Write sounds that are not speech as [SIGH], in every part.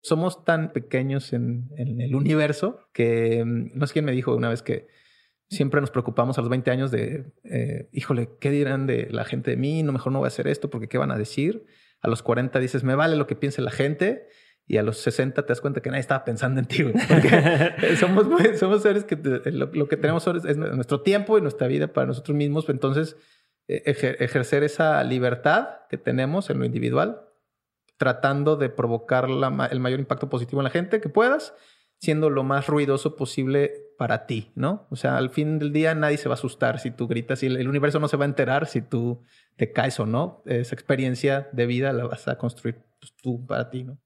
Somos tan pequeños en, el universo que mm, no sé quién me dijo una vez que siempre nos preocupamos a los 20 años de, eh, híjole, ¿qué dirán de la gente de mí? No, mejor no voy a hacer esto porque ¿qué van a decir? A los 40 dices, me vale lo que piense la gente. Y a los 60 te das cuenta que nadie estaba pensando en ti. Porque [LAUGHS] somos, somos seres que lo, que tenemos es nuestro tiempo y nuestra vida para nosotros mismos. Entonces, e, ejercer esa libertad que tenemos en lo individual, tratando de provocar el mayor impacto positivo en la gente que puedas, siendo lo más ruidoso posible para ti, ¿no? O sea, al fin del día nadie se va a asustar si tú gritas y el universo no se va a enterar si tú te caes o no. Esa experiencia de vida la vas a construir pues, tú para ti, ¿no?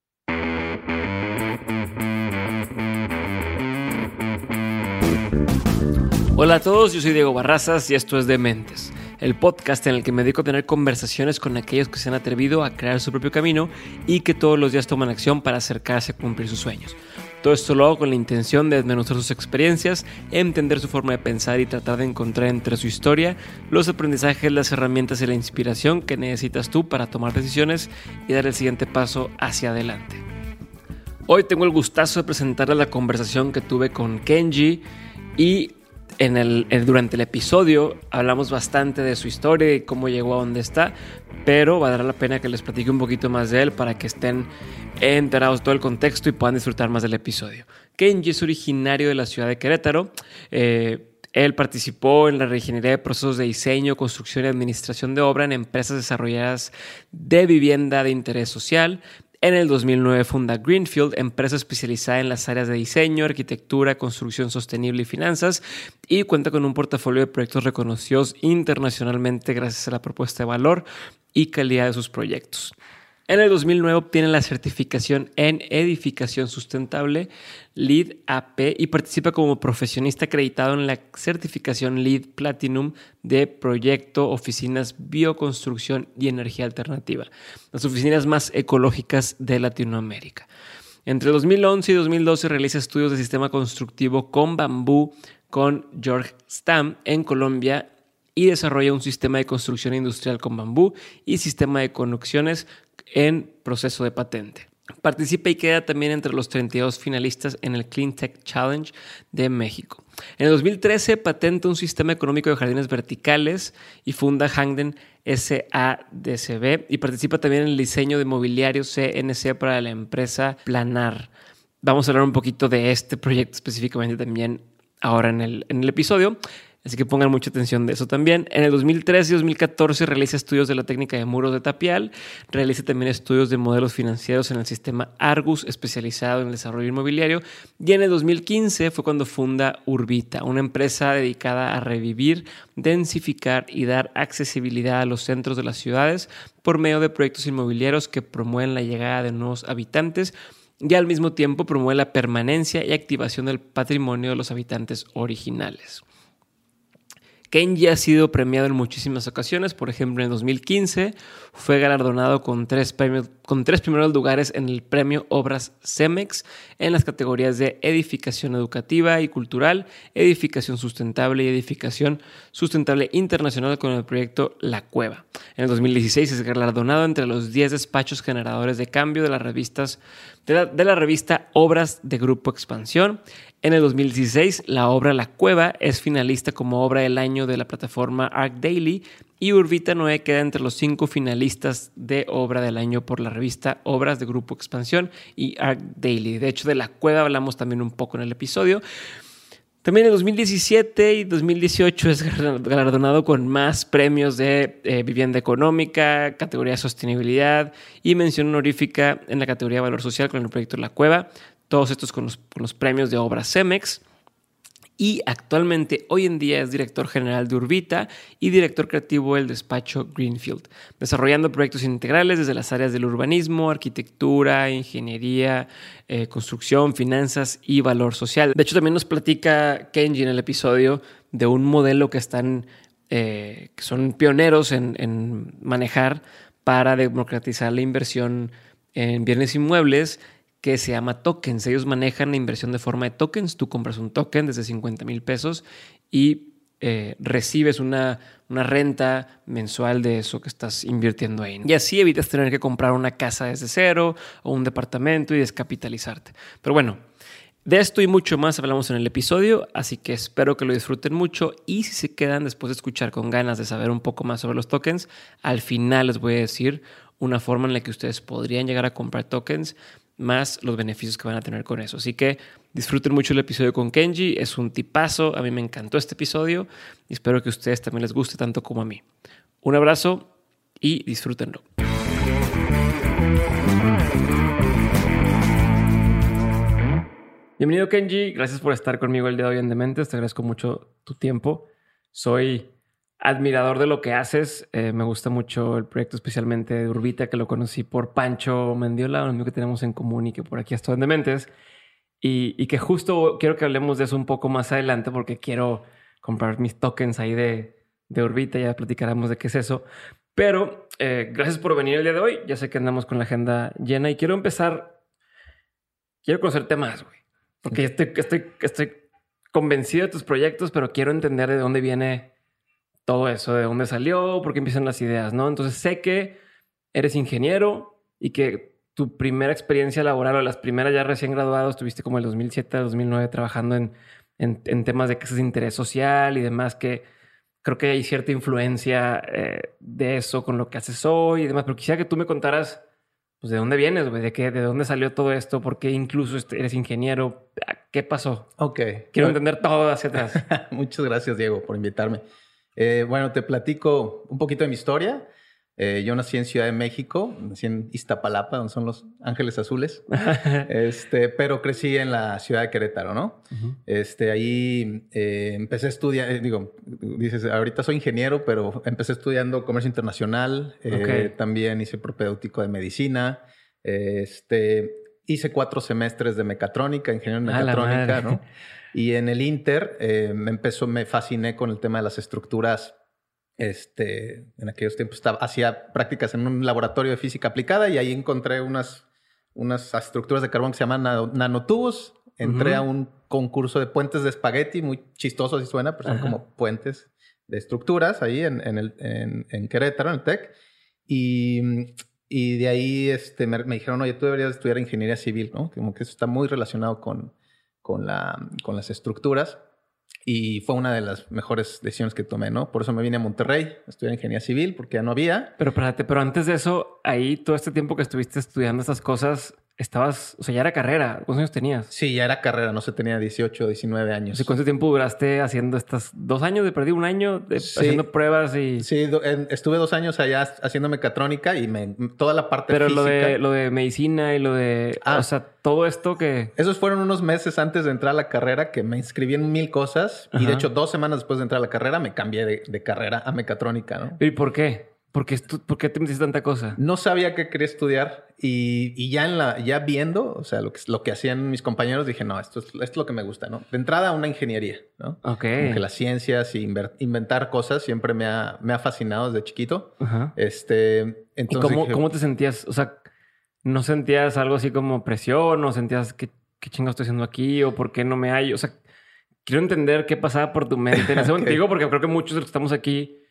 Hola a todos, yo soy Diego Barrazas y esto es Dementes, el podcast en el que me dedico a tener conversaciones con aquellos que se han atrevido a crear su propio camino y que todos los días toman acción para acercarse a cumplir sus sueños. Todo esto lo hago con la intención de desmenuzar sus experiencias, entender su forma de pensar y tratar de encontrar entre su historia los aprendizajes, las herramientas y la inspiración que necesitas tú para tomar decisiones y dar el siguiente paso hacia adelante. Hoy tengo el gustazo de presentarles la conversación que tuve con Kenji y el, durante el episodio hablamos bastante de su historia y cómo llegó a donde está, pero valdrá la pena que les platique un poquito más de él para que estén enterados de todo el contexto y puedan disfrutar más del episodio. Kenji es originario de la ciudad de Querétaro. Eh, él participó en la reingeniería de procesos de diseño, construcción y administración de obra en empresas desarrolladas de vivienda de interés social, en el 2009 funda Greenfield, empresa especializada en las áreas de diseño, arquitectura, construcción sostenible y finanzas, y cuenta con un portafolio de proyectos reconocidos internacionalmente gracias a la propuesta de valor y calidad de sus proyectos. En el 2009 obtiene la certificación en edificación sustentable LEED AP y participa como profesionista acreditado en la certificación LEED Platinum de Proyecto Oficinas Bioconstrucción y Energía Alternativa, las oficinas más ecológicas de Latinoamérica. Entre 2011 y 2012 realiza estudios de sistema constructivo con bambú con George Stam en Colombia y desarrolla un sistema de construcción industrial con bambú y sistema de conexiones en proceso de patente. Participa y queda también entre los 32 finalistas en el Clean Tech Challenge de México. En el 2013 patenta un sistema económico de jardines verticales y funda Hangden SADCB y participa también en el diseño de mobiliario CNC para la empresa Planar. Vamos a hablar un poquito de este proyecto específicamente también ahora en el, en el episodio. Así que pongan mucha atención de eso también. En el 2013 y 2014 realiza estudios de la técnica de muros de tapial. Realiza también estudios de modelos financieros en el sistema Argus, especializado en el desarrollo inmobiliario. Y en el 2015 fue cuando funda Urbita, una empresa dedicada a revivir, densificar y dar accesibilidad a los centros de las ciudades por medio de proyectos inmobiliarios que promueven la llegada de nuevos habitantes y al mismo tiempo promueve la permanencia y activación del patrimonio de los habitantes originales. Kenji ha sido premiado en muchísimas ocasiones, por ejemplo en 2015 fue galardonado con tres, con tres primeros lugares en el premio Obras CEMEX en las categorías de edificación educativa y cultural, edificación sustentable y edificación sustentable internacional con el proyecto La Cueva. En el 2016 es galardonado entre los 10 despachos generadores de cambio de revistas de la, revista Obras de Grupo Expansión. En el 2016, la obra La Cueva es finalista como obra del año de la plataforma Arc Daily y Urbita Noé queda entre los cinco finalistas de obra del año por la revista Obras de Grupo Expansión y Arc Daily. De hecho, de La Cueva hablamos también un poco en el episodio. También en 2017 y 2018 es galardonado con más premios de eh, vivienda económica, categoría sostenibilidad y mención honorífica en la categoría valor social con el proyecto La Cueva. Todos estos con los, con los premios de obra CEMEX y actualmente hoy en día es director general de Urbita y director creativo del despacho Greenfield, desarrollando proyectos integrales desde las áreas del urbanismo, arquitectura, ingeniería, eh, construcción, finanzas y valor social. De hecho, también nos platica Kenji en el episodio de un modelo que están, eh, que son pioneros en, en manejar para democratizar la inversión en bienes inmuebles que se llama tokens. Ellos manejan la inversión de forma de tokens. Tú compras un token desde 50 mil pesos y eh, recibes una, una, renta mensual de eso que estás invirtiendo ahí. Y así evitas tener que comprar una casa desde cero o un departamento y descapitalizarte. Pero bueno, de esto y mucho más hablamos en el episodio, así que espero que lo disfruten mucho y si se quedan después de escuchar con ganas de saber un poco más sobre los tokens, al final les voy a decir una forma en la que ustedes podrían llegar a comprar tokens más los beneficios que van a tener con eso. Así que disfruten mucho el episodio con Kenji, es un tipazo, a mí me encantó este episodio y espero que a ustedes también les guste tanto como a mí. Un abrazo y disfrútenlo. Bienvenido Kenji, gracias por estar conmigo el día de hoy en Dementes, te agradezco mucho tu tiempo. Soy admirador de lo que haces, eh, me gusta mucho el proyecto especialmente de Urbita, que lo conocí por Pancho Mendiola, un amigo que tenemos en común y que por aquí estoy en Dementes, y, y, que justo quiero que hablemos de eso un poco más adelante porque quiero comprar mis tokens ahí de, de Urbita, ya platicaremos de qué es eso. Pero eh, gracias por venir el día de hoy, ya sé que andamos con la agenda llena y quiero empezar, quiero conocerte más, güey. Porque estoy, estoy, estoy convencido de tus proyectos, pero quiero entender de dónde viene todo eso, de dónde salió, por qué empiezan las ideas, ¿no? Entonces sé que eres ingeniero y que tu primera experiencia laboral o las primeras ya recién graduado estuviste como el 2007 2009 trabajando en, en, temas de casas de interés social y demás, que creo que hay cierta influencia eh, de eso con lo que haces hoy y demás, pero quisiera que tú me contaras pues de dónde vienes, güey, de qué, de dónde salió todo esto, por qué incluso este, eres ingeniero, qué pasó. Ok. Quiero entender todo hacia atrás. [LAUGHS] Muchas gracias, Diego, por invitarme. Eh, bueno, te platico un poquito de mi historia. Eh, yo nací en Ciudad de México, nací en Iztapalapa, donde son los Ángeles Azules, [LAUGHS] este, pero crecí en la ciudad de Querétaro, ¿no? este, ahí eh, empecé a estudiar, digo, dices, ahorita soy ingeniero, pero empecé estudiando comercio internacional, también hice propedéutico de medicina, este, hice cuatro semestres de mecatrónica, ingeniero en mecatrónica, ¿no? [LAUGHS] Y en el Inter me empezó, me fasciné con el tema de las estructuras este, en aquellos tiempos estaba, hacía prácticas en un laboratorio de física aplicada y ahí encontré unas, unas estructuras de carbón que se llaman nanotubos. Entré a un concurso de puentes de espagueti, muy chistoso si suena, pero son como puentes de estructuras ahí en, en, el, en, Querétaro, en el TEC. Y, y de ahí este, me, dijeron, oye, tú deberías estudiar ingeniería civil, ¿no? Como que eso está muy relacionado con, con, la, con las estructuras. Y fue una de las mejores decisiones que tomé, ¿no? Por eso me vine a Monterrey a estudiar ingeniería civil, porque ya no había. Pero espérate, pero antes de eso, ahí todo este tiempo que estuviste estudiando estas cosas, estabas, o sea, ya era carrera. ¿Cuántos años tenías? Sí, ya era carrera, no sé, tenía 18, 19 años. ¿Y cuánto tiempo duraste haciendo estas dos años de perdí un año de, haciendo pruebas y. Sí, estuve dos años allá haciendo mecatrónica y me, toda la parte Pero lo de lo de medicina y lo de. Ah, o sea, todo esto que. Esos fueron unos meses antes de entrar a la carrera que me inscribí en mil cosas y de hecho, dos semanas después de entrar a la carrera me cambié de, de carrera a mecatrónica, ¿no? ¿Y por qué? ¿Por qué, ¿Por qué te metiste tanta cosa? No sabía que quería estudiar y, y, ya en la ya viendo, o sea, lo que, lo que hacían mis compañeros, dije, no, esto es, esto es lo que me gusta, ¿no? De entrada, una ingeniería, ¿no? Ok. que las ciencias y inventar cosas siempre me ha, me ha fascinado desde chiquito. Este, entonces ¿Y cómo, cómo te sentías? O sea, ¿no sentías algo así como presión? ¿No sentías que qué chingo estoy haciendo aquí? ¿O por qué no me hay? O sea, quiero entender qué pasaba por tu mente en ese momento. porque creo que muchos de los que estamos aquí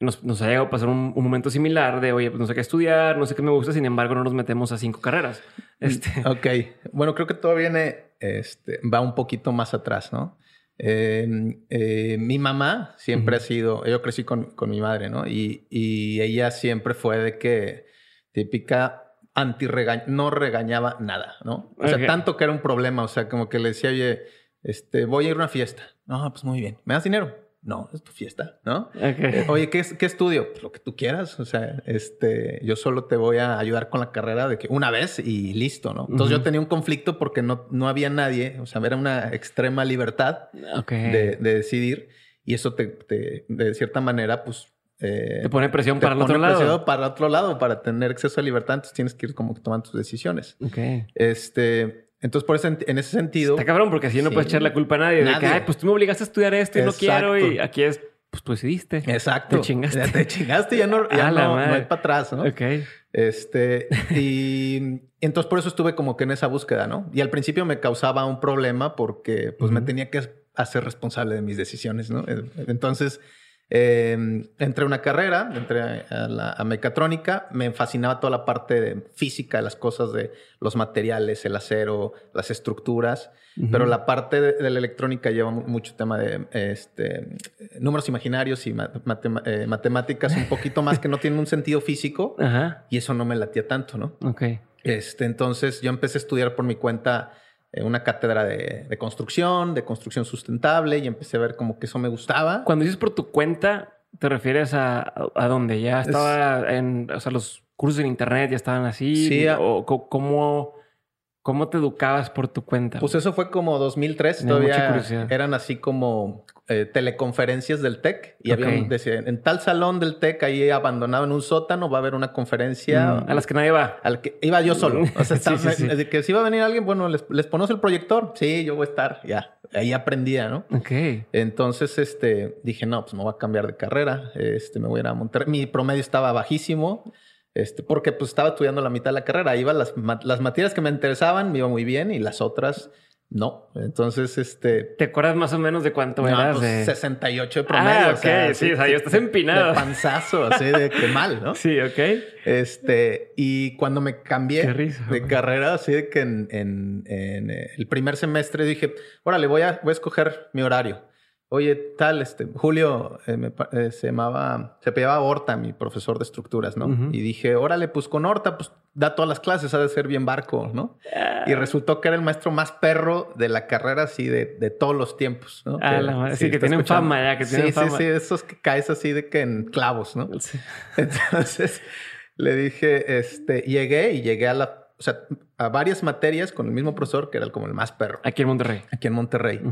nos, nos, ha llegado a pasar un, momento similar de, oye, pues no sé qué estudiar, no sé qué me gusta, sin embargo no nos metemos a cinco carreras. Mm, este... [LAUGHS] Ok, bueno, creo que todo viene, este, va un poquito más atrás, ¿no? Em, eh, mi mamá siempre ha sido, yo crecí con, con mi madre, ¿no? Y, y, ella siempre fue de que típica anti -regañ no regañaba nada, ¿no? O sea, tanto que era un problema, o sea, como que le decía, oye, este, voy a ir a una fiesta. No, pues muy bien, ¿me das dinero? No, es tu fiesta, ¿no? Eh, oye, ¿qué, ¿qué, estudio? Pues lo que tú quieras. O sea, este, yo solo te voy a ayudar con la carrera de que una vez y listo, ¿no? Entonces yo tenía un conflicto porque no, no había nadie, o sea, era una extrema libertad de, de, decidir y eso te, de cierta manera, pues... Eh, te pone presión para el otro lado. Para el otro lado, para tener acceso a libertad, entonces tienes que ir como tomando tus decisiones. Ok. Este, entonces, por eso, en ese sentido. Está cabrón, porque así no puedes echar la culpa a nadie, De que, ay, pues tú me obligaste a estudiar esto y no quiero. Y aquí es, pues tú decidiste. Exacto. [LAUGHS] Te chingaste. te chingaste y ya no, [LAUGHS] ya no, no, hay para atrás, ¿no? Ok. Este, y, [LAUGHS] entonces por eso estuve como que en esa búsqueda, ¿no? Y al principio me causaba un problema porque, pues me tenía que hacer responsable de mis decisiones, ¿no? Entonces, eh, entré a una carrera, entré a, la, a, mecatrónica, me fascinaba toda la parte de física, las cosas de los materiales, el acero, las estructuras, pero la parte de, la electrónica lleva mucho tema de este, números imaginarios y eh, matemáticas un poquito más que no tienen un sentido físico [LAUGHS] y eso no me latía tanto, ¿no? Ok. Este, entonces yo empecé a estudiar por mi cuenta una cátedra de, construcción, de construcción sustentable y empecé a ver como que eso me gustaba. Cuando dices por tu cuenta, ¿te refieres a, a dónde? ¿Ya estaba en, o sea, los cursos en internet ya estaban así? Sí. ¿O cómo, cómo te educabas por tu cuenta? Pues eso fue como 2003. todavía eran así como eh, teleconferencias del TEC y había un, decía, en tal salón del TEC ahí abandonado en un sótano va a haber una conferencia mm, a las que nadie va al que iba yo solo [LAUGHS] o sea que si iba a venir alguien bueno les, les pones el proyector sí yo voy a estar ya ahí aprendía no Ok. entonces este dije no pues me voy a cambiar de carrera este me voy a ir a Monterrey mi promedio estaba bajísimo este, porque pues estaba estudiando la mitad de la carrera. Iba las, las materias que me interesaban, me iba muy bien y las otras no, entonces este. ¿Te acuerdas más o menos de cuánto no, eras? Pues, 68 de promedio. Ah, ok, sí, o sea, ya estás empinado. De panzazo, así de que mal, ¿no? Sí, ok. Este, y cuando me cambié de carrera, así de que en, en, en, el primer semestre dije, órale, voy a, voy a escoger mi horario. Oye, tal, este, Julio eh, eh, se llamaba, se pillaba Horta, mi profesor de estructuras, ¿no? Y dije, órale, pues con Horta, pues da todas las clases, ha de ser bien barco, ¿no? Y ah. resultó que era el maestro más perro de la carrera, así de, de todos los tiempos, ¿no? Ah, la sí, que tienen fama ya, que tienen fama. Sí, sí, esos que caes así de que en clavos, ¿no? [LAUGHS] Entonces le dije, este, llegué y llegué a la, o sea, a varias materias con el mismo profesor que era como el más perro. Aquí en Monterrey. Aquí en Monterrey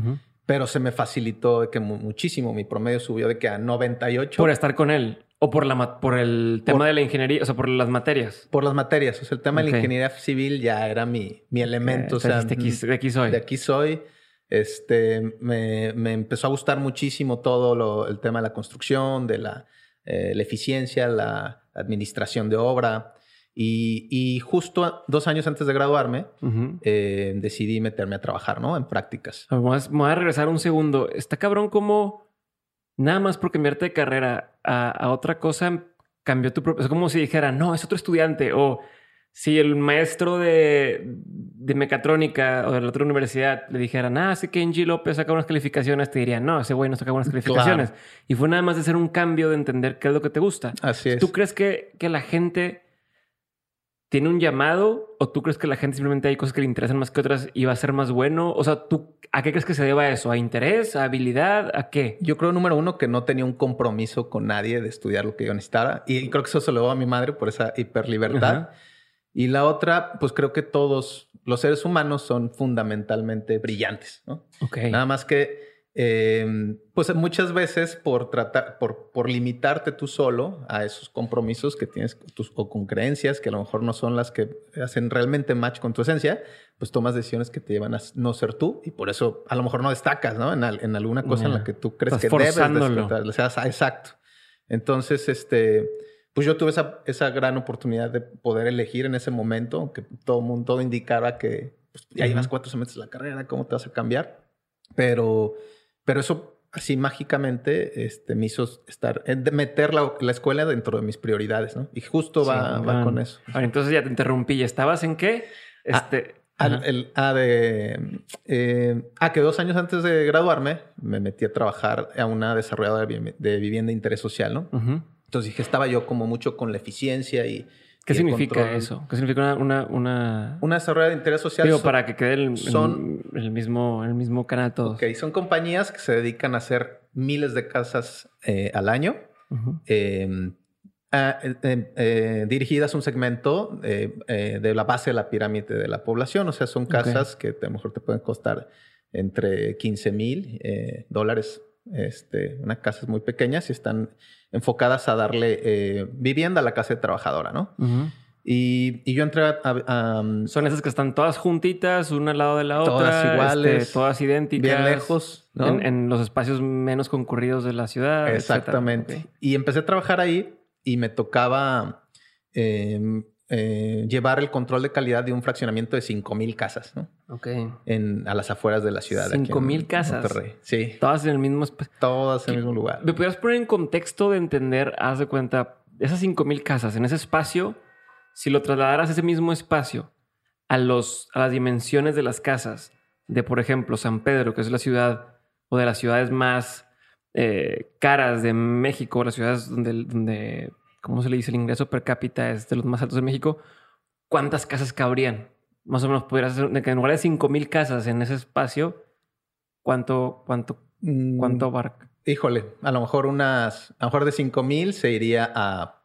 pero se me facilitó de que muchísimo. Mi promedio subió de que a 98. Por estar con él. O por, la, por el tema de la ingeniería, o sea, por las materias. Por las materias. O sea, el tema de la ingeniería civil ya era mi, mi elemento. o sea, de aquí, de aquí, soy. De aquí soy. Este, me, me empezó a gustar muchísimo todo lo, el tema de la construcción, de la, eh, la eficiencia, la administración de obra. Y, justo dos años antes de graduarme, eh, decidí meterme a trabajar, ¿no? En prácticas. Me voy a regresar un segundo. Está cabrón como nada más por cambiarte de carrera a, otra cosa cambió tu propio... Es como si dijera, no, es otro estudiante. O si el maestro de, de mecatrónica o de la otra universidad le dijera, ah, sí que Angie López saca unas calificaciones, te dirían, no, ese güey no saca buenas calificaciones. Y fue nada más de hacer un cambio de entender qué es lo que te gusta. Así es. ¿Tú crees que, que la gente tiene un llamado o tú crees que la gente simplemente hay cosas que le interesan más que otras y va a ser más bueno? O sea, ¿tú a qué crees que se deba eso? ¿A interés? ¿A habilidad? ¿A qué? Yo creo, número uno, que no tenía un compromiso con nadie de estudiar lo que yo necesitaba. Y creo que eso se lo debo a mi madre por esa hiperlibertad. Y la otra, pues creo que todos los seres humanos son fundamentalmente brillantes, ¿no? Ok. Nada más que Em, pues muchas veces por tratar, por, por limitarte tú solo a esos compromisos que tienes tus, o con creencias que a lo mejor no son las que hacen realmente match con tu esencia, pues tomas decisiones que te llevan a no ser tú y por eso a lo mejor no destacas, ¿no? En, en alguna cosa en la que tú crees que debes destacar. Exacto. Entonces, este, pues yo tuve esa, esa gran oportunidad de poder elegir en ese momento, que todo mundo todo indicaba que pues, ya llevas cuatro semestres de la carrera, ¿cómo te vas a cambiar? Pero pero eso así mágicamente este, me hizo estar, eh, meter la, escuela dentro de mis prioridades, ¿no? Y justo va, va con eso. entonces ya te interrumpí. ¿Y estabas en qué? Ah, este... Ah, el, ah, de, eh, ah, que dos años antes de graduarme me metí a trabajar a una desarrolladora de vivienda de interés social, ¿no? Entonces dije, estaba yo como mucho con la eficiencia y ¿Qué significa eso? ¿Qué significa una, una, una... desarrollo de interés social? Digo, para que quede el, son, el, mismo, el mismo canal todos. Ok, son compañías que se dedican a hacer miles de casas eh, al año. Em, eh, dirigidas a un segmento eh, de la base de la pirámide de la población. O sea, son casas que a lo mejor te pueden costar entre 15 mil dólares. Este, unas casas muy pequeñas y están enfocadas a darle eh, vivienda a la clase trabajadora, ¿no? y, yo entré a, um, Son esas que están todas juntitas, una al lado de la otra. Todas este, iguales. todas idénticas. Bien lejos. ¿no? En, los espacios menos concurridos de la ciudad. Exactamente. Y empecé a trabajar ahí y me tocaba em, eh, llevar el control de calidad de un fraccionamiento de 5.000 casas, ¿no? Ok. En, a las afueras de la ciudad. Cinco mil casas. Monterrey. Sí. Todas en el mismo espacio. Todas en el mismo lugar. ¿Me pudieras poner en contexto de entender, haz de cuenta, esas cinco mil casas en ese espacio, si lo trasladaras a ese mismo espacio a, los, a las dimensiones de las casas de, por ejemplo, San Pedro, que es la ciudad o de las ciudades más eh, caras de México, las ciudades donde, donde, ¿cómo se le dice? El ingreso per cápita es de los más altos de México. ¿Cuántas casas cabrían? Más o menos pudieras hacer, en lugar de 5 mil casas en ese espacio, ¿cuánto, cuánto, Mm, cuánto abarca? Híjole, a lo mejor unas, a lo mejor de 5 mil se iría a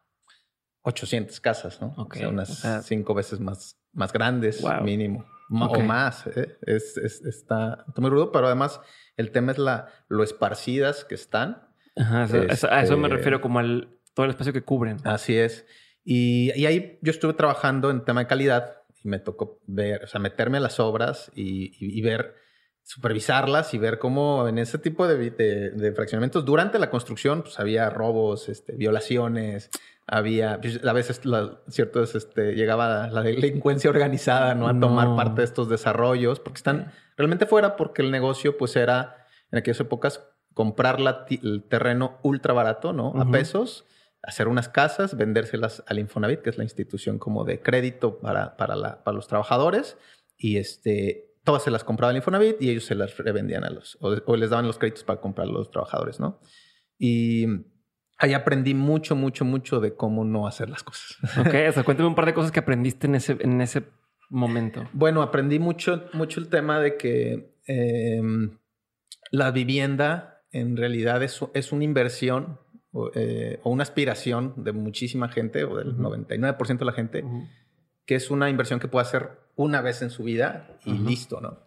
800 casas, ¿no? Ok, O sea, unas o sea- cinco veces más, más grandes, Wow. mínimo. Ma- Ok. O más. ¿eh? Es, es- está, está muy rudo, pero además el tema es la, lo esparcidas que están. Ajá, eso- eso- a eso me Este- refiero como al todo el espacio que cubren. Así es. Y, y ahí yo estuve trabajando en tema de calidad y me tocó ver, o sea, meterme a las obras y, y- y ver, supervisarlas y ver cómo en ese tipo de, de- de fraccionamientos durante la construcción, pues había robos, este, violaciones, había, pues, a veces, la- cierto es, este, llegaba la delincuencia organizada, ¿no? A tomar No. parte de estos desarrollos, porque están realmente fuera, porque el negocio, pues era, en aquellas épocas, comprar la el terreno ultra barato, ¿no? A Ujú. pesos hacer unas casas, vendérselas al Infonavit, que es la institución como de crédito para, para, la- para los trabajadores, y este, todas se las compraba el Infonavit y ellos se las revendían a los, o, o les daban los créditos para comprar a los trabajadores, ¿no? Y ahí aprendí mucho, mucho, mucho de cómo no hacer las cosas. Ok, o [LAUGHS] sea, cuéntame un par de cosas que aprendiste en ese, en ese momento. Bueno, aprendí mucho, mucho el tema de que em, la vivienda en realidad es, es una inversión o, eh, o una aspiración de muchísima gente, o del Ujú. 99% de la gente, que es una inversión que puede hacer una vez en su vida y Ujú. listo, ¿no?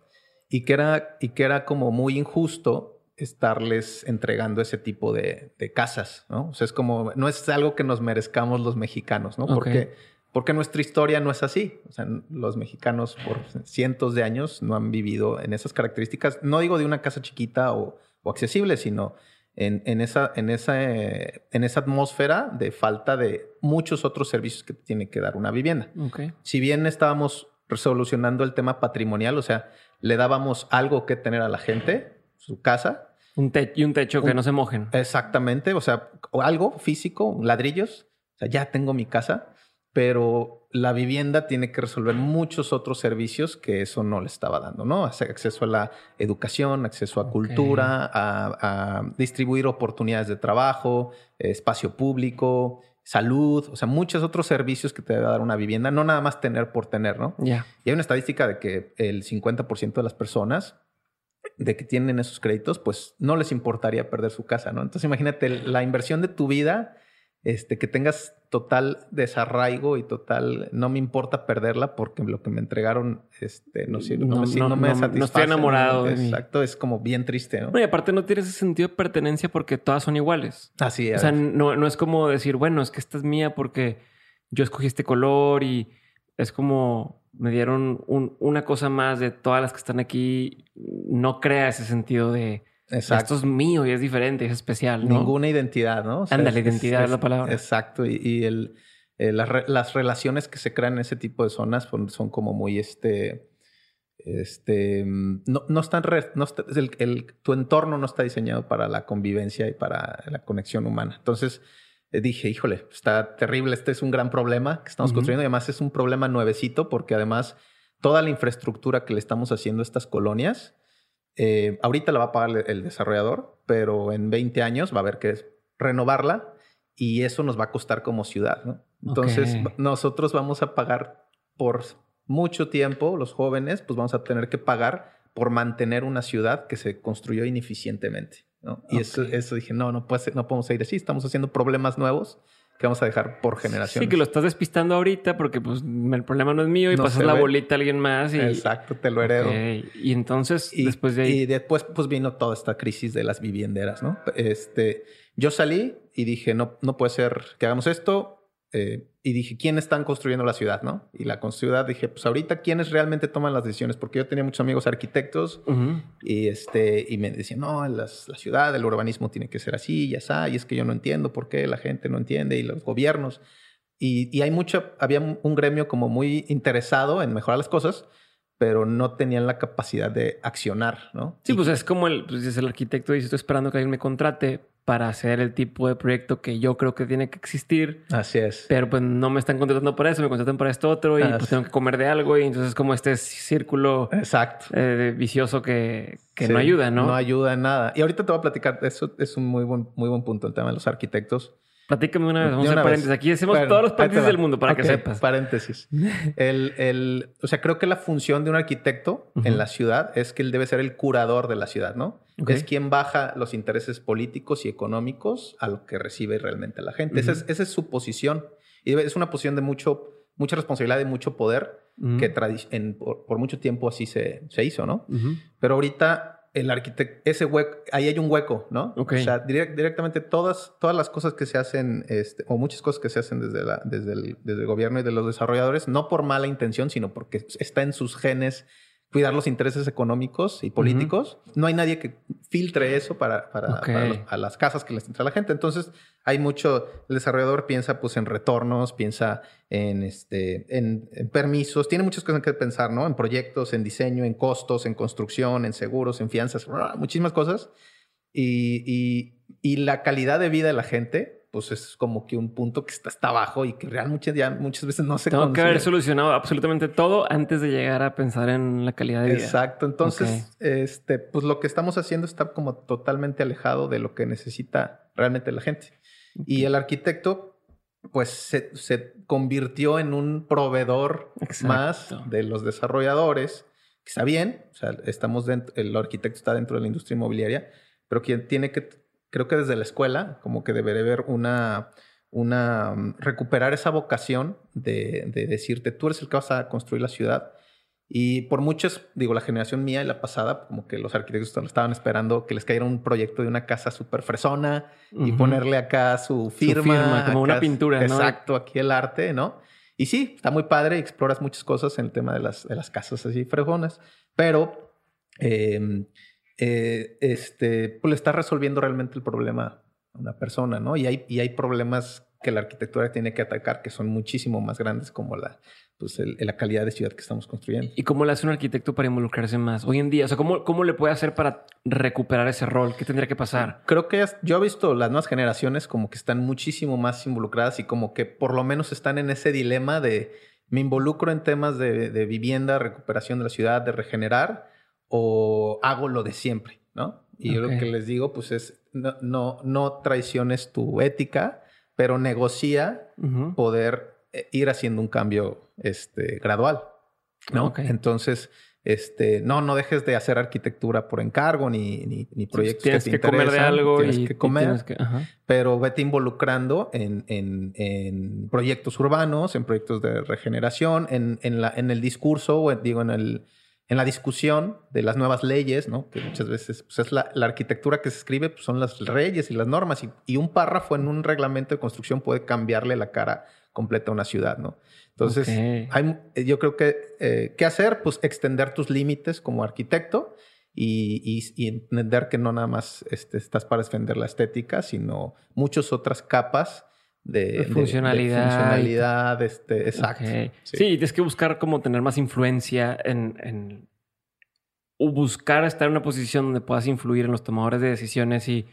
Y que, era, y que era como muy injusto estarles entregando ese tipo de, de casas, ¿no? O sea, es como, no es algo que nos merezcamos los mexicanos, ¿no? Porque, porque nuestra historia no es así. O sea, los mexicanos por cientos de años no han vivido en esas características, no digo de una casa chiquita o, o accesible, sino en, en esa, en, esa, en esa atmósfera de falta de muchos otros servicios que tiene que dar una vivienda. Si bien estábamos resolucionando el tema patrimonial, o sea, le dábamos algo que tener a la gente, su casa, Un y un techo que no se mojen. exactamente, o sea, algo físico, ladrillos, o sea, ya tengo mi casa, pero la vivienda tiene que resolver muchos otros servicios que eso no le estaba dando, ¿no? Acceso a la educación, acceso a cultura, a, a distribuir oportunidades de trabajo, espacio público, salud, o sea, muchos otros servicios que te debe dar una vivienda, no nada más tener por tener, ¿no? Ya. Y hay una estadística de que el 50% de las personas de que tienen esos créditos, pues no les importaría perder su casa, ¿no? Entonces imagínate la inversión de tu vida, este, que tengas total desarraigo y total, no me importa perderla porque lo que me entregaron, este, no, sirve, no, No, me, no, no me no- no satisface. estoy enamorado mí. Exacto, es como bien triste, ¿no? Y aparte no tienes ese sentido de pertenencia porque todas son iguales. Así O es. sea, no, no es como decir, bueno, es que esta es mía porque yo escogí este color y es como me dieron un- una cosa más de todas las que están aquí. No crea ese sentido de Exacto. esto es mío y es diferente, es especial. ¿no? Ninguna identidad, ¿no? O Ándale, identidad es la palabra. Exacto. Y, y el, eh, las, re- las relaciones que se crean en ese tipo de zonas son, son como muy este. Este mm, no, no están re- no está- el, el- tu entorno no está diseñado para la convivencia y para la conexión humana. Entonces eh, dije, híjole, está terrible. Este es un gran problema que estamos construyendo y además es un problema nuevecito porque además toda la infraestructura que le estamos haciendo a estas colonias eh, ahorita la va a pagar el, desarrollador, pero en 20 años va a haber que renovarla y eso nos va a costar como ciudad, ¿no? Entonces, nosotros vamos a pagar por mucho tiempo, los jóvenes, pues vamos a tener que pagar por mantener una ciudad que se construyó ineficientemente, ¿no? Y eso, eso dije, no, no, puede ser- no podemos seguir así, estamos haciendo problemas nuevos que vamos a dejar por generaciones. Sí, que lo estás despistando ahorita porque pues el problema no es mío y No pasas la ve. bolita a alguien más y... Exacto, te lo heredo. Y entonces, Y después de ahí... Y después, pues vino toda esta crisis de las vivienderas, ¿no? Este, yo salí y dije, no, no puede ser que hagamos esto. Eh, y dije, ¿quiénes están construyendo la ciudad, no? Y la ciudad dije, pues ahorita, ¿quiénes realmente toman las decisiones? Porque yo tenía muchos amigos arquitectos Ujú. y, este, y me decían, no, las- la ciudad, el urbanismo tiene que ser así, ya está. Y es que yo no entiendo por qué la gente no entiende y los gobiernos. Y, y hay mucho, había un gremio como muy interesado en mejorar las cosas, pero no tenían la capacidad de accionar, ¿no? Sí, pues es como el, pues es el arquitecto dice, estoy esperando que alguien me contrate para hacer el tipo de proyecto que yo creo que tiene que existir. Así es. Pero pues no me están contratando para eso, me contratan para esto otro y pues tengo que comer de algo y entonces es como este círculo Exacto. Eh, vicioso que, que no ayuda, ¿no? No ayuda en nada. Y ahorita te voy a platicar, eso es un muy buen, muy buen punto, el tema de los arquitectos. Platícame una vez, vamos a hacer paréntesis. Aquí hacemos todos los paréntesis del mundo para que sepas. Paréntesis. [LAUGHS] el, el, o sea, creo que la función de un arquitecto en la ciudad es que él debe ser el curador de la ciudad, ¿no? Es quien baja los intereses políticos y económicos a lo que recibe realmente la gente. esa, es, esa, es, su posición. Y es una posición de mucho, mucha responsabilidad y mucho poder que en, por, mucho tiempo así se, se hizo, ¿no? Pero ahorita el arquitecto, ese hueco, ahí hay un hueco, ¿no? O sea, directamente todas, todas las cosas que se hacen, este, o muchas cosas que se hacen desde, la, desde, el, desde el gobierno y de los desarrolladores, no por mala intención, sino porque está en sus genes cuidar los intereses económicos y políticos. No hay nadie que filtre eso para, para, a las casas que les entra la gente. Entonces, hay mucho, el desarrollador piensa pues en retornos, piensa en, este, en, permisos, tiene muchas cosas que pensar, ¿no? En proyectos, en diseño, en costos, en construcción, en seguros, en fianzas, muchísimas cosas. Y, y, y la calidad de vida de la gente pues es como que un punto que está hasta abajo y que realmente ya muchas veces no se Tengo que haber solucionado absolutamente todo antes de llegar a pensar en la calidad de vida. Exacto. Entonces, este, pues lo que estamos haciendo está como totalmente alejado de lo que necesita realmente la gente. Y el arquitecto, pues se, se convirtió en un proveedor más de los desarrolladores, que está bien, o sea, estamos dentro, el arquitecto está dentro de la industria inmobiliaria, pero quien tiene que creo que desde la escuela, como que debería haber una, una, mm, recuperar esa vocación de, de, decirte, tú eres el que vas a construir la ciudad. Y por muchos, digo, la generación mía y la pasada, como que los arquitectos estaban esperando que les cayera un proyecto de una casa súper fresona y ponerle acá su firma. como una pintura, ¿no? Exacto, aquí el arte, ¿no? Y sí, está muy padre, exploras muchas cosas en el tema de las, de las casas así fresonas, pero eh, eh, este, pues le está resolviendo realmente el problema a una persona, ¿no? Y hay, y hay problemas que la arquitectura tiene que atacar que son muchísimo más grandes como la, pues la calidad de ciudad que estamos construyendo. ¿Y cómo le hace un arquitecto para involucrarse más hoy en día? O sea, ¿cómo, cómo le puede hacer para recuperar ese rol? ¿Qué tendría que pasar? Creo que yo he visto las nuevas generaciones como que están muchísimo más involucradas y como que por lo menos están en ese dilema de me involucro en temas de, de vivienda, recuperación de la ciudad, de regenerar o hago lo de siempre, ¿no? Y yo lo que les digo, pues es, no, no, no traiciones tu ética, pero negocia poder eh, ir haciendo un cambio este, gradual, ¿no? Entonces, este, no, no dejes de hacer arquitectura por encargo ni, ni, proyectos tienes que te que comer de algo tienes que comer, pero vete involucrando en, en, en, proyectos urbanos, en proyectos de regeneración, en, en, la, en el discurso, o digo, en el en la discusión de las nuevas leyes, ¿no? que muchas veces pues, es la, arquitectura que se escribe, pues, son las leyes y las normas, y, un párrafo en un reglamento de construcción puede cambiarle la cara completa a una ciudad. ¿no? Entonces, hay, yo creo que, eh, ¿qué hacer? Pues extender tus límites como arquitecto y, entender que no nada más este, estás para defender la estética, sino muchas otras capas de, funcionalidad. De, funcionalidad, este, exacto. Sí. tienes que buscar como tener más influencia en, en, o buscar estar en una posición donde puedas influir en los tomadores de decisiones y,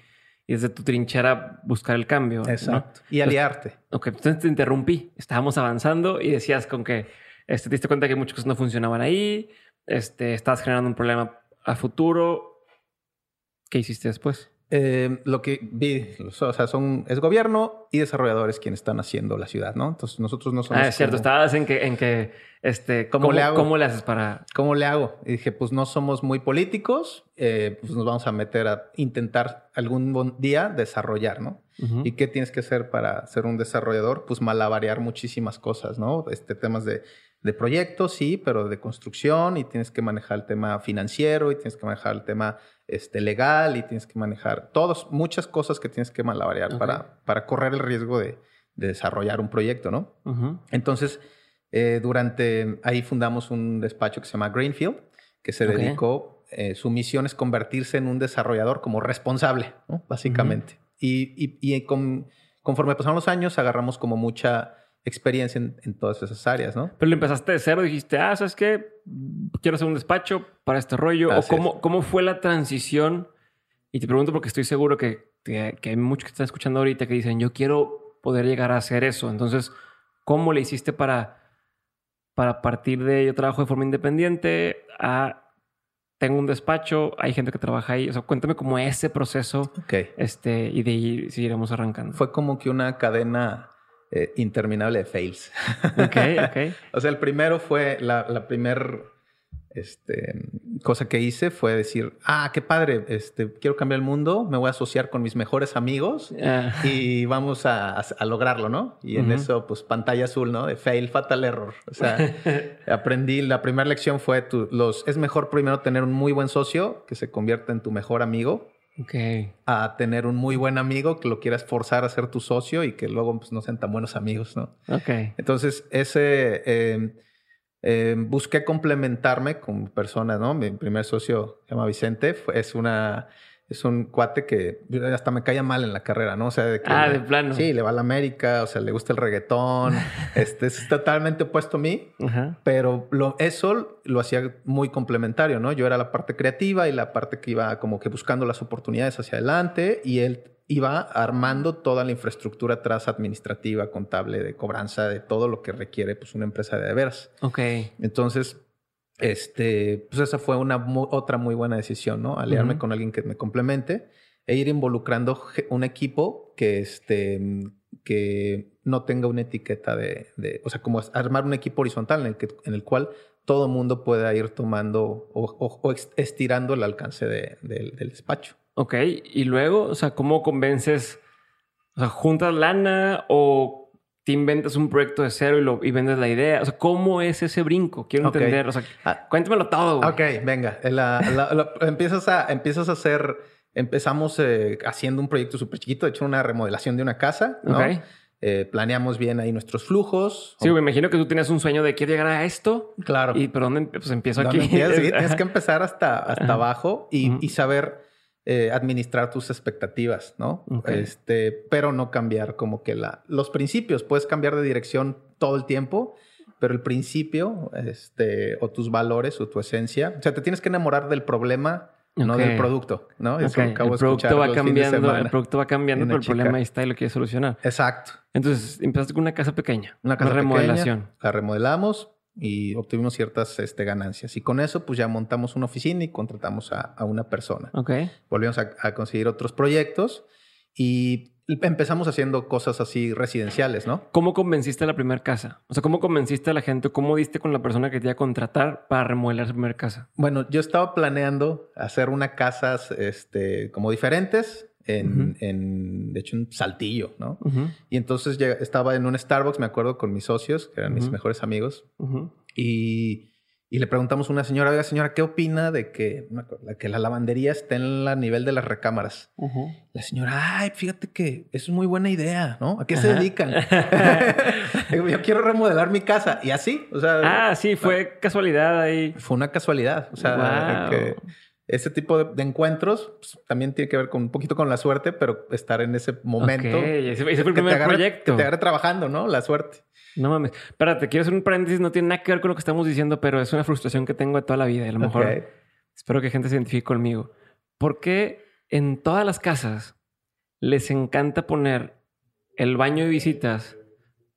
y desde tu trinchera buscar el cambio. Exacto. Y aliarte. ok, entonces te interrumpí. Estábamos avanzando y decías con que este, te diste cuenta que muchas cosas no funcionaban ahí, este, estás generando un problema a futuro. ¿Qué hiciste después? Eh, lo que vi, o sea, son, es gobierno y desarrolladores quienes están haciendo la ciudad, ¿no? Entonces nosotros no somos. Ah, es cierto, estabas en que, en que, este, ¿cómo, le hago? ¿Cómo le haces para.? ¿Cómo le hago? Y dije, pues no somos muy políticos, eh, pues nos vamos a meter a intentar algún día desarrollar, ¿no? ¿Y qué tienes que hacer para ser un desarrollador? Pues malabarear muchísimas cosas, ¿no? Este, temas de, de proyectos, sí, pero de construcción y tienes que manejar el tema financiero y tienes que manejar el tema este, legal y tienes que manejar todos, muchas cosas que tienes que malabarear para, para correr el riesgo de, desarrollar un proyecto, ¿no? Entonces, eh, durante, ahí fundamos un despacho que se llama Greenfield, que se dedicó, eh, su misión es convertirse en un desarrollador como responsable, ¿no? Básicamente. Y, y, conforme pasaron los años, agarramos como mucha experiencia en, todas esas áreas, ¿no? Pero lo empezaste de cero, dijiste, ah, ¿sabes qué? Quiero hacer un despacho para este rollo. ¿O cómo, cómo fue la transición? Y te pregunto porque estoy seguro que, que, hay muchos que están escuchando ahorita que dicen, yo quiero poder llegar a hacer eso. Entonces, ¿cómo le hiciste para, para partir de yo trabajo de forma independiente a tengo un despacho, hay gente que trabaja ahí. O sea, cuéntame cómo ese proceso. Este, y de ahí seguiremos arrancando. Fue como que una cadena eh, interminable de fails. Ok, ok. [LAUGHS] o sea, el primero fue la, la primer este, cosa que hice fue decir, ah, qué padre, este, quiero cambiar el mundo, me voy a asociar con mis mejores amigos ah. y vamos a, a, lograrlo, ¿no? Y en eso, pues pantalla azul, ¿no? De fail, fatal error. O sea, [LAUGHS] aprendí, la primera lección fue, tu, los, es mejor primero tener un muy buen socio que se convierta en tu mejor amigo Okay. A tener un muy buen amigo que lo quieras forzar a ser tu socio y que luego pues, no sean tan buenos amigos, ¿no? Entonces, ese eh, eh, busqué complementarme con personas, ¿no? Mi primer socio se llama Vicente, es una es un cuate que hasta me caía mal en la carrera, ¿no? O sea, de que ah, de plano. Sí, le va a la América, o sea, le gusta el reggaetón, [LAUGHS] este es totalmente opuesto a mí, pero lo, eso lo hacía muy complementario, ¿no? Yo era la parte creativa y la parte que iba como que buscando las oportunidades hacia adelante y él iba armando toda la infraestructura atrás administrativa, contable, de cobranza, de todo lo que requiere pues una empresa de veras. Ok. Entonces, este, pues esa fue una otra muy buena decisión, ¿no? Aliarme con alguien que me complemente e ir involucrando un equipo que, este, que no tenga una etiqueta de, o sea, como armar un equipo horizontal en el, que, en el cual todo mundo pueda ir tomando o, estirando el alcance del despacho. Ok, y luego, o sea, ¿cómo convences? O sea, ¿juntas lana o te inventas un proyecto de cero y, lo, y vendes la idea? O sea, ¿cómo es ese brinco? Quiero entender. O sea, ah. cuéntamelo todo. Ok, venga. empiezas, a, empiezas a hacer... Empezamos eh, haciendo un proyecto súper chiquito, de hecho una remodelación de una casa, ¿no? Eh, planeamos bien ahí nuestros flujos. Sí, me imagino que tú tienes un sueño de quiero llegar a esto. Claro. ¿Y por dónde pues, empiezo aquí? [LAUGHS] tienes que empezar hasta, hasta abajo y, y saber eh, administrar tus expectativas, ¿no? Este, pero no cambiar como que la, los principios. Puedes cambiar de dirección todo el tiempo, pero el principio, este, o tus valores o tu esencia, o sea, te tienes que enamorar del problema. No del producto, ¿no? Eso el producto va cambiando, el producto va cambiando, pero el problema ahí está y lo quieres solucionar. Exacto. Entonces, empezaste con una casa pequeña. Una casa remodelación. la remodelamos, y obtuvimos ciertas este, ganancias. Y con eso, pues ya montamos una oficina y contratamos a, una persona. Ok. Volvimos a, conseguir otros proyectos y empezamos haciendo cosas así residenciales, ¿no? ¿Cómo convenciste a la primera casa? O sea, ¿cómo convenciste a la gente? ¿Cómo diste con la persona que te iba a contratar para remodelar su primera casa? Bueno, yo estaba planeando hacer una casas este, como diferentes en, de hecho, un saltillo, ¿no? Y entonces estaba en un Starbucks, me acuerdo, con mis socios, que eran mis mejores amigos, y, y, le preguntamos a una señora, oiga, señora, ¿qué opina de que, que la lavandería esté en el nivel de las recámaras? La señora, ay, fíjate que es muy buena idea, ¿no? ¿A qué se dedican? [LAUGHS] [LAUGHS] Yo quiero remodelar mi casa. Y así, o sea... Ah, sí, fue casualidad ahí. Fue una casualidad, o sea, que ese tipo de, encuentros pues, también tiene que ver con un poquito con la suerte, pero estar en ese momento. Ese, fue el primer proyecto. Que te agarre trabajando, ¿no? La suerte. No mames. Espérate, quiero hacer un paréntesis. No tiene nada que ver con lo que estamos diciendo, pero es una frustración que tengo de toda la vida. A lo mejor espero que gente se identifique conmigo. ¿Por qué en todas las casas les encanta poner el baño de visitas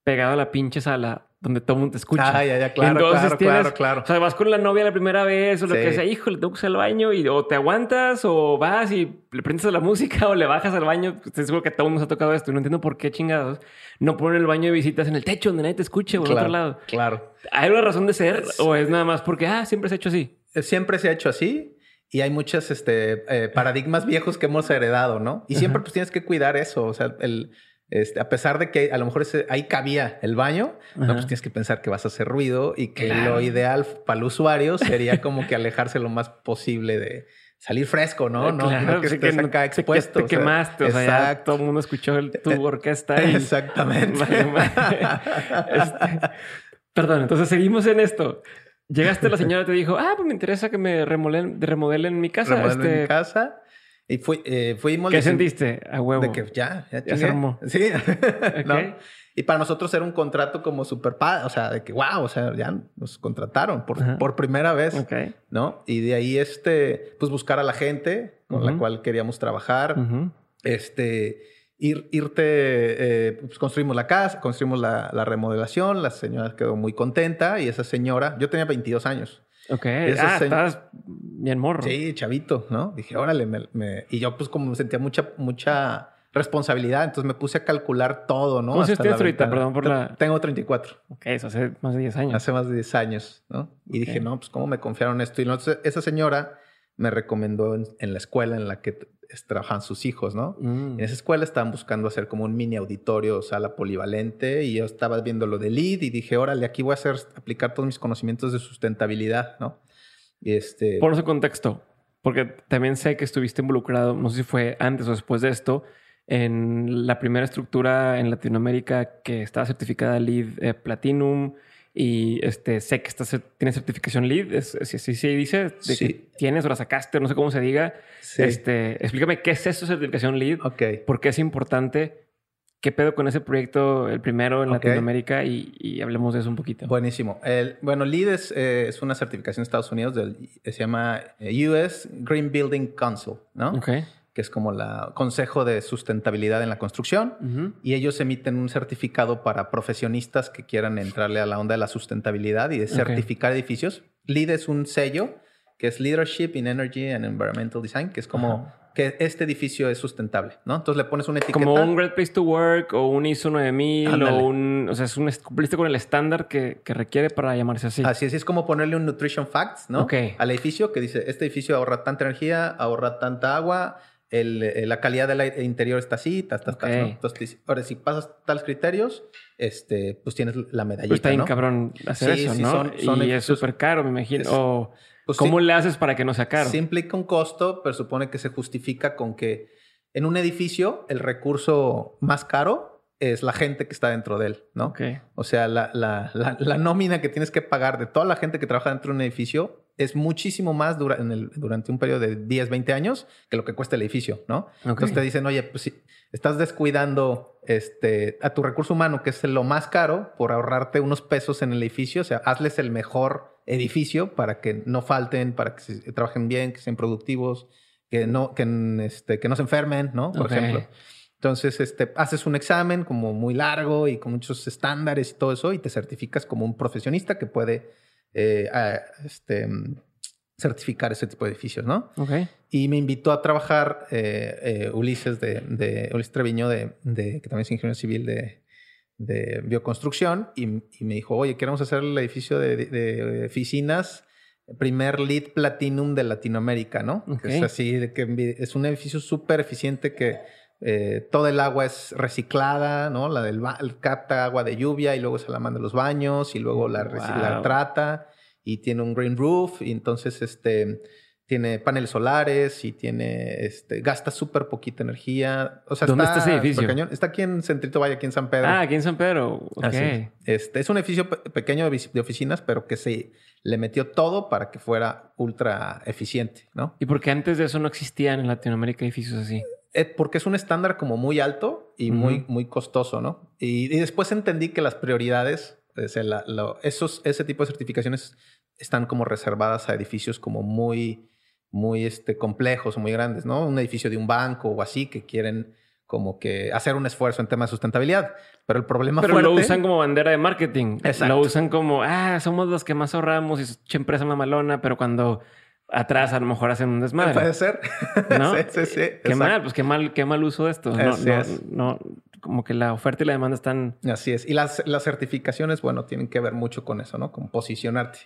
pegado a la pinche sala donde todo el mundo te escucha. Ah, ya, ya, claro, claro, claro, claro. O sea, vas con la novia la primera vez o lo que sea, híjole, tengo que el baño y o te aguantas o vas y le prendes a la música [LAUGHS] o le bajas al baño. Estoy seguro que todo el mundo se ha tocado esto y no entiendo por qué chingados no ponen el baño de visitas en el techo donde nadie te escuche o en otro lado. Claro. ¿Hay una razón de ser o es nada más porque, ah, siempre se ha hecho así? Eh, siempre se ha hecho así y hay muchos este, eh, paradigmas viejos que hemos heredado, ¿no? Y siempre pues tienes que cuidar eso, o sea, el este, a pesar de que a lo mejor ahí cabía el baño, no, pues tienes que pensar que vas a hacer ruido y que lo ideal para el usuario [LAUGHS] sería como que alejarse lo más posible de salir fresco, ¿no? No, no que estés acá expuesto. Te, quemaste, o sea, todo el mundo escuchó tu orquesta. [LAUGHS] Exactamente. [LAUGHS] Este, perdón, entonces seguimos en esto. Llegaste, la señora te dijo, ah, pues me interesa que me remodelen, remodelen mi casa. Remodelen mi este, casa. Y fui, eh, fuimos... ¿Qué sentiste a huevo? De que ya, ya, ya se armó. Sí. [LAUGHS] ¿no? Y para nosotros era un contrato como súper padre, o sea, de que, wow, o sea, ya nos contrataron por, por primera vez, ¿no? Y de ahí, este, pues buscar a la gente con la cual queríamos trabajar, este, ir, irte, eh, pues construimos la casa, construimos la, la, remodelación, la señora quedó muy contenta y esa señora, yo tenía 22 años. Ok, ah, estabas bien morro. Sí, chavito, ¿no? Dije, órale, me, y yo pues como me sentía mucha, mucha responsabilidad, entonces me puse a calcular todo, ¿no? ¿Cómo tienes ahorita? Perdón por la... Tengo 34. Ok, eso hace más de 10 años. Hace más de 10 años, ¿no? Y dije, no, pues ¿cómo me confiaron esto? Y entonces esa señora me recomendó en, la escuela en la que trabajan sus hijos, ¿no? Mm. En esa escuela estaban buscando hacer como un mini auditorio, sala polivalente, y yo estaba viendo lo de lead y dije, órale, aquí voy a hacer, aplicar todos mis conocimientos de sustentabilidad, ¿no? Y este... Por ese contexto, porque también sé que estuviste involucrado, no sé si fue antes o después de esto, en la primera estructura en Latinoamérica que estaba certificada LEED eh, Platinum y este, sé que está, tiene certificación LEED, si sí, sí, dice, de que tienes o la sacaste, no sé cómo se diga. Este, explícame qué es eso, certificación LEED, okay. por qué es importante, qué pedo con ese proyecto, el primero en Latinoamérica y, hablemos de eso un poquito. Buenísimo. El, bueno, LEED es, eh, es, una certificación de Estados Unidos, del, se llama eh, US Green Building Council, ¿no? Okay que es como el Consejo de Sustentabilidad en la Construcción, y ellos emiten un certificado para profesionistas que quieran entrarle a la onda de la sustentabilidad y de certificar edificios. LEED es un sello que es Leadership in Energy and Environmental Design, que es como que este edificio es sustentable, ¿no? Entonces le pones una etiqueta. Como un Great Place to Work o un ISO 9000 o un... O sea, es un, cumpliste con el estándar que, que, requiere para llamarse así. Así es, es como ponerle un Nutrition Facts, ¿no? Ok. Al edificio que dice, este edificio ahorra tanta energía, ahorra tanta agua, eh, la calidad del interior está así, ta, Entonces, ahora si pasas tales criterios, este, pues tienes la medallita, pues está bien cabrón hacer eso, ¿no? y es súper caro, me imagino. Pues ¿Cómo le haces para que no sea caro? Sí implica un costo, pero supone que se justifica con que en un edificio el recurso más caro es la gente que está dentro de él, ¿no? O sea, la, la, la, nómina que tienes que pagar de toda la gente que trabaja dentro de un edificio es muchísimo más en el, durante un periodo de 10, 20 años que lo que cuesta el edificio, ¿no? Entonces te dicen, oye, pues si estás descuidando este, a tu recurso humano, que es lo más caro, por ahorrarte unos pesos en el edificio, o sea, hazles el mejor edificio para que no falten, para que trabajen bien, que sean productivos, que no, que, este, que no se enfermen, ¿no? Por ejemplo. Entonces, este, haces un examen como muy largo y con muchos estándares y todo eso, y te certificas como un profesionista que puede eh, este, certificar ese tipo de edificios, ¿no? Okay. Y me invitó a trabajar eh, eh, Ulises de, de, Ulises Treviño, de, de, que también es ingeniero civil de, de bioconstrucción, y, y, me dijo, oye, queremos hacer el edificio de, oficinas primer lead platinum de Latinoamérica, ¿no? es así, que es un edificio súper eficiente que eh, todo el agua es reciclada, ¿no? La del capta agua de lluvia y luego se la manda a los baños y luego la, la trata y tiene un green roof y entonces este tiene paneles solares y tiene este gasta súper poquita energía. O sea, ¿Dónde está, ese edificio? Está aquí en Centrito Valle, aquí en San Pedro. Ah, aquí en San Pedro. Okay. Este es un edificio pequeño de oficinas, pero que se le metió todo para que fuera ultra eficiente, ¿no? ¿Y por qué antes de eso no existían en Latinoamérica edificios así? Eh, porque es un estándar como muy alto y muy, muy costoso, ¿no? Y, después entendí que las prioridades, esos, ese tipo de certificaciones están como reservadas a edificios como muy, muy este, complejos muy grandes, ¿no? Un edificio de un banco o así que quieren como que hacer un esfuerzo en temas de sustentabilidad. Pero el problema Pero lo usan como bandera de marketing. Exacto. Lo usan como, ah, somos los que más ahorramos y es empresa mamalona, pero cuando atrás a lo mejor hacen un desmadre. Puede ser. [LAUGHS] ¿No? sí, sí, sí. Qué mal, pues qué mal, qué mal uso de esto. No, no, como que la oferta y la demanda están. Así es. Y las, las certificaciones, bueno, tienen que ver mucho con eso, ¿no? Con posicionarte.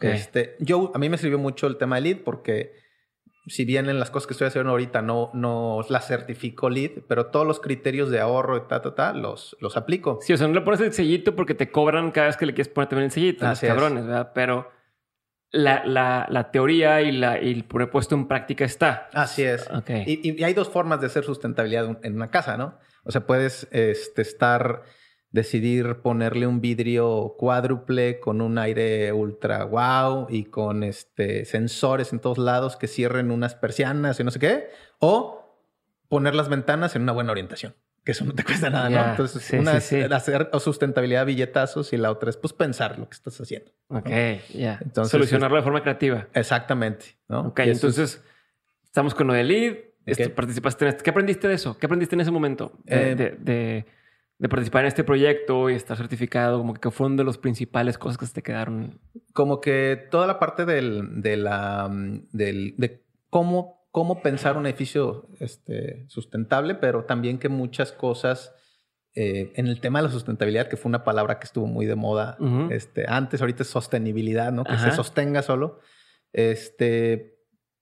Este, yo, a mí me sirvió mucho el tema de lead porque si bien en las cosas que estoy haciendo ahorita no, no las certifico lead, pero todos los criterios de ahorro y ta, ta, ta, los, los aplico. Sí, o sea, no le pones el sellito porque te cobran cada vez que le quieres poner también el sellito. Así los cabrones, ¿verdad? Pero la, la, la, teoría y, la, y el puesto en práctica está. Así es. Y, y, hay dos formas de hacer sustentabilidad en una casa, ¿no? O sea, puedes este, estar, decidir ponerle un vidrio cuádruple con un aire ultra wow y con este, sensores en todos lados que cierren unas persianas y no sé qué. O poner las ventanas en una buena orientación. Que eso no te cuesta nada, ¿no? Entonces, sí, una sí, es sí. hacer billetazos billetazos y la otra es pues pensar lo que estás haciendo. Ok, ya. Entonces, Solucionarlo de forma creativa. Exactamente, ¿no? Ok, Y eso es- entonces estamos con lo de lead. este, Ok. participaste en este. ¿Qué aprendiste de eso? ¿Qué aprendiste en ese momento? De, Eh, de- de- de participar en este proyecto y estar certificado. Como que fueron de las principales cosas que se te quedaron. como que toda la parte del, de la mm, del, de cómo, cómo pensar un edificio este, sustentable, pero también que muchas cosas eh, en el tema de la sustentabilidad, que fue una palabra que estuvo muy de moda Ujú. este, antes, ahorita es sostenibilidad, ¿no? Que Ajá. se sostenga solo. Este,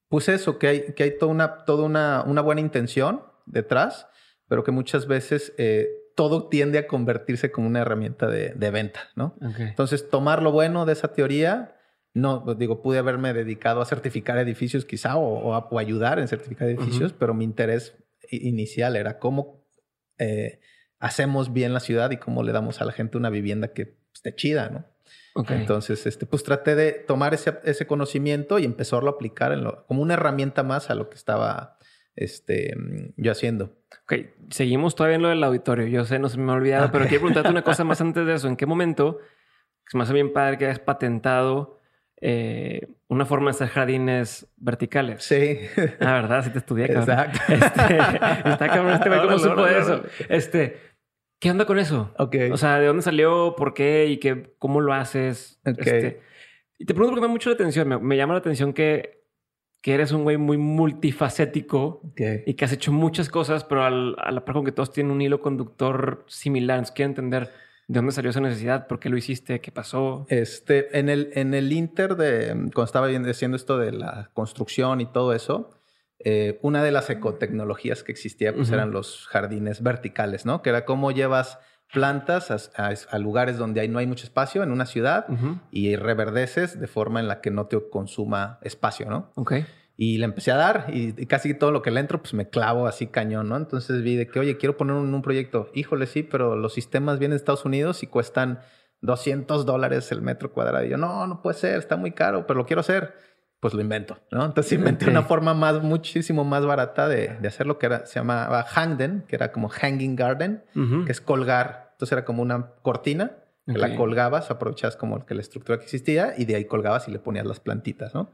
pues eso, que hay, que hay toda una, toda una, una buena intención detrás, pero que muchas veces eh, todo tiende a convertirse como una herramienta de, de venta, ¿no? Ok. Entonces, tomar lo bueno de esa teoría, no, pues, digo, pude haberme dedicado a certificar edificios quizá o, o a- o ayudar en certificar edificios, pero mi interés inicial era cómo eh, hacemos bien la ciudad y cómo le damos a la gente una vivienda que esté chida, ¿no? Entonces, este, pues traté de tomar ese, ese conocimiento y empezarlo a aplicar en lo- como una herramienta más a lo que estaba este, yo haciendo. Ok, seguimos todavía en lo del auditorio. Yo sé, no se me ha olvidado, pero quiero preguntarte una [LAUGHS] cosa más antes de eso. ¿En qué momento se me hace bien padre que hayas patentado eh, una forma de hacer jardines verticales? Sí, Ah, ¿verdad? Sí te estudié, cabrón. exacto. Este, está cabrón este güey, ¿cómo Órale, supo órale, eso? Este, ¿qué onda con eso? Ok. O sea, ¿de dónde salió? ¿Por qué? ¿Y qué, cómo lo haces? Ok. Este, y te pregunto porque me llama mucho la atención. Me, me llama la atención que, que eres un güey muy multifacético y que has hecho muchas cosas, pero al- a la par con que todos tienen un hilo conductor similar. Entonces, quiero entender de dónde salió esa necesidad, por qué lo hiciste, qué pasó. Este, en el, en el Inter de cuando estaba haciendo esto de la construcción y todo eso, eh, una de las ecotecnologías que existía pues eran los jardines verticales, ¿no? Que era cómo llevas plantas a, a- a lugares donde hay, no hay mucho espacio en una ciudad y reverdeces de forma en la que no te consuma espacio, ¿no? Ok. Y le empecé a dar y, y casi todo lo que le entro, pues me clavo así cañón, ¿no? Entonces vi de que, oye, quiero poner un, un proyecto. Híjole, sí, pero los sistemas vienen de Estados Unidos y cuestan 200 dólares el metro cuadrado. Y yo, no, no puede ser, está muy caro, pero lo quiero hacer. Pues lo invento, ¿no? Entonces inventé Ok. una forma más, muchísimo más barata de, de hacerlo, que era, se llamaba Hangden, que era como Hanging Garden, Ujú. que es colgar. Entonces era como una cortina, que la colgabas, aprovechabas como que la estructura que existía y de ahí colgabas y le ponías las plantitas, ¿no?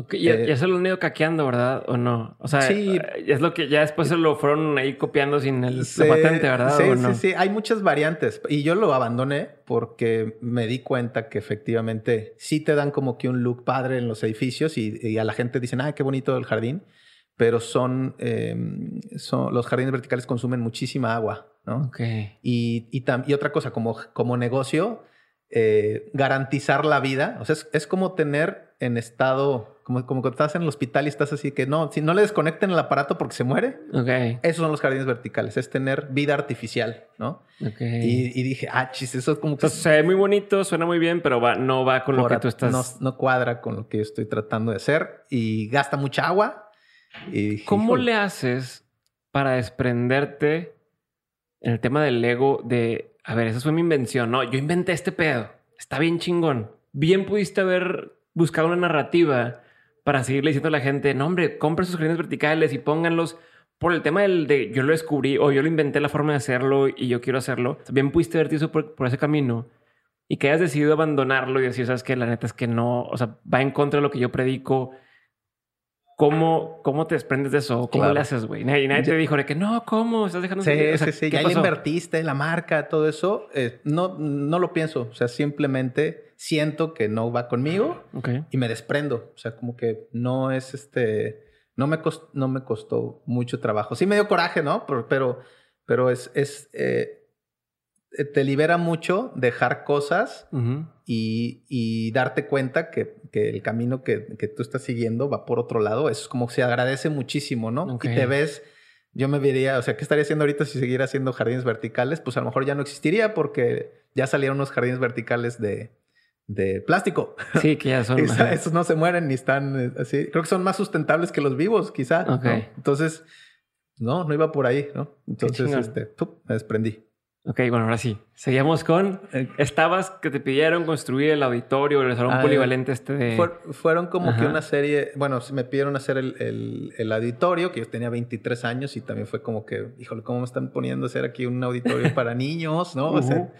Ok, Ya, Eh, ya se lo han ido caqueando, ¿verdad? ¿O no? O sea, Sí. eh, es lo que ya después se lo fueron ahí copiando sin el, Sí, la patente, ¿verdad? Sí, ¿O no? sí, sí. Hay muchas variantes. Y yo lo abandoné porque me di cuenta que efectivamente sí te dan como que un look padre en los edificios y, y a la gente dicen, ah, qué bonito el jardín. Pero son, eh, son, los jardines verticales consumen muchísima agua, ¿no? Ok. Y, y, tam- y otra cosa, como, como negocio, eh, garantizar la vida. O sea, es, es como tener en estado, como, como cuando estás en el hospital y estás así que no, si no le desconecten el aparato porque se muere, Ok. esos son los jardines verticales, es tener vida artificial, ¿no? Ok. Y, y dije, ah, chis, eso es como que Entonces, se ve muy bonito, suena muy bien, pero va, no va con lo que tú estás... no, no cuadra con lo que yo estoy tratando de hacer y gasta mucha agua. Y dije, ¿Cómo "Híjole". le haces para desprenderte en el tema del ego de, a ver, esa fue mi invención, ¿no? Yo inventé este pedo, está bien chingón. Bien pudiste haber buscado una narrativa para seguirle diciendo a la gente, no, hombre, compren sus jardines verticales y pónganlos por el tema del de yo lo descubrí o yo lo inventé la forma de hacerlo y yo quiero hacerlo. Bien pudiste haberte ido por, por ese camino y que hayas decidido abandonarlo y decir, sabes que la neta es que no, o sea, va en contra de lo que yo predico. ¿Cómo, cómo te desprendes de eso? ¿Cómo Claro. le haces, güey? Nadie, nadie te dijo de que no, ¿cómo? Estás dejando Sí, o sea, sí, sí. ¿qué Ya le invertiste, la marca, todo eso. eh, no, no lo pienso. O sea, simplemente siento que no va conmigo Ok. y me desprendo. O sea, como que no es este. No me, costó, no me costó mucho trabajo. Sí me dio coraje, ¿no? Pero, pero, pero es. es eh, te libera mucho dejar cosas Ujú. y, y darte cuenta que, que el camino que, que tú estás siguiendo va por otro lado. Eso es como se agradece muchísimo, ¿no? Y te ves. Yo me vería, o sea, ¿qué estaría haciendo ahorita si siguiera haciendo jardines verticales? Pues a lo mejor ya no existiría porque ya salieron unos jardines verticales de, de plástico. Sí, que ya [LAUGHS] son. Esos no se mueren ni están eh, así. Creo que son más sustentables que los vivos, quizá. Entonces, no, no iba por ahí, ¿no? Entonces, este, ¡pup! me desprendí. Ok, bueno, ahora sí. Seguimos con. Eh, Estabas que te pidieron construir el auditorio, el salón Ah, polivalente este de. Fueron como que una serie, bueno, me pidieron hacer el, el- el auditorio, que yo tenía 23 años y también fue como que, híjole, ¿cómo me están poniendo a hacer aquí un auditorio [LAUGHS] para niños, no? O sea, Ujú.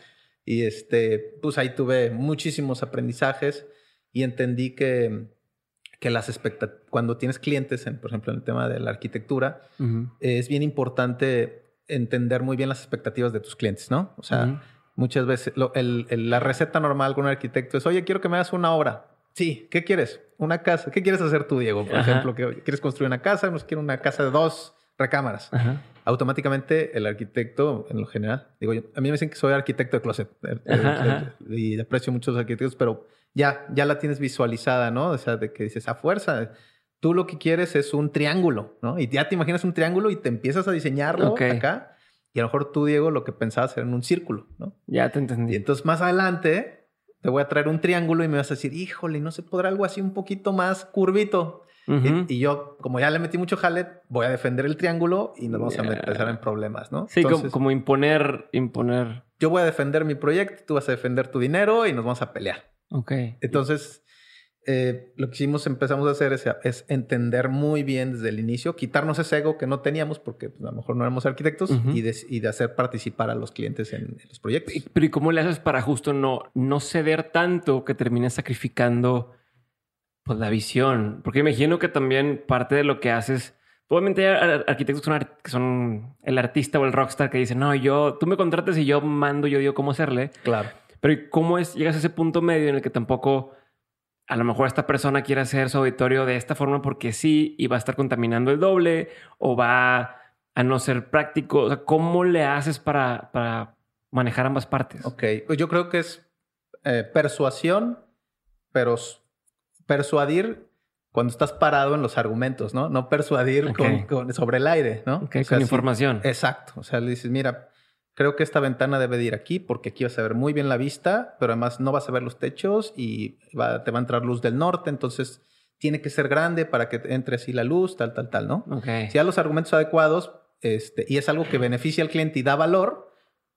Y este, pues ahí tuve muchísimos aprendizajes y entendí que, que las cuando tienes clientes, en, por ejemplo, en el tema de la arquitectura, es bien importante entender muy bien las expectativas de tus clientes, ¿no? O sea. Muchas veces lo- el- el- la receta normal con un arquitecto es, oye, quiero que me hagas una obra. Sí, ¿qué quieres? Una casa. ¿Qué quieres hacer tú, Diego? Por Ajá. ejemplo, quieres construir una casa, nos quiero una casa de dos recámaras. Ajá. Automáticamente el arquitecto, en lo general, digo yo, a mí me dicen que soy arquitecto de closet Ajá, ajá. y aprecio mucho a los arquitectos, pero ya, ya la tienes visualizada, ¿no? O sea, de que dices, a fuerza, tú lo que quieres es un triángulo, ¿no? Y ya te imaginas un triángulo y te empiezas a diseñarlo Ok. acá. Y a lo mejor tú, Diego, lo que pensabas era en un círculo, ¿no? Ya te Y entendí. entonces más adelante te voy a traer un triángulo y me vas a decir, híjole, ¿no se podrá algo así un poquito más curvito? Ujú. y, y yo, como ya le metí mucho jale, voy a defender el triángulo y nos vamos a empezar en problemas, ¿no? Sí, como, Entonces, como imponer, imponer. yo voy a defender mi proyecto, tú vas a defender tu dinero y nos vamos a pelear. Ok. Entonces, eh, lo que hicimos, empezamos a hacer es, es entender muy bien desde el inicio, quitarnos ese ego que no teníamos porque pues, a lo mejor no éramos arquitectos Ujú. y, de, y de hacer participar a los clientes en, en los proyectos. Pero ¿y cómo le haces para justo no, no ceder tanto que termines sacrificando pues, la visión? Porque imagino que también parte de lo que haces, obviamente hay ar- arquitectos que son, que son el artista o el rockstar que dicen, no, yo, tú me contratas y yo mando, yo digo cómo hacerle. Claro. Pero ¿y ¿cómo es, llegas a ese punto medio en el que tampoco a lo mejor esta persona quiere hacer su auditorio de esta forma porque sí y va a estar contaminando el doble o va a no ser práctico? O sea, ¿cómo le haces para, para manejar ambas partes? Ok, pues yo creo que es eh, persuasión, pero persuadir cuando estás parado en los argumentos, ¿no? No persuadir Ok. con- con- sobre el aire, ¿no? Ok, O sea, con sí- información. Exacto. O sea, le dices, mira, creo que esta ventana debe de ir aquí porque aquí vas a ver muy bien la vista, pero además no vas a ver los techos y va- te va a entrar luz del norte, entonces tiene que ser grande para que entre así la luz, tal, tal, tal, ¿no? Ok. Si da los argumentos adecuados este, y es algo que beneficia al cliente y da valor,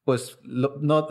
pues lo- no,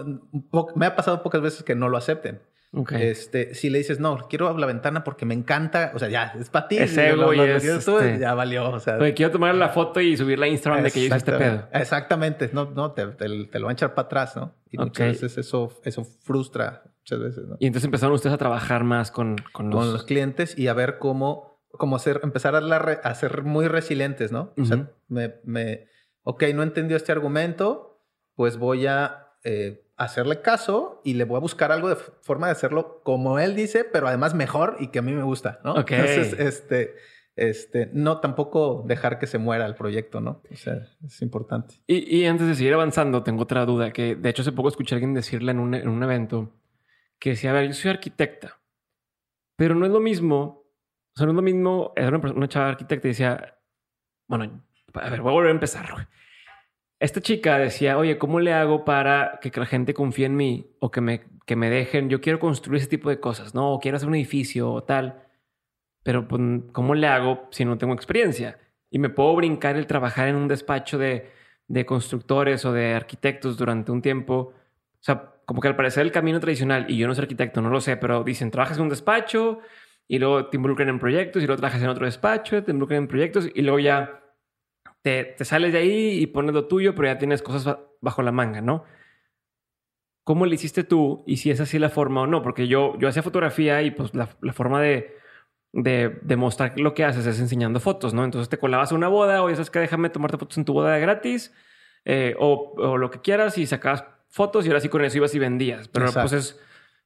me ha pasado pocas veces que no lo acepten. Ok. Este, si le dices, no, quiero la ventana porque me encanta, o sea, ya, es para ti. Es ego y es, este, ya valió. O sea, Oye, quiero tomar la foto y subirla a Instagram de que yo hice este pedo. Exactamente. No, no, te, te- te lo van a echar para atrás, ¿no? Y Ok. muchas veces eso, eso frustra, muchas veces, ¿no? Y entonces empezaron ustedes a trabajar más con, con los... Con los clientes y a ver cómo, cómo hacer, empezar a, la re- a ser muy resilientes, ¿no? O sea, me, me, ok, no entendió este argumento, pues voy a eh, hacerle caso y le voy a buscar algo de forma de hacerlo como él dice, pero además mejor y que a mí me gusta, ¿no? Entonces, este, este, no tampoco dejar que se muera el proyecto, ¿no? O sea, es importante. Y, y antes de seguir avanzando, tengo otra duda que de hecho hace poco escuché a alguien decirla en un, en un evento que decía, a ver, yo soy arquitecta, pero no es lo mismo, o sea, no es lo mismo, era una, una chava arquitecta y decía, bueno, a ver, voy a volver a empezar. Esta chica decía, oye, ¿cómo le hago para que la gente confíe en mí o que me, que me dejen? Yo quiero construir ese tipo de cosas, ¿no? O quiero hacer un edificio o tal. Pero, pues, ¿cómo le hago si no tengo experiencia? Y me puedo brincar el trabajar en un despacho de, de constructores o de arquitectos durante un tiempo. O sea, como que al parecer el camino tradicional, y yo no soy arquitecto, no lo sé, pero dicen, trabajas en un despacho y luego te involucran en proyectos y luego trabajas en otro despacho, te involucran en proyectos y luego ya te, te sales de ahí y pones lo tuyo, pero ya tienes cosas ba- bajo la manga, ¿no? ¿Cómo le hiciste tú? Y si es así la forma o no, porque yo, yo hacía fotografía y pues la, la forma de, de, de mostrar lo que haces es enseñando fotos, ¿no? Entonces te colabas a una boda o ya sabes que déjame tomarte fotos en tu boda de gratis eh, o, o lo que quieras y sacabas fotos y ahora sí con eso ibas y vendías. Pero Exacto. pues es,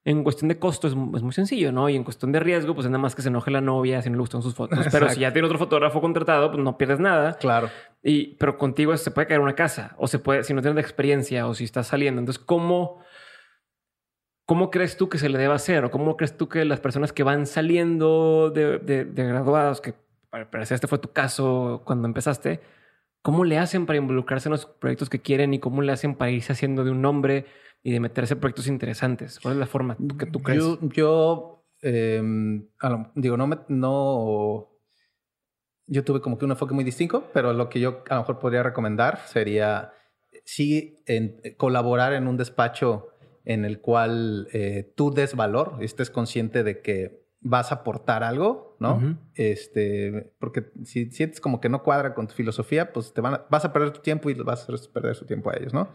en cuestión de costo es, es muy sencillo, ¿no? Y en cuestión de riesgo, pues es nada más que se enoje la novia si no le gustan sus fotos. Pero si ya tiene otro fotógrafo contratado, pues no pierdes nada. Claro. Y, pero contigo se puede caer una casa o se puede, si no tienes la experiencia o si estás saliendo. Entonces, ¿cómo, cómo crees tú que se le debe hacer? ¿O cómo crees tú que las personas que van saliendo de, de- de graduados, que al parecer este fue tu caso cuando empezaste, cómo le hacen para involucrarse en los proyectos que quieren y cómo le hacen para irse haciendo de un nombre y de meterse en proyectos interesantes? ¿Cuál es la forma que tú crees? Yo, yo eh, a lo- digo, no me, no, yo tuve como que un enfoque muy distinto, pero lo que yo a lo mejor podría recomendar sería sí en, colaborar en un despacho en el cual eh, tú des valor, estés consciente de que vas a aportar algo, ¿no? Este, porque si sientes como que no cuadra con tu filosofía, pues te van vas a perder tu tiempo y vas a perder su tiempo a ellos, ¿no?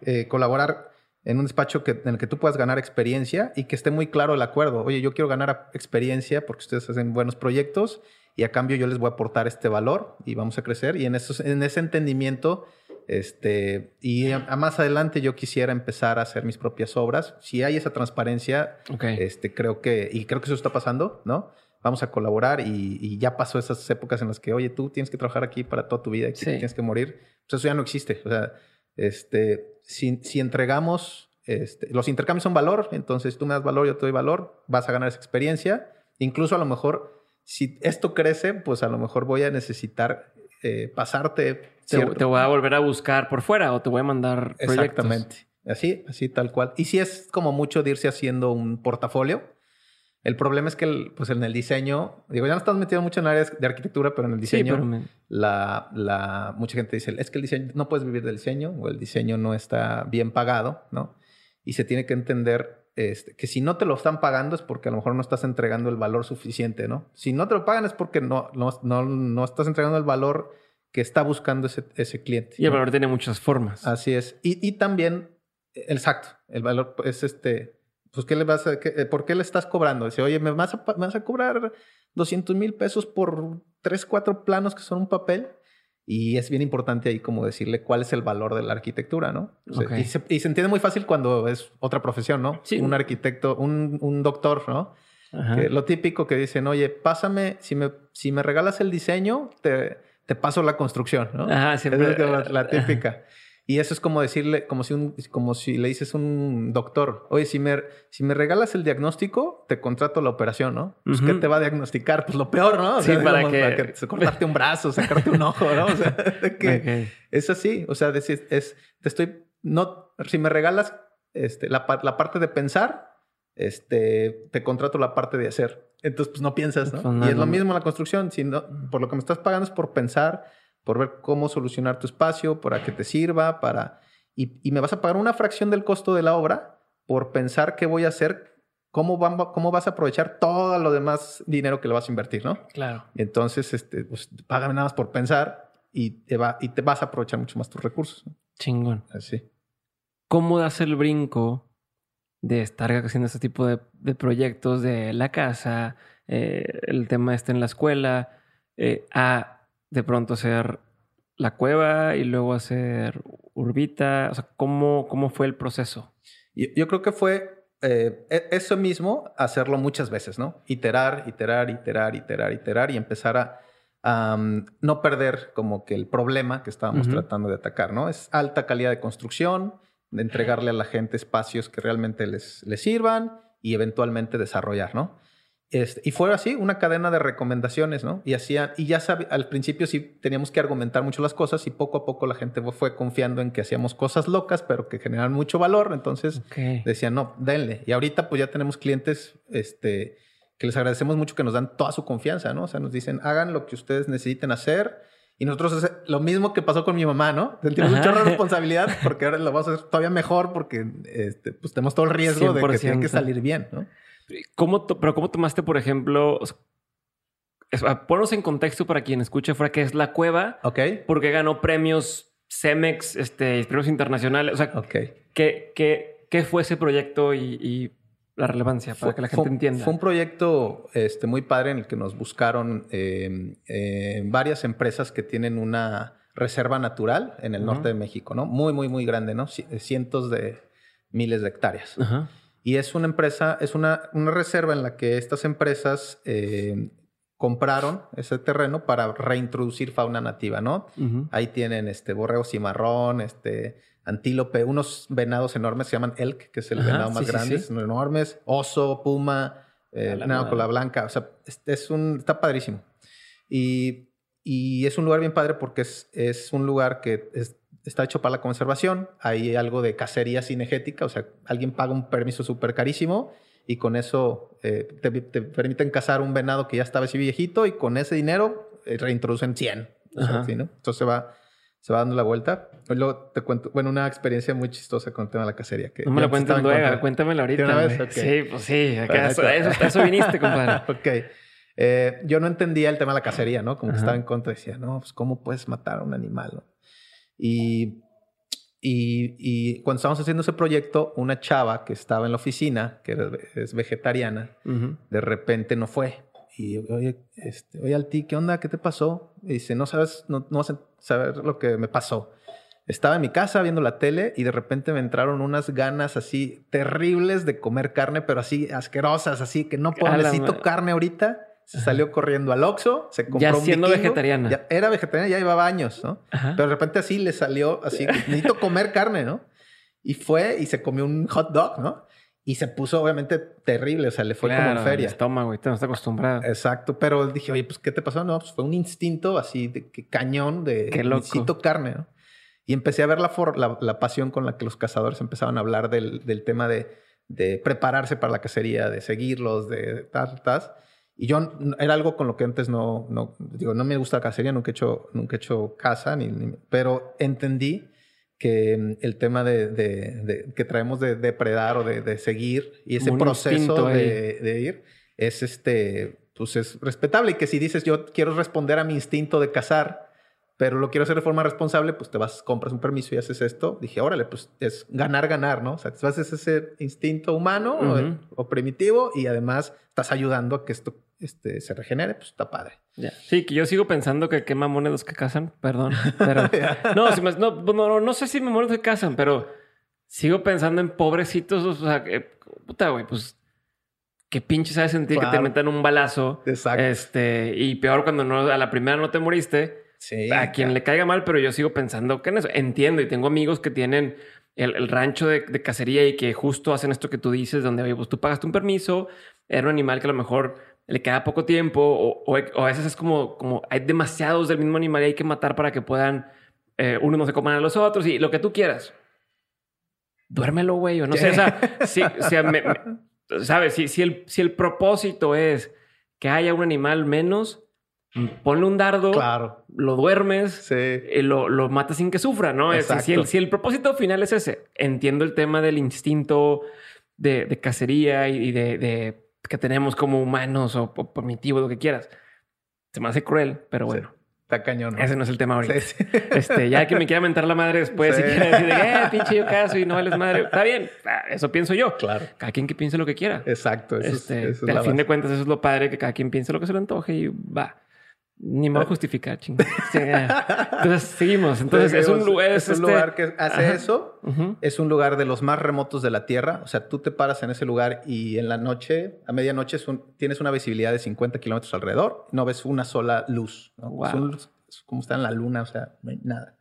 Eh, colaborar en un despacho que, en el que tú puedas ganar experiencia y que esté muy claro el acuerdo. Oye, yo quiero ganar experiencia porque ustedes hacen buenos proyectos y a cambio yo les voy a aportar este valor y vamos a crecer. Y en, eso, en ese entendimiento este, y a, más adelante yo quisiera empezar a hacer mis propias obras. Si hay esa transparencia, este, creo que, y creo que eso está pasando, ¿no? Vamos a colaborar y, ya pasó esas épocas en las que, oye, tú tienes que trabajar aquí para toda tu vida y tienes que morir. Pues eso ya no existe. O sea, este, si, si entregamos, este, los intercambios son valor, entonces tú me das valor, yo te doy valor, vas a ganar esa experiencia. Incluso a lo mejor, si esto crece, pues a lo mejor voy a necesitar eh, pasarte. Te, voy a volver a buscar por fuera o te voy a mandar proyectos. Exactamente. Así, así tal cual. Y si es como mucho de irse haciendo un portafolio. El problema es que pues en el diseño, digo, ya no estás metido mucho en áreas de arquitectura, pero en el diseño, la, la, mucha gente dice, es que el diseño, no puedes vivir del diseño o el diseño no está bien pagado, ¿no? Y se tiene que entender este, que si no te lo están pagando es porque a lo mejor no estás entregando el valor suficiente, ¿no? Si no te lo pagan es porque no, no, no, estás entregando el valor que está buscando ese, ese cliente. Y el valor tiene muchas formas. Así es. Y, y también, exacto, el valor es este, pues, ¿qué le vas a, qué, ¿por qué le estás cobrando? Dice, oye, ¿me vas a, me vas a cobrar 200 mil pesos por tres, cuatro planos que son un papel? Y es bien importante ahí como decirle cuál es el valor de la arquitectura, ¿no? y, se, entiende muy fácil cuando es otra profesión, ¿no? Sí. Un arquitecto, un, un doctor, ¿no? lo típico que dicen, oye, pásame, si me, si me regalas el diseño, te, te paso la construcción, ¿no? Ajá, siempre. es la típica. Y eso es como decirle, como si, un, como si le dices a un doctor, oye, si me, si me regalas el diagnóstico, te contrato la operación, ¿no? Pues, ¿qué te va a diagnosticar? Pues lo peor, ¿no? sí, para, que... cortarte un brazo, sacarte un ojo, ¿no? O sea, [LAUGHS] que es así. O sea, decir, es, te estoy, no, si me regalas este, la, la parte de pensar, este, te contrato la parte de hacer. Entonces, pues no piensas, ¿no? Pues, y es lo mismo en la construcción. Si por lo que me estás pagando es por pensar por ver cómo solucionar tu espacio, para que te sirva, para... Y, me vas a pagar una fracción del costo de la obra por pensar qué voy a hacer, cómo, cómo vas a aprovechar todo lo demás dinero que le vas a invertir, ¿no? Claro. Entonces, este, pues, págame nada más por pensar y te, va, y te vas a aprovechar mucho más tus recursos. Chingón. Así. ¿Cómo das el brinco de estar haciendo este tipo de, proyectos de la casa, eh, el tema este en la escuela, eh, a de pronto hacer la cueva y luego hacer Urbita? O sea, ¿cómo, cómo fue el proceso? Yo, creo que fue eh, e, eso mismo, hacerlo muchas veces, ¿no? Iterar, iterar, iterar, iterar, iterar y empezar a, no perder como que el problema que estábamos tratando de atacar, ¿no? Es alta calidad de construcción, de entregarle a la gente espacios que realmente les, les sirvan y eventualmente desarrollar, ¿no? Este, y fue así, una cadena de recomendaciones, ¿no? Y hacían, y ya sabía, al principio sí teníamos que argumentar mucho las cosas y poco a poco la gente fue confiando en que hacíamos cosas locas, pero que generaban mucho valor. Entonces decían, no, denle. Y ahorita pues ya tenemos clientes, este, que les agradecemos mucho que nos dan toda su confianza, ¿no? O sea, nos dicen, hagan lo que ustedes necesiten hacer. Y nosotros lo mismo que pasó con mi mamá, ¿no? Sentimos mucha responsabilidad porque ahora lo vamos a hacer todavía mejor porque este, pues tenemos todo el riesgo de que tiene que salir bien, ¿no? ¿Cómo pero ¿cómo tomaste, por ejemplo, ponos en contexto para quien escuche fuera que es La Cueva? Ok. Porque ganó premios Cemex, este, premios internacionales. O sea, ¿qué, qué, qué fue ese proyecto y, la relevancia para que la gente entienda? Fue un proyecto este, muy padre en el que nos buscaron em, em, varias empresas que tienen una reserva natural en el norte de México, ¿no? Muy, muy, muy grande, ¿no? Cientos de miles de hectáreas. Ajá. Y es una empresa, es una, una reserva en la que estas empresas eh, compraron ese terreno para reintroducir fauna nativa, ¿no? Ahí tienen este borrego cimarrón, este antílope, unos venados enormes, se llaman elk, que es el venado más grande, son enormes, oso, puma, eh, venado con la blanca, o sea, es, un, está padrísimo. Y, y, es un lugar bien padre porque es, es un lugar que es, está hecho para la conservación. Hay algo de cacería cinegética, o sea, alguien paga un permiso súper carísimo y con eso eh, te, permiten cazar un venado que ya estaba así viejito y con ese dinero eh, reintroducen 100. Entonces se va, se va dando la vuelta. Luego te cuento, bueno, una experiencia muy chistosa con el tema de la cacería. Que no me la cuentes luego, cuéntamela ahorita. ¿De una vez? güey. Ok. Sí, pues sí. acá eso, eso, eso viniste, compadre. [LAUGHS] ok. Eh, yo no entendía el tema de la cacería, ¿no? Como que Ajá. estaba en contra. Decía, no, pues cómo puedes matar a un animal, ¿no? Y, y, y cuando estábamos haciendo ese proyecto, una chava que estaba en la oficina, que era- es vegetariana, de repente no fue. Y oye, este, oye, Alti, ¿qué onda? ¿Qué te pasó? Y dice, no sabes, no, no vas a saber lo que me pasó. Estaba en mi casa viendo la tele y de repente me entraron unas ganas así terribles de comer carne, pero así asquerosas, así que no puedo, necesito carne ahorita. Se salió corriendo al Oxxo, se compró Ya un siendo vikingo. vegetariana. Ya era vegetariana, ya llevaba años, ¿no? Ajá. Pero de repente así le salió, así, necesito comer carne, ¿no? Y fue y se comió un hot dog, ¿no? Y se puso obviamente terrible, o sea, le fue como Claro, en feria. El estómago, güey, no está acostumbrado. Exacto, pero dije, oye, pues, ¿qué te pasó? No, pues fue un instinto así de que cañón de Qué loco. necesito carne, ¿no? Y empecé a ver la, for- la, la pasión con la que los cazadores empezaban a hablar del, del tema de, de prepararse para la cacería, de seguirlos, de tal, tal. Y yo era algo con lo que antes no, no digo, no me gusta la cacería, nunca he hecho, nunca he hecho caza, ni, ni- pero entendí que mm, el tema de, de- de- que traemos de depredar o de, de seguir y ese proceso de, ir es este, pues es respetable y que si dices yo quiero responder a mi instinto de cazar, pero lo quiero hacer de forma responsable, pues te vas, compras un permiso y haces esto. Dije, órale, pues es ganar, ganar, ¿no? O sea, haces ese instinto humano o- Ujú. o, primitivo y además estás ayudando a que esto este, se regenere, pues está padre. Ya. Sí, que yo sigo pensando que qué mamones los que cazan, perdón. Pero [LAUGHS] no, si me- no, no, no sé si mamones que cazan, pero sigo pensando en pobrecitos, o sea, que, puta, güey, pues qué pinche sabes sentir que te Claro. metan un balazo. Exacto. Este, y peor cuando no, a la primera no te moriste. Sí. a quien le caiga mal, pero yo sigo pensando que en eso. Entiendo y tengo amigos que tienen el, el rancho de, de cacería y que justo hacen esto que tú dices, donde oye, pues tú pagaste un permiso, era un animal que a lo mejor le queda poco tiempo o, o- o a veces es como, como hay demasiados del mismo animal y hay que matar para que puedan, eh, unos no se coman a los otros y lo que tú quieras. Duérmelo, güey, o no sé, o sea, [LAUGHS] si, o sea, me- me- ¿sabes? Si, si, el, si el propósito es que haya un animal menos, ponle un dardo Claro. lo duermes, Sí. eh, lo, lo matas sin que sufra, ¿no? Es- si, el, si el propósito final es ese, entiendo el tema del instinto de, de cacería y, y de, de que tenemos como humanos o, o primitivos, lo que quieras. Se me hace cruel, pero bueno, Está cañón. ¿no? ese no es el tema ahorita. Sí, sí. [LAUGHS] Este, ya que me quiera mentar la madre después Sí. y quiere decir, de, eh, pinche yo caso y no vales madre. Está bien, Ah, eso pienso yo. Claro. Cada quien que piense lo que quiera. Exacto. Eso es- Este, eso al fin de cuentas, eso es lo padre, que cada quien piense lo que se le antoje y va. Ni me voy a justificar, ching. Sí. Entonces, seguimos. Entonces, es un lugar... es un este- lugar que hace Ajá. eso. Ujú. Es un lugar de los más remotos de la Tierra. O sea, tú te paras en ese lugar y en la noche, a medianoche, es un- tienes una visibilidad de 50 kilómetros alrededor. No ves una sola luz. ¿no? Wow. Es, un- es como está en la luna, o sea, no hay nada.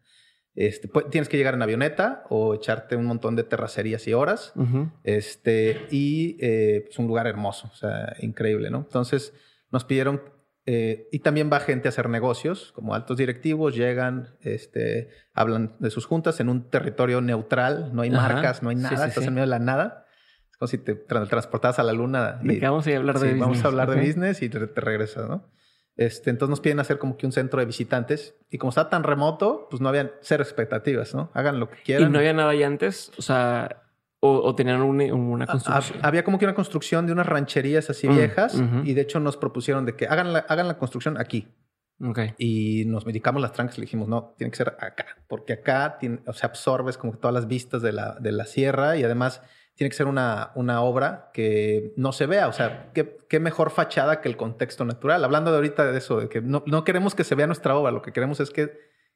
Este, pu- tienes que llegar en avioneta o echarte un montón de terracerías y horas. Ujú. Este, y eh, es un lugar hermoso, o sea, increíble, ¿no? Entonces nos pidieron, eh, y también va gente a hacer negocios, como altos directivos, llegan, este, hablan de sus juntas en un territorio neutral, no hay Ajá. marcas, no hay Sí, nada, sí, estás sí. en medio de la nada. Es como si te tra- transportaras a la luna. ¿De qué vamos a hablar de Sí, vamos business? a hablar Ok. de business y te, te regresas, ¿no? Este, entonces nos piden hacer como que un centro de visitantes y como está tan remoto, pues no habían cero expectativas, ¿no? Hagan lo que ¿Y quieran. no había nada ahí antes? O sea, o, o tenían una, una construcción. Había como que una construcción de unas rancherías así Mm, viejas ujú. y de hecho nos propusieron de que hagan la, hagan la construcción aquí Ok. y nos medicamos las trancas y le dijimos no, tiene que ser acá porque acá tiene, o sea, absorbes como que todas las vistas de la, de la sierra y además tiene que ser una, una obra que no se vea, o sea, ¿qué, qué mejor fachada que el contexto natural. Hablando de ahorita de eso, de que no, no queremos que se vea nuestra obra, lo que queremos es que,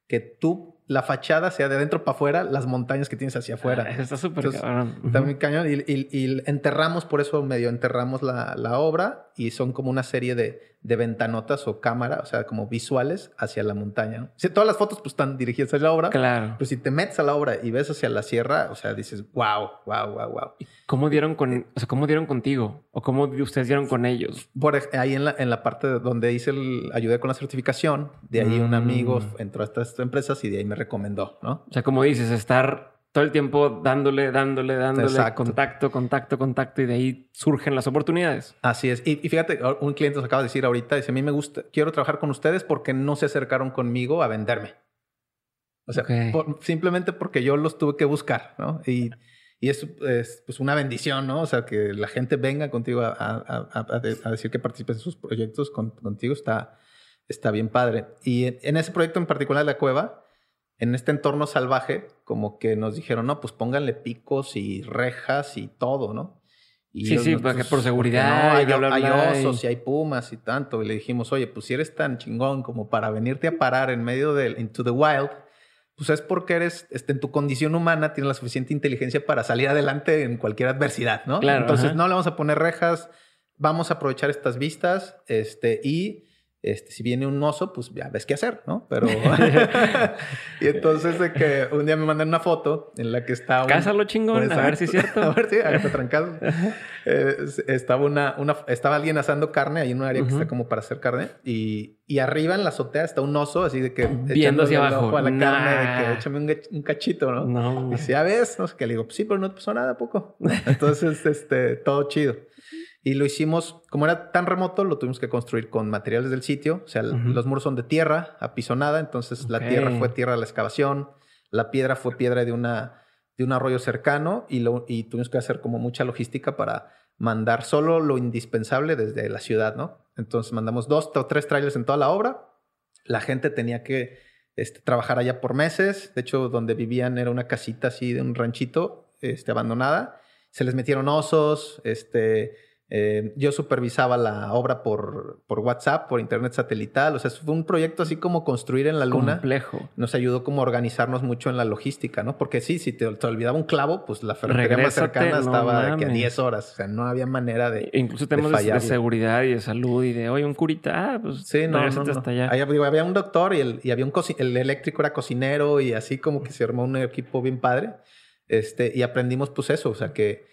que tú, la fachada sea de adentro para afuera, las montañas que tienes hacia afuera. Ah, está súper cabrón. Ujú. Está muy cañón. Y, y- y enterramos, por eso medio enterramos la, la obra y son como una serie de, de ventanotas o cámara, o sea, como visuales hacia la montaña. ¿no? Sí, todas las fotos pues están dirigidas a la obra, Claro. pero si te metes a la obra y ves hacia la sierra, o sea, dices, wow, wow, wow, wow. ¿Cómo dieron con, o sea, cómo dieron contigo? ¿O cómo ustedes dieron con ellos? Por ahí en la, en la parte donde hice el, ayudé con la certificación, de ahí un Mm. amigo entró a estas empresas y de ahí me recomendó, ¿no? O sea, como dices, estar todo el tiempo dándole, dándole, dándole Exacto. contacto, contacto, contacto y de ahí surgen las oportunidades. Así es. Y, y fíjate, un cliente nos acaba de decir ahorita, dice, a mí me gusta, quiero trabajar con ustedes porque no se acercaron conmigo a venderme. O sea, simplemente porque yo los tuve que buscar, ¿no? Y, y es, es, pues una bendición, ¿no? O sea, que la gente venga contigo a, a, a, decir que participes en sus proyectos contigo está, está bien padre. Y en, ese proyecto en particular la cueva, en este entorno salvaje, como que nos dijeron, no, pues pónganle picos y rejas y todo, ¿no? Y sí, sí, porque por seguridad. No, hay, osos y hay pumas y tanto. Y le dijimos, oye, pues si eres tan chingón como para venirte a parar en medio del Into the Wild, pues es porque eres, este, en tu condición humana, tienes la suficiente inteligencia para salir adelante en cualquier adversidad, ¿no? Claro. Entonces no le vamos a poner rejas, vamos a aprovechar estas vistas, este, y este, si viene un oso, pues ya ves qué hacer, ¿no? Pero. [LAUGHS] [LAUGHS] y entonces de que un día me mandan una foto en la que está. Un... Cásalo chingón, a ver si es cierto. [LAUGHS] a ver si, hágate trancado. Eh, estaba una, una, estaba alguien asando carne ahí en un área que está como para hacer carne. Y, y, arriba en la azotea está un oso, así de que. Viendo hacia abajo. A la carne, de que échame un, cachito, ¿no? No. Y si ya ves, no sé qué. Le digo, pues sí, pero no te pasó nada, poco. Entonces, este, todo chido. Y lo hicimos, como era tan remoto, lo tuvimos que construir con materiales del sitio. O sea, los muros son de tierra, apisonada, entonces la tierra fue tierra de la excavación, la piedra fue piedra de, una, de un arroyo cercano y, lo, y tuvimos que hacer como mucha logística para mandar solo lo indispensable desde la ciudad, ¿no? Entonces mandamos dos o tres trailers en toda la obra. La gente tenía que este, trabajar allá por meses. De hecho, donde vivían era una casita así de un ranchito este, abandonada. Se les metieron osos, este, eh, yo supervisaba la obra por, por WhatsApp, por internet satelital. O sea, fue un proyecto así como construir en la luna. Complejo. Nos ayudó como a organizarnos mucho en la logística, ¿no? Porque sí, si te, olvidaba un clavo, pues la ferretería más cercana estaba de que a 10 horas. O sea, no había manera de. E incluso temas de, seguridad y de salud y de, oye, un curita, ah, pues sí, no, no, hasta allá. había un doctor y, el, y había un el eléctrico era cocinero y así como que se armó un equipo bien padre. Este, y aprendimos pues eso, o sea, que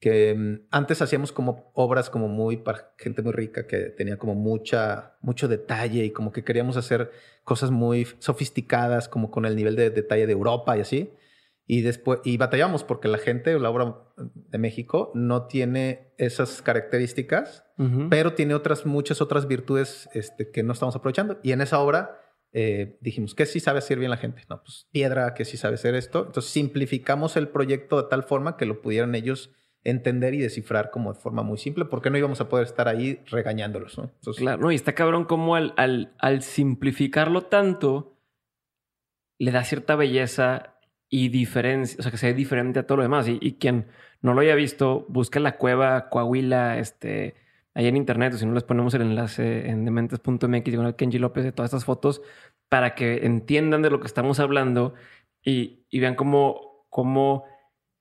que mm, antes hacíamos como obras como muy para gente muy rica que tenía como mucha mucho detalle y como que queríamos hacer cosas muy sofisticadas como con el nivel de detalle de Europa y así. Y después y batallamos porque la gente la obra de México no tiene esas características pero tiene otras muchas otras virtudes este, que no estamos aprovechando. Y en esa obra eh, dijimos que sí sabe hacer bien la gente. No pues piedra que sí sabe hacer esto. Entonces simplificamos el proyecto de tal forma que lo pudieran ellos entender y descifrar como de forma muy simple, porque no íbamos a poder estar ahí regañándolos, ¿no? claro, no, y está cabrón como al, al, simplificarlo tanto, le da cierta belleza y diferencia, o sea, que sea diferente a todo lo demás. Y, quien no lo haya visto, busca la cueva Coahuila, este, ahí en internet, o si no les ponemos el enlace en dementes.mx con el Kenji López de todas estas fotos, para que entiendan de lo que estamos hablando y, y vean cómo, cómo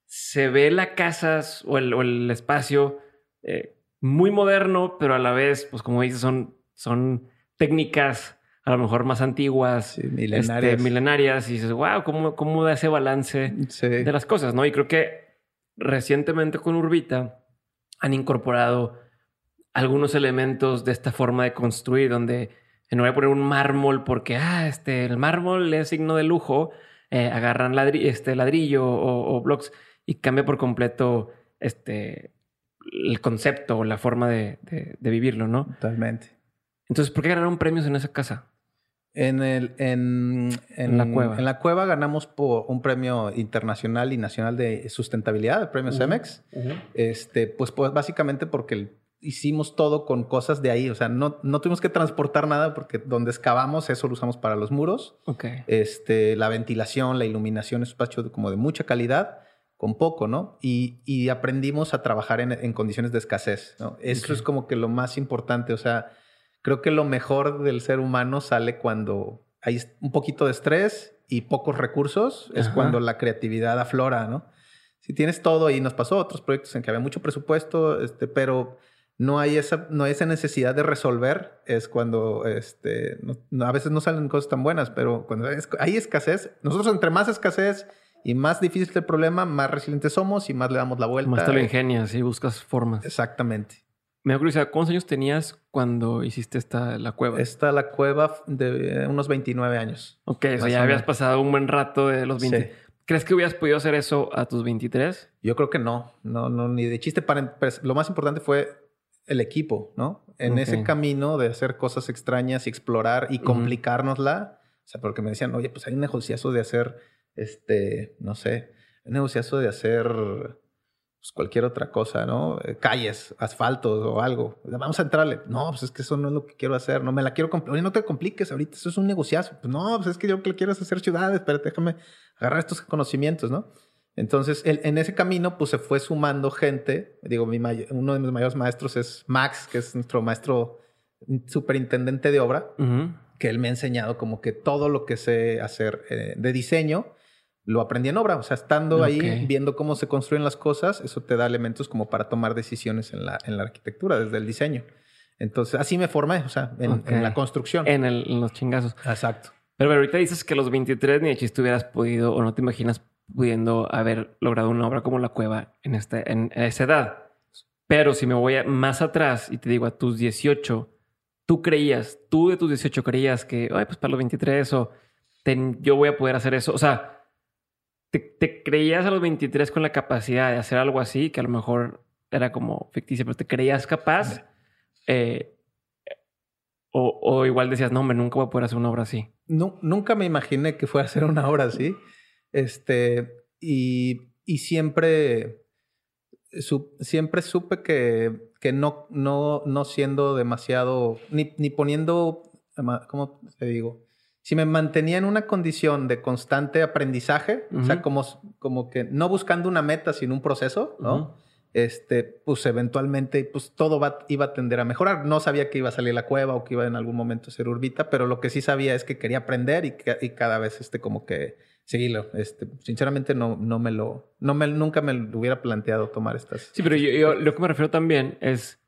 se ve la casa o el, espacio eh, muy moderno, pero a la vez, pues como dices, son, son técnicas a lo mejor más antiguas, milenarias. Este, milenarias, y dices, wow, ¿cómo, cómo da ese balance de las cosas, ¿no? Y creo que recientemente con Urbita han incorporado algunos elementos de esta forma de construir, donde no voy a poner un mármol porque, ah, este, el mármol es signo de lujo, eh, agarran este, ladrillo o, o blocks y cambia por completo este, el concepto o la forma de, vivirlo, ¿no? Totalmente. Entonces, ¿por qué ganaron premios en esa casa? En, el, en, la cueva. En la cueva ganamos por un premio internacional y nacional de sustentabilidad, el premio CEMEX. este, pues, pues básicamente porque hicimos todo con cosas de ahí. O sea, no, no tuvimos que transportar nada porque donde excavamos eso lo usamos para los muros. Okay. Este, la ventilación, la iluminación es un espacio como de mucha calidad con poco, ¿no? Y, aprendimos a trabajar en, condiciones de escasez, ¿no? Eso es como que lo más importante, o sea, creo que lo mejor del ser humano sale cuando hay un poquito de estrés y pocos recursos, es cuando la creatividad aflora, ¿no? Si tienes todo y nos pasó otros proyectos en que había mucho presupuesto, este, pero no hay esa, no hay esa necesidad de resolver, es cuando este, a veces no salen cosas tan buenas, pero cuando hay escasez, nosotros entre más escasez y más difícil el problema, más resilientes somos y más le damos la vuelta. Más te lo ingenias y buscas formas. Exactamente. Me da curiosidad, ¿cuántos años tenías cuando hiciste esta la cueva? Esta la cueva de unos 29 años. Ok, o sea, ya habías pasado un buen rato de los 20. ¿Crees que hubieras podido hacer eso a tus 23? Yo creo que no, no, no, ni de chiste. Para, lo más importante fue el equipo, ¿no? En ese camino de hacer cosas extrañas y explorar y complicárnosla sea, porque me decían, oye, pues hay un negociazo de hacer, este, no sé, un negociazo de hacer pues, cualquier otra cosa, ¿no? Eh, calles, asfaltos o algo. Vamos a entrarle. No, pues es que eso no es lo que quiero hacer. No me la quiero complicar. No te compliques ahorita. Eso es un negociazo. Pues no, pues es que yo lo que quiero es hacer ciudades. Pero déjame agarrar estos conocimientos, ¿no? Entonces, en ese camino, pues se fue sumando gente. Digo, mi uno de mis mayores maestros es Max, que es nuestro maestro superintendente de obra, que él me ha enseñado como que todo lo que sé hacer eh, de diseño lo aprendí en obra. O sea, estando ahí, viendo cómo se construyen las cosas, eso te da elementos como para tomar decisiones en la, en la arquitectura, desde el diseño. Entonces, así me formé, o sea, en, la construcción. En, en, los chingazos. Exacto. Pero, ahorita dices que a los 23 ni de chiste hubieras podido o no te imaginas pudiendo haber logrado una obra como La Cueva en, este, en esa edad. Pero si me voy más atrás y te digo a tus 18, tú creías, tú de tus 18 creías que, ay, pues para los 23 o yo voy a poder hacer eso. O sea, te, creías a los 23 con la capacidad de hacer algo así, que a lo mejor era como ficticio, pero te creías capaz. Eh, o, o, igual decías, no, hombre, nunca voy a poder hacer una obra así. No, nunca me imaginé que fuera a hacer una obra así. Este, y, y siempre, siempre supe que, que no, no, no siendo demasiado, ni, ni poniendo, ¿cómo te digo? Si me mantenía en una condición de constante aprendizaje, o sea, como, como que no buscando una meta, sino un proceso, ¿no? este, pues eventualmente pues todo va, iba a tender a mejorar. No sabía que iba a salir la cueva o que iba en algún momento a ser urbita, pero lo que sí sabía es que quería aprender y, y cada vez este, como que seguirlo. Este, sinceramente no, no me lo, no me, nunca me lo hubiera planteado tomar estas. Sí, pero yo, lo que me refiero también es,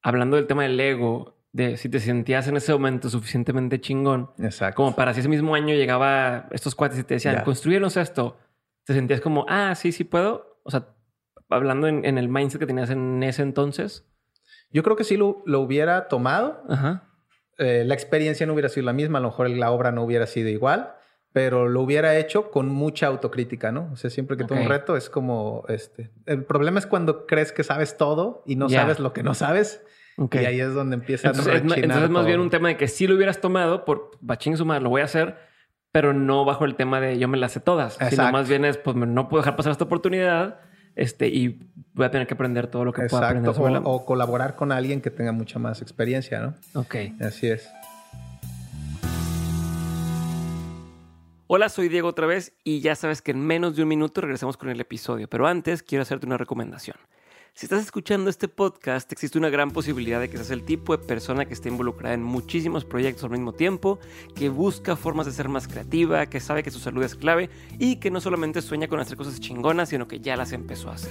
hablando del tema del ego, de si te sentías en ese momento suficientemente chingón. Exacto. Como para si ese mismo año llegaba estos cuates y te decían, construyenos esto. Te sentías como, ah, sí, sí puedo. O sea, hablando en, el mindset que tenías en ese entonces. Yo creo que sí lo, lo hubiera tomado. Ajá. Eh, la experiencia no hubiera sido la misma, a lo mejor la obra no hubiera sido igual pero lo hubiera hecho con mucha autocrítica, ¿no? O sea, siempre que tengo un reto es como, este, el problema es cuando crees que sabes todo y no sabes lo que no sabes. Y ahí es donde empieza entonces, a Entonces es más bien un tema de que sí lo hubieras tomado por bachín sumar, lo voy a hacer, pero no bajo el tema de yo me las sé todas, sino más bien es, pues no puedo dejar pasar esta oportunidad este, y voy a tener que aprender todo lo que pueda aprender. o, o colaborar con alguien que tenga mucha más experiencia, ¿no? Ok. Así es. Hola, soy Diego otra vez y ya sabes que en menos de un minuto regresamos con el episodio, pero antes quiero hacerte una recomendación. Si estás escuchando este podcast, existe una gran posibilidad de que seas el tipo de persona que esté involucrada en muchísimos proyectos al mismo tiempo, que busca formas de ser más creativa, que sabe que su salud es clave y que no solamente sueña con hacer cosas chingonas, sino que ya las empezó a hacer.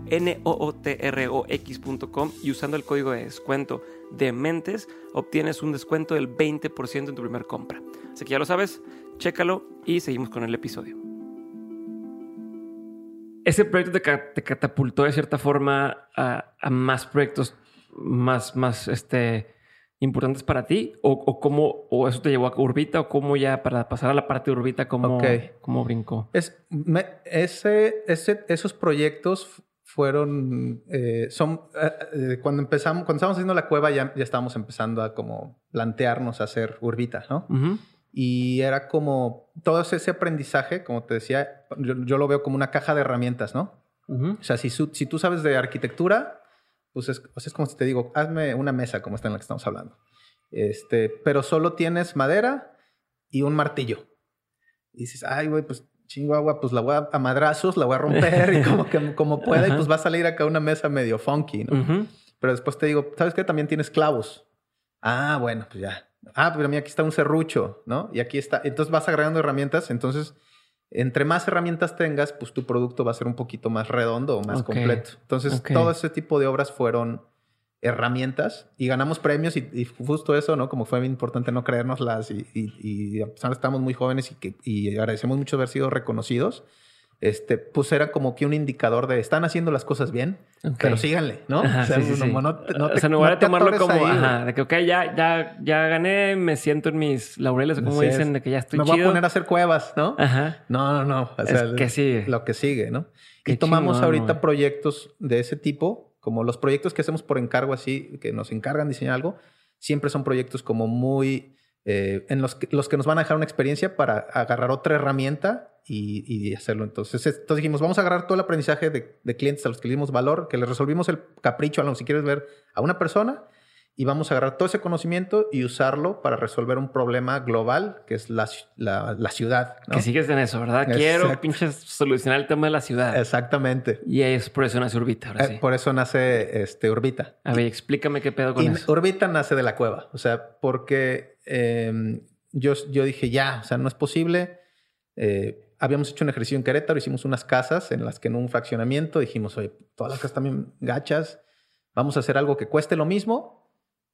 n o o t r o x.com y usando el código de descuento de mentes obtienes un descuento del 20% en tu primera compra. Así que ya lo sabes, chécalo y seguimos con el episodio ese proyecto te, catapultó de cierta forma a, más proyectos más, más este, importantes para ti? ¿O, cómo, o eso te llevó a Urbita? ¿O cómo ya para pasar a la parte de Urbita, cómo, cómo brincó? Es, ese, ese, esos proyectos fueron, eh, son, eh, eh, cuando empezamos, cuando estábamos haciendo la cueva ya, ya estábamos empezando a como plantearnos hacer Urbita, ¿no? Y era como todo ese aprendizaje, como te decía, yo, lo veo como una caja de herramientas, ¿no? O sea, si, si, tú sabes de arquitectura, pues es, es, como si te digo, hazme una mesa como esta en la que estamos hablando. Este, pero solo tienes madera y un martillo. Y dices, ay, güey, pues chingo agua, pues la voy a, a, madrazos, la voy a romper y como que [LAUGHS] como pueda, y pues va a salir acá una mesa medio funky, ¿no? Pero después te digo, ¿sabes qué? También tienes clavos. Ah, bueno, pues ya. Ah, pero mira, aquí está un serrucho, ¿no? Y aquí está. Entonces vas agregando herramientas. Entonces, entre más herramientas tengas, pues tu producto va a ser un poquito más redondo o más completo. Entonces, todo ese tipo de obras fueron herramientas y ganamos premios y, y justo eso, ¿no? Como fue importante no creérnoslas y, y, y a pesar de que muy jóvenes y, que, y agradecemos mucho haber sido reconocidos, este, pues era como que un indicador de están haciendo las cosas bien, Ok. pero síganle, ¿no? Ajá, o sea, sí, sí, no, no te- no o te- sea, en no de te tomarlo como, ahí, ajá, de que, ok, ya, ya, ya gané, me siento en mis laureles, o como es. dicen, de que ya estoy Me chido. voy a poner a hacer cuevas, ¿no? Ajá. No, no, no. O Es sea, que sigue. Lo que sigue, ¿no? Qué y tomamos chingón, ahorita güey. proyectos de ese tipo, como los proyectos que hacemos por encargo así, que nos encargan diseñar algo, siempre son proyectos como muy... eh, en los que, los que nos van a dejar una experiencia para agarrar otra herramienta y, y hacerlo. Entonces, es- entonces dijimos, vamos a agarrar todo el aprendizaje de, de clientes a los que le dimos valor, que les resolvimos el capricho, a lo si quieres ver a una persona, y vamos a agarrar todo ese conocimiento y usarlo para resolver un problema global, que es la, la, la ciudad. ¿no? Que sigues en eso, ¿verdad? Quiero pinches solucionar el tema de la ciudad. Exactamente. Y es por eso nace Urbita, ahora Eh. Por eso nace este, Urbita. A ver, explícame qué pedo con Y eso. Urbita nace de la cueva. O sea, porque eh, yo, yo dije, ya, o sea, no es posible. Eh, habíamos hecho un ejercicio en Querétaro, hicimos unas casas en las que en un fraccionamiento dijimos, oye, todas las casas también gachas, vamos a hacer algo que cueste lo mismo,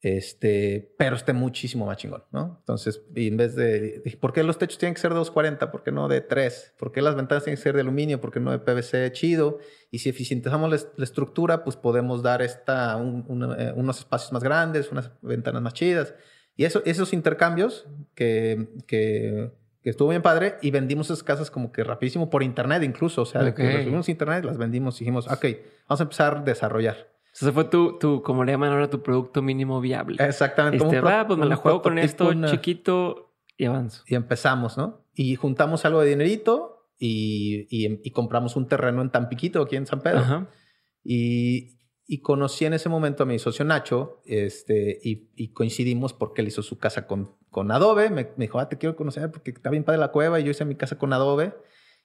este, pero esté muchísimo más chingón, ¿no? Entonces, y en vez de, ¿por qué los techos tienen que ser de 240? ¿Por qué no de 3? ¿Por qué las ventanas tienen que ser de aluminio? ¿Por qué no de PVC chido? Y si eficientizamos la, la estructura, pues podemos dar esta, un- una- eh, unos espacios más grandes, unas ventanas más chidas. Y eso, esos intercambios que, que, que estuvo bien padre y vendimos esas casas como que rapidísimo por internet incluso. O sea, de que recibimos internet, las vendimos y dijimos, ok, vamos a empezar a desarrollar. Ese fue tu, tu, como le llaman ahora, tu producto mínimo viable. Exactamente. Este, va, pues me la juego con esto una- chiquito y avanzo. Y empezamos, ¿no? Y juntamos algo de dinerito y, y- y compramos un terreno en Tampiquito, aquí en San Pedro. Ajá. Y, y conocí en ese momento a mi socio Nacho este, y, y coincidimos porque él hizo su casa con, con Adobe. Me, me dijo, ah, te quiero conocer porque está bien padre la cueva. Y yo hice mi casa con Adobe.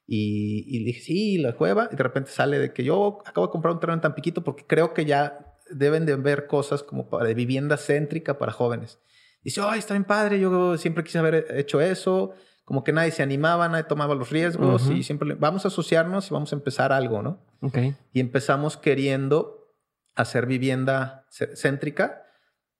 Y, y dije, sí, la cueva. Y de repente sale de que yo acabo de comprar un terreno en Tampiquito porque creo que ya deben de ver cosas como para de vivienda céntrica para jóvenes. Dice, ay, está bien padre. Yo siempre quise haber hecho eso. Como que nadie se animaba, nadie tomaba los riesgos Ujú. y siempre le- vamos a asociarnos y vamos a empezar algo, ¿no? Ok. y empezamos queriendo hacer vivienda cé- céntrica,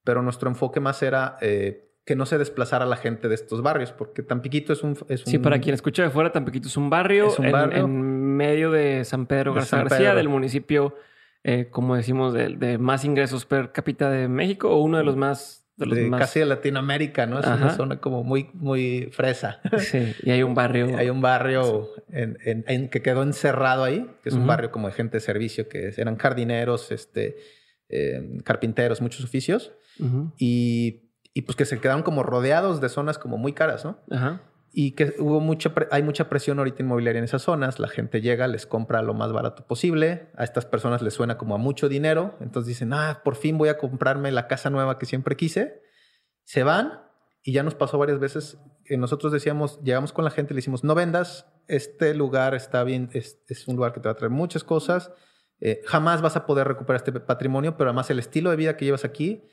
pero nuestro enfoque más era eh, que no se desplazara la gente de estos barrios, porque Tampiquito es un... Es Sí, un- para quien escucha de fuera, Tampiquito es un barrio, Es un barrio. en medio de San Pedro De Garza San García, del municipio, eh, como decimos, de, de más ingresos per cápita de México o uno de los más... De los más... casi de Latinoamérica, ¿no? Es una zona como muy, muy fresa. [LAUGHS] Sí, y hay un barrio... Hay un barrio en, en- en que quedó encerrado ahí, que es un barrio como de gente de servicio, que eran jardineros, este, eh, carpinteros, muchos oficios, y, y pues que se quedaron como rodeados de zonas como muy caras, ¿no? Ajá. y que hubo mucha hay mucha presión ahorita inmobiliaria en esas zonas. La gente llega, les compra lo más barato posible. A estas personas les suena como a mucho dinero. Entonces dicen, ah, por fin voy a comprarme la casa nueva que siempre quise. Se van y ya nos pasó varias veces que nosotros decíamos, llegamos con la gente le decimos, no vendas, este lugar está bien, es, es un lugar que te va a traer muchas cosas. Eh, jamás vas a poder recuperar este patrimonio, pero además el estilo de vida que llevas aquí,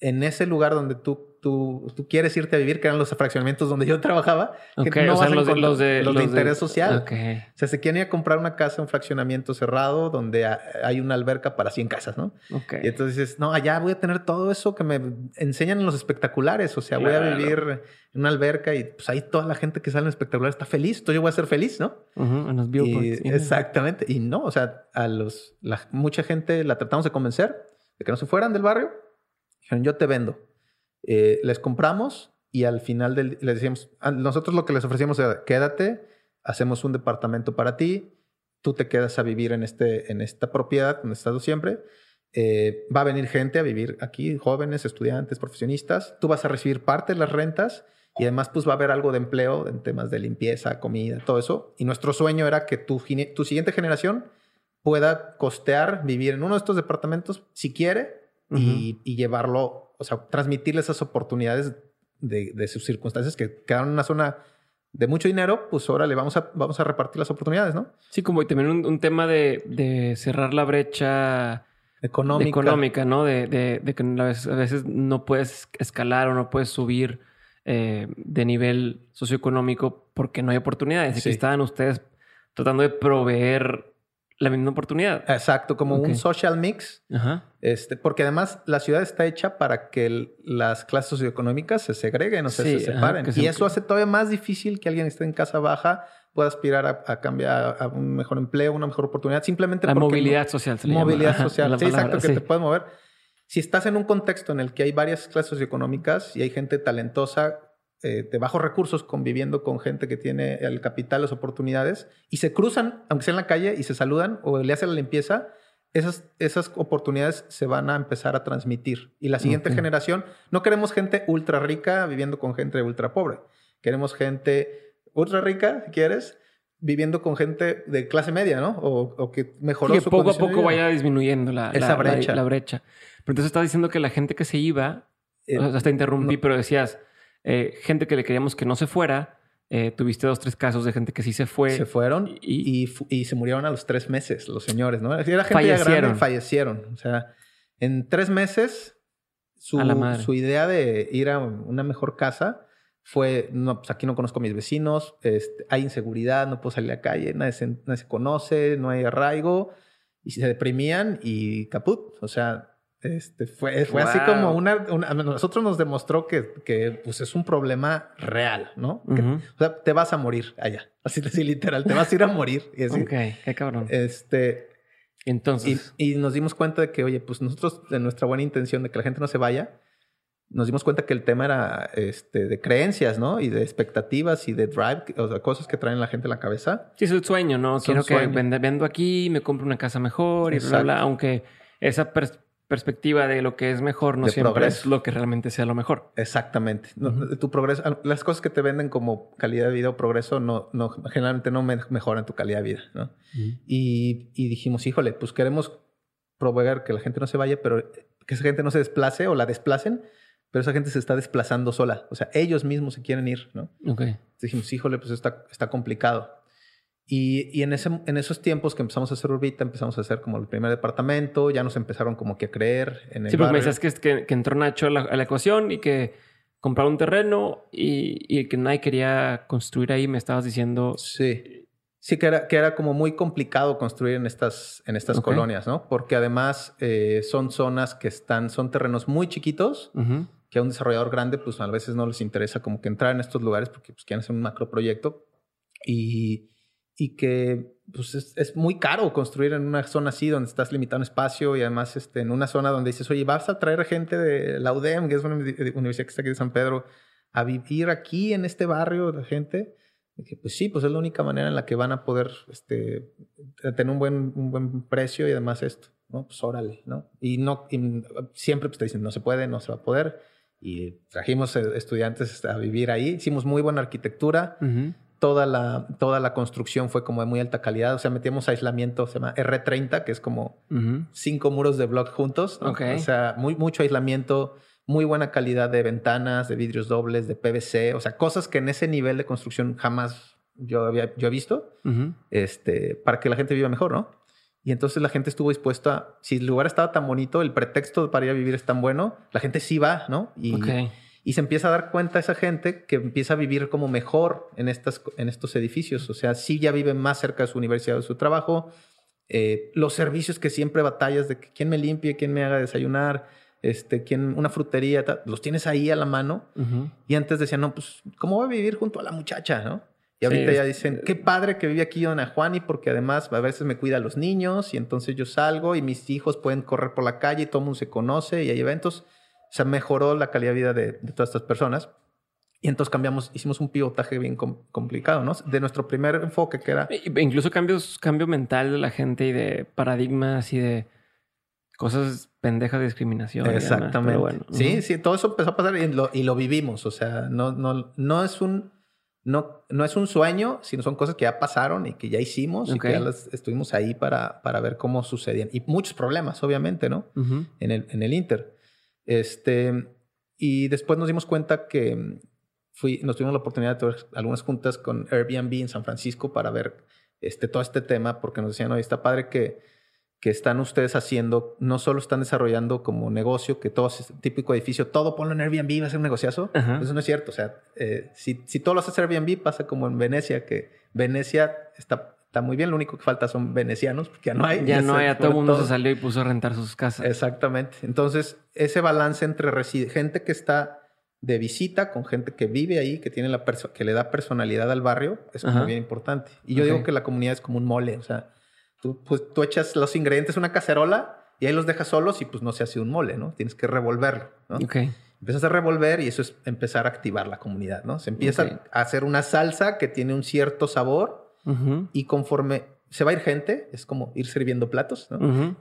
en ese lugar donde tú, tú, tú quieres irte a vivir, que eran los fraccionamientos donde yo [LAUGHS] trabajaba, que no o sea, los de, los de... los de interés social. O sea, se quieren ir a comprar una casa, un fraccionamiento cerrado donde ha- hay una alberca para 100 casas, ¿no? Y entonces dices, no, allá voy a tener todo eso que me enseñan en los espectaculares. O sea, voy a vivir en una alberca y pues ahí toda la gente que sale en espectacular está feliz. Entonces yo voy a ser feliz, ¿no? En los Y- exactamente. Y no, o sea, a los, la- mucha gente la tratamos de convencer de que no se fueran del barrio. Yo te vendo. Eh, les compramos y al final del, les decíamos, a- nosotros lo que les ofrecíamos era, quédate, hacemos un departamento para ti, tú te quedas a vivir en, este, en esta propiedad donde estado siempre. Eh, va a venir gente a vivir aquí, jóvenes, estudiantes, profesionistas. Tú vas a recibir parte de las rentas y además pues va a haber algo de empleo en temas de limpieza, comida, todo eso. Y nuestro sueño era que tu, tu siguiente generación pueda costear vivir en uno de estos departamentos si quiere y, y llevarlo, o sea, transmitirle esas oportunidades de, de sus circunstancias que quedaron en una zona de mucho dinero, pues ahora le vamos a, vamos a repartir las oportunidades, ¿no? Sí, como y también un, un tema de, de cerrar la brecha Económica. económica, ¿no? De, de- de que a veces, a veces no puedes escalar o no puedes subir eh, de nivel socioeconómico porque no hay oportunidades. Sí. estaban ustedes tratando de proveer la misma oportunidad. Exacto, como un social mix. Este, porque además la ciudad está hecha para que las clases socioeconómicas se segreguen, o sea, se separen. y eso hace todavía más difícil que alguien esté en casa baja pueda aspirar a, cambiar a un mejor empleo, una mejor oportunidad, simplemente la movilidad social. Se movilidad social, sí, exacto, que te puedes mover. Si estás en un contexto en el que hay varias clases socioeconómicas y hay gente talentosa eh, de bajos recursos conviviendo con gente que tiene el capital, las oportunidades, y se cruzan, aunque sea en la calle, y se saludan o le hacen la limpieza, esas, esas oportunidades se van a empezar a transmitir. Y la siguiente generación, no queremos gente ultra rica viviendo con gente ultra pobre. Queremos gente ultra rica, si quieres, viviendo con gente de clase media, ¿no? O, que mejoró y que poco a poco vaya disminuyendo la, Esa brecha. La, brecha. Pero entonces estás diciendo que la gente que se iba, eh, hasta interrumpí, pero decías, eh, gente que le queríamos que no se fuera. Eh, tuviste dos, tres casos de gente que sí se fue. Se fueron y, y, se murieron a los tres meses, los señores, ¿no? Era gente fallecieron. grande, fallecieron. O sea, en tres meses, su, su idea de ir a una mejor casa fue, no, pues aquí no conozco a mis vecinos, este, hay inseguridad, no puedo salir a la calle, nadie se, nadie se conoce, no hay arraigo, y se deprimían y caput. O sea, este, fue, fue así como una, nosotros nos demostró que, que pues es un problema real, ¿no? o sea, te vas a morir allá. Así, así literal, te vas a ir a morir. Y así, ok, qué cabrón. Este. Entonces. Y, nos dimos cuenta de que, oye, pues nosotros, de nuestra buena intención de que la gente no se vaya, nos dimos cuenta que el tema era este, de creencias, ¿no? Y de expectativas y de drive, o sea, cosas que traen la gente en la cabeza. Sí, es el sueño, ¿no? Quiero que vendo aquí, me compro una casa mejor y bla, bla, aunque esa perspectiva de lo que es mejor no siempre es lo que realmente sea lo mejor. Exactamente. Tu progreso, las cosas que te venden como calidad de vida o progreso no, no generalmente no mejoran tu calidad de vida, ¿no? y, y, dijimos, híjole, pues queremos proveer que la gente no se vaya, pero que esa gente no se desplace o la desplacen, pero esa gente se está desplazando sola. O sea, ellos mismos se quieren ir, ¿no? Ok. dijimos, híjole, pues está, está complicado. Y, en, ese, en esos tiempos que empezamos a hacer Urbita, empezamos a hacer como el primer departamento, ya nos empezaron como que a creer en el Sí, porque me decías que, que, entró Nacho a la, ecuación y que compraron un terreno y, y, que nadie quería construir ahí, me estabas diciendo... Sí. Sí, que era, que era como muy complicado construir en estas, en estas colonias, ¿no? Porque además eh, son zonas que están, son terrenos muy chiquitos, que a un desarrollador grande, pues a veces no les interesa como que entrar en estos lugares porque pues, quieren hacer un macro proyecto. Y, y que pues es, muy caro construir en una zona así donde estás limitado en espacio y además este, en una zona donde dices, oye, vas a traer gente de la UDEM, que es una universidad que está aquí de San Pedro, a vivir aquí en este barrio de gente. que, pues sí, pues es la única manera en la que van a poder este, tener un buen, un buen precio y además esto, ¿no? Pues órale, ¿no? Y, no, siempre pues, te dicen, no se puede, no se va a poder. Y trajimos eh, estudiantes a vivir ahí. Hicimos muy buena arquitectura toda la, toda la construcción fue como de muy alta calidad. O sea, metíamos aislamiento, se llama R30, que es como cinco muros de block juntos. O sea, muy, mucho aislamiento, muy buena calidad de ventanas, de vidrios dobles, de PVC. O sea, cosas que en ese nivel de construcción jamás yo había yo he visto este, para que la gente viva mejor, ¿no? Y entonces la gente estuvo dispuesta, si el lugar estaba tan bonito, el pretexto para ir a vivir es tan bueno, la gente sí va, ¿no? Y, y se empieza a dar cuenta esa gente que empieza a vivir como mejor en, estas, en estos edificios. O sea, sí ya viven más cerca de su universidad o de su trabajo. Eh, los servicios que siempre batallas de que quién me limpie, quién me haga desayunar, este, quién, una frutería, los tienes ahí a la mano. Y antes decían, no, pues, ¿cómo voy a vivir junto a la muchacha? ¿no? Y ahorita ya dicen, qué padre que vive aquí Dona Juani, porque además a veces me cuida a los niños y entonces yo salgo y mis hijos pueden correr por la calle y todo el mundo se conoce y hay eventos. O sea, mejoró la calidad de vida de, todas estas personas. Y entonces cambiamos, hicimos un pivotaje bien complicado, ¿no? De nuestro primer enfoque que era... Incluso cambios, cambio mental de la gente y de paradigmas y de cosas pendejas de discriminación. Exactamente. Sí, sí, todo eso empezó a pasar y lo, y lo vivimos. O sea, no, no, no es un... No, no es un sueño, sino son cosas que ya pasaron y que ya hicimos y que ya las estuvimos ahí para, para ver cómo sucedían. Y muchos problemas, obviamente, ¿no? en, el, en el Inter. Este, y después nos dimos cuenta que fui, nos tuvimos la oportunidad de tener algunas juntas con Airbnb en San Francisco para ver este, todo este tema, porque nos decían, oye, está padre que, que están ustedes haciendo, no solo están desarrollando como negocio, que todo es típico edificio, todo ponlo en Airbnb, va a ser un negociazo. Eso no es cierto. O sea, eh, si, si todo lo haces Airbnb, pasa como en Venecia, que Venecia está está muy bien. Lo único que falta son venecianos, porque ya no hay. Ya no hay, a todo el mundo se salió y puso a rentar sus casas. Exactamente. Entonces, ese balance entre gente que está de visita con gente que vive ahí, que tiene la que le da personalidad al barrio, es Ajá. bien importante. Y yo digo que la comunidad es como un mole, o sea, tú, pues, tú echas los ingredientes en una cacerola y ahí los dejas solos y pues no se hace un mole, ¿no? Tienes que revolverlo, ¿no? Ok. Empiezas a revolver y eso es empezar a activar la comunidad, ¿no? Se empieza a hacer una salsa que tiene un cierto sabor Y conforme se va a ir gente, es como ir sirviendo platos.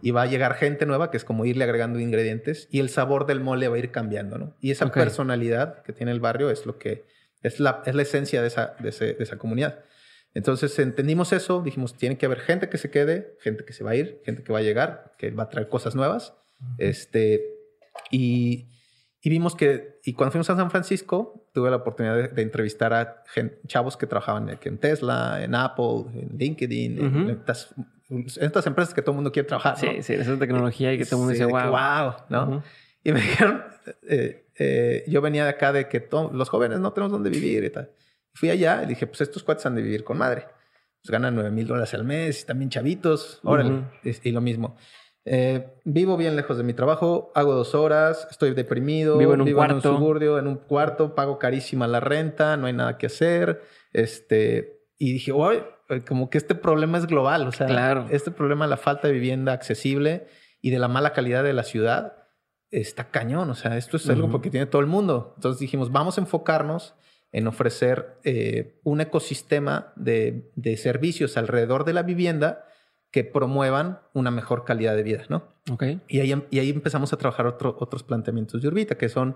Y va a llegar gente nueva, que es como irle agregando ingredientes, y el sabor del mole va a ir cambiando, ¿no? Y esa personalidad que tiene el barrio es lo que es la, es la esencia de esa, de, ese- de esa comunidad. Entonces entendimos eso, dijimos, tiene que haber gente que se quede, gente que se va a ir, gente que va a llegar, que va a traer cosas nuevas. Este, y, y vimos que, y cuando fuimos a San Francisco, tuve la oportunidad de, de entrevistar a gen- chavos que trabajaban en, en Tesla, en Apple, en LinkedIn, en Ujú. estas, en estas empresas que todo el mundo quiere trabajar. ¿no? Sí, sí, esa es tecnología y que todo el mundo Sí, dice, wow. "Guau", ¿no? Ujú. Y me [LAUGHS] dijeron, eh, eh, yo venía de acá de que to- los jóvenes no tenemos dónde vivir y tal. Fui allá y dije, pues estos cuates han de vivir con madre. Pues ganan 9 mil dólares al mes y también chavitos. Órale. Ujú. Es- y lo mismo. Eh, vivo bien lejos de mi trabajo, hago dos horas, estoy deprimido, Vivo en un en cuarto. un suburbio, en un cuarto, pago carísima la renta, no hay nada que hacer. Este, y dije, "Uy, eh, como que este problema es global, o sea, Claro. este problema de la falta de vivienda accesible y de la mala calidad de la ciudad está cañón, o sea, esto es algo Ujú. porque tiene todo el mundo. Entonces dijimos, vamos a enfocarnos en ofrecer eh, un ecosistema de, de servicios alrededor de la vivienda que promuevan una mejor calidad de vida, ¿no? Ok. Y ahí, y ahí empezamos a trabajar otro- otros planteamientos de Urbita, que son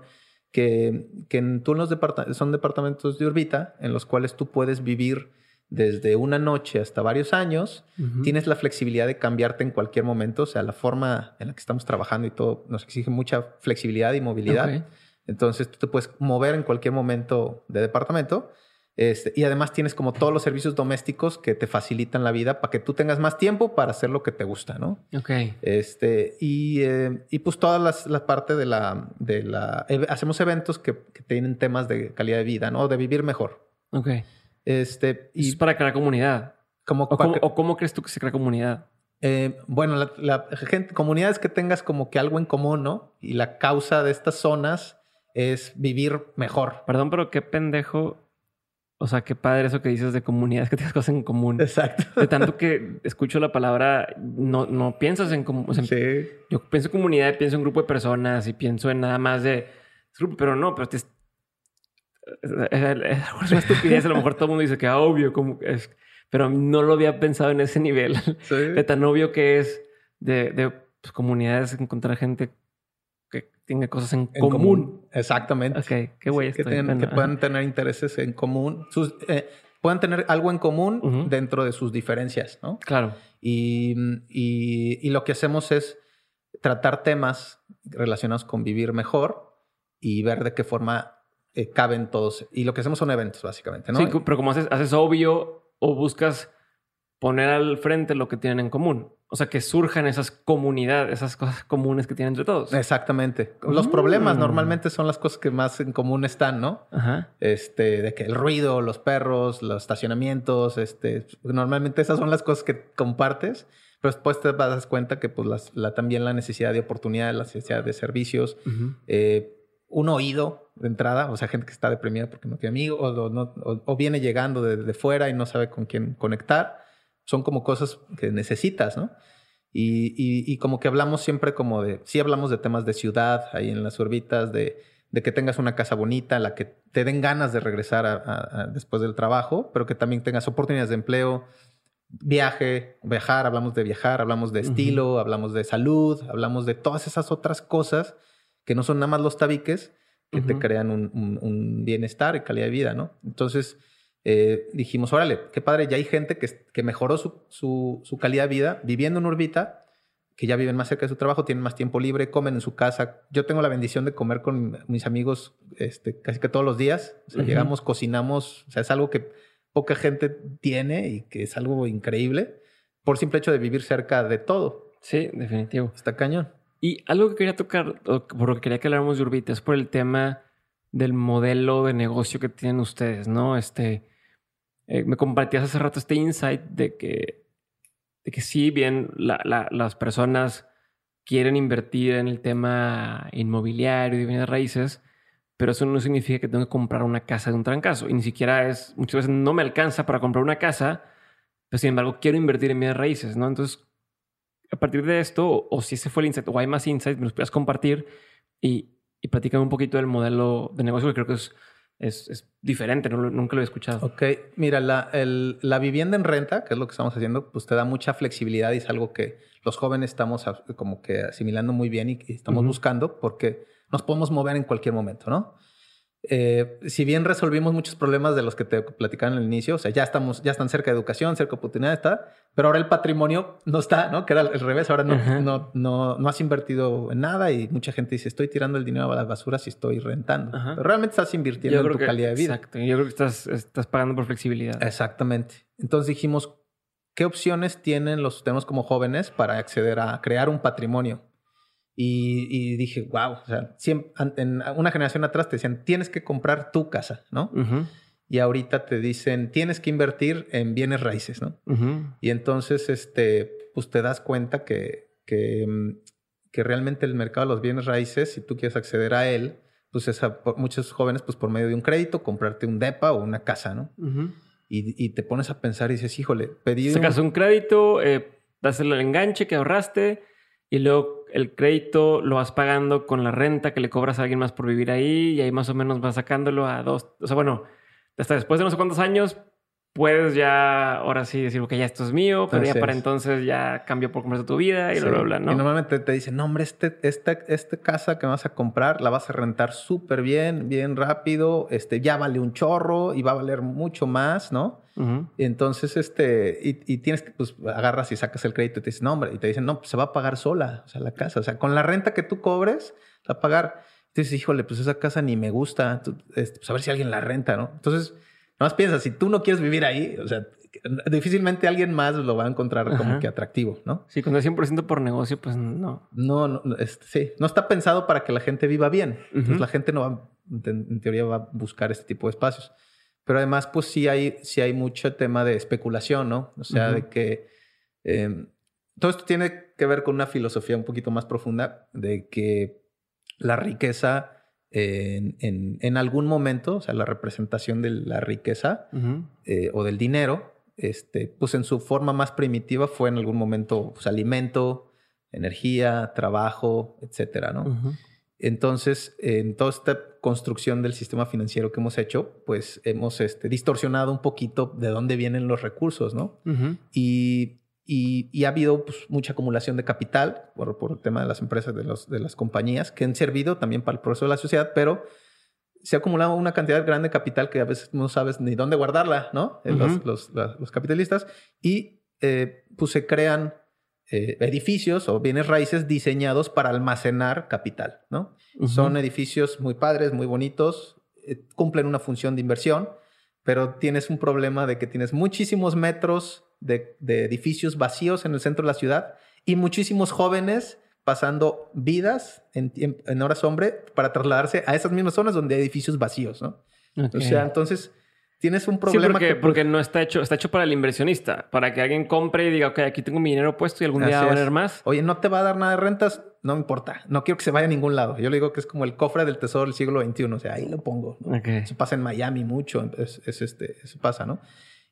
que, que en, tú en los departa- son departamentos de Urbita en los cuales tú puedes vivir desde una noche hasta varios años. Tienes la flexibilidad de cambiarte en cualquier momento. O sea, la forma en la que estamos trabajando y todo nos exige mucha flexibilidad y movilidad. Entonces tú te puedes mover en cualquier momento de departamento. Este, y además tienes como todos los servicios domésticos que te facilitan la vida para que tú tengas más tiempo para hacer lo que te gusta, ¿no? Ok. Este, y, eh, y pues todas las, las partes de la, de la, e- hacemos eventos que, que tienen temas de calidad de vida, ¿no? De vivir mejor. Ok. Este, Y es para crear comunidad. como, ¿O cómo, o cómo crees tú que se crea comunidad? eh, bueno, la, la gente, comunidades que tengas como que algo en común, ¿no? Y la causa de estas zonas es vivir mejor. Perdón, pero qué pendejo. O sea, qué padre eso que dices de comunidades que [LAUGHS] tienes cosas en común. Exacto. De tanto que escucho la palabra, no, no piensas en como. o sea, Sí. Yo pienso en comunidad, pienso en grupo de personas y pienso en nada más de grupo, pero no, pero te, es, una [LAUGHS] estupidez. A lo mejor todo el mundo dice que obvio, como es, pero no lo había pensado en ese nivel Sí. de tan obvio que es de, de pues, comunidades, encontrar gente tenga cosas en, En común. Exactamente. Ok, qué güey que, que puedan tener intereses en común. Sus, eh, puedan tener algo en común Ujú. dentro de sus diferencias, ¿no? Claro. Y, y- y lo que hacemos es tratar temas relacionados con vivir mejor y ver de qué forma eh, caben todos. Y lo que hacemos son eventos, básicamente, ¿no? Sí, pero como haces, haces obvio o buscas poner al frente lo que tienen en común. O sea, que surjan esas comunidades, esas cosas comunes que tienen entre todos. Exactamente. Los Mm. problemas normalmente son las cosas que más en común están, ¿no? Ajá. Este, de que el ruido, los perros, los estacionamientos, este, normalmente esas son las cosas que compartes, pero después te das cuenta que pues las- la, también la necesidad de oportunidades, la necesidad de servicios, eh, un oído de entrada, o sea, gente que está deprimida porque no tiene amigos o, no- o- o viene llegando de, de fuera y no sabe con quién conectar, son como cosas que necesitas, ¿no? Y, y- y como que hablamos siempre como de, sí hablamos de temas de ciudad ahí en las orbitas, de, de que tengas una casa bonita, la que te den ganas de regresar a- a- a- después del trabajo, pero que también tengas oportunidades de empleo, viaje, viajar, hablamos de viajar, hablamos de estilo, hablamos de salud, hablamos de todas esas otras cosas que no son nada más los tabiques que te crean un, un- un bienestar y calidad de vida, ¿no? Entonces eh, dijimos, órale, qué padre, ya hay gente que, que mejoró su, su- su calidad de vida viviendo en Urbita, que ya viven más cerca de su trabajo, tienen más tiempo libre, comen en su casa. Yo tengo la bendición de comer con mis amigos este, casi que todos los días. O sea, llegamos, cocinamos, o sea, es algo que poca gente tiene y que es algo increíble por simple hecho de vivir cerca de todo. Sí, definitivo. Está cañón. Y algo que quería tocar, o por lo que quería que habláramos de Urbita, es por el tema del modelo de negocio que tienen ustedes, ¿no? Este, eh, me compartías hace rato este insight de que, de que sí, bien, las personas quieren invertir en el tema inmobiliario y bienes raíces, pero eso no significa que tengo que comprar una casa de un trancazo. Y ni siquiera es, muchas veces no me alcanza para comprar una casa, pero sin embargo quiero invertir en bienes raíces, ¿no? Entonces, a partir de esto, o, si ese fue el insight, o hay más insights, me los puedas compartir y, y platicar un poquito del modelo de negocio, que creo que es, es, diferente, nunca lo he escuchado. Ok, mira, la, la vivienda en renta, que es lo que estamos haciendo, pues te da mucha flexibilidad y es algo que los jóvenes estamos como que asimilando muy bien y, estamos buscando porque nos podemos mover en cualquier momento, ¿no? Eh, si bien resolvimos muchos problemas de los que te platicaban al inicio, o sea, ya estamos, ya están cerca de educación, cerca de oportunidad, está, pero ahora el patrimonio no está, ¿no? Que era al revés, ahora no, no, no, no, has invertido en nada y mucha gente dice, estoy tirando el dinero a la basura si estoy rentando. Pero realmente estás invirtiendo en tu calidad de vida. Exacto, yo creo que estás, estás pagando por flexibilidad. Exactamente. Entonces dijimos, ¿qué opciones tienen los tenemos como jóvenes para acceder a crear un patrimonio? Y, dije, wow, o sea, en una generación atrás te decían, tienes que comprar tu casa, ¿no? Y ahorita te dicen, tienes que invertir en bienes raíces, ¿no? Y entonces, este, pues te das cuenta que, que, mm, que, realmente el mercado de los bienes raíces, si tú quieres acceder a él, pues es muchos jóvenes, pues por medio de un crédito, comprarte un DEPA o una casa, ¿no? y, te pones a pensar y dices, híjole, pedí... Sacas un, crédito, eh, das el enganche que ahorraste y luego el crédito lo vas pagando con la renta que le cobras a alguien más por vivir ahí y ahí más o menos vas sacándolo a dos, o sea, bueno, hasta después de no sé cuántos años puedes ya ahora sí decir, que ya esto es mío, pero ya para entonces ya cambió por comprar tu vida y bla, bla, bla, ¿no? Y normalmente te dicen, no, hombre, este, esta, este casa que vas a comprar la vas a rentar súper bien, bien rápido, este, ya vale un chorro y va a valer mucho más, ¿no? y entonces, este, y, tienes que, pues, agarras y sacas el crédito y te dicen, no, hombre, y te dicen, no, pues se va a pagar sola, o sea, la casa, o sea, con la renta que tú cobres, va a pagar. Entonces, híjole, pues esa casa ni me gusta, este, pues a ver si alguien la renta, ¿no? Entonces, más piensa, si tú no quieres vivir ahí, o sea, difícilmente alguien más lo va a encontrar como que atractivo, ¿no? Sí, cuando es 100% por negocio, pues no. No, no este, sí, no está pensado para que la gente viva bien. Entonces la gente no va, en, teoría va a buscar este tipo de espacios. Pero además, pues sí hay, sí hay mucho tema de especulación, ¿no? O sea, de que em, todo esto tiene que ver con una filosofía un poquito más profunda de que la riqueza en, en, algún momento, o sea, la representación de la riqueza eh, o del dinero, este, pues en su forma más primitiva fue en algún momento pues, alimento, energía, trabajo, etcétera, ¿no? Entonces, en toda esta construcción del sistema financiero que hemos hecho, pues hemos este, distorsionado un poquito de dónde vienen los recursos, ¿no? Y y, ha habido pues, mucha acumulación de capital por, por, el tema de las empresas, de, los, de las compañías, que han servido también para el progreso de la sociedad, pero se ha acumulado una cantidad grande de capital que a veces no sabes ni dónde guardarla, ¿no? los, los, los, capitalistas. Y eh, pues se crean eh, edificios o bienes raíces diseñados para almacenar capital, ¿no? Son edificios muy padres, muy bonitos, eh, cumplen una función de inversión, pero tienes un problema de que tienes muchísimos metros de, edificios vacíos en el centro de la ciudad y muchísimos jóvenes pasando vidas en, en horas hombre para trasladarse a esas mismas zonas donde hay edificios vacíos, ¿no? O sea, entonces tienes un problema porque, que... Porque no está hecho, está hecho para el inversionista, para que alguien compre y diga, ok, aquí tengo mi dinero puesto y algún día va a valer más. Oye, no te va a dar nada de rentas, no me importa, no quiero que se vaya a ningún lado. Yo le digo que es como el cofre del tesoro del siglo XXI, o sea, ahí lo pongo. Eso pasa en Miami mucho, es, es este, eso pasa, ¿no?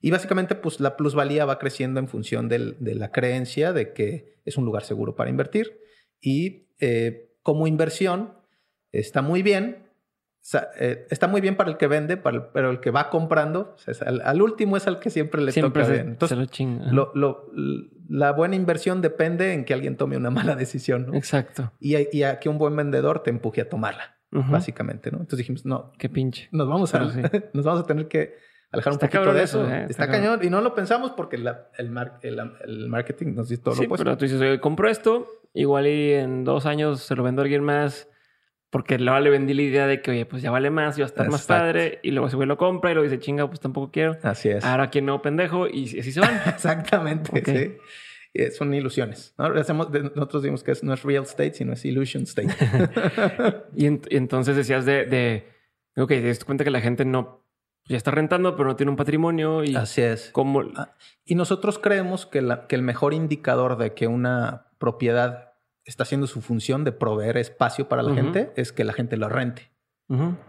Y básicamente, pues la plusvalía va creciendo en función de la creencia de que es un lugar seguro para invertir. Y eh, como inversión, está muy bien. Eh, está muy bien para el que vende, pero el que va comprando, al, último es al que siempre le toca bien. Entonces, lo la buena inversión depende en que alguien tome una mala decisión. Exacto. Y, y, a que un buen vendedor te empuje a tomarla, básicamente. ¿no? Entonces dijimos, no. Qué pinche. Nos vamos a, [LAUGHS] nos vamos a tener que alejar un poquito de eso. ¿eh? Está, cañón. Y no lo pensamos porque el, el, marketing nos dice todo sí, lo Pero tú dices, oye, compro esto, igual y en dos años se lo vendo a alguien más. Porque luego le vendí la idea de que, oye, pues ya vale más, y va a estar más padre. Y luego ese güey lo compra y luego dice, chinga, pues tampoco quiero. Así es. Ahora quien no, pendejo. Y así se van. [LAUGHS] Exactamente, sí. Eh, son ilusiones. ¿no? nosotros decimos que no es real estate, sino es illusion state. [LAUGHS] y, entonces decías de, de ok, te das cuenta que la gente no ya está rentando, pero no tiene un patrimonio. Y Así es. ¿cómo? Ah, Y nosotros creemos que, la- que el mejor indicador de que una propiedad está haciendo su función de proveer espacio para la gente es que la gente lo rente.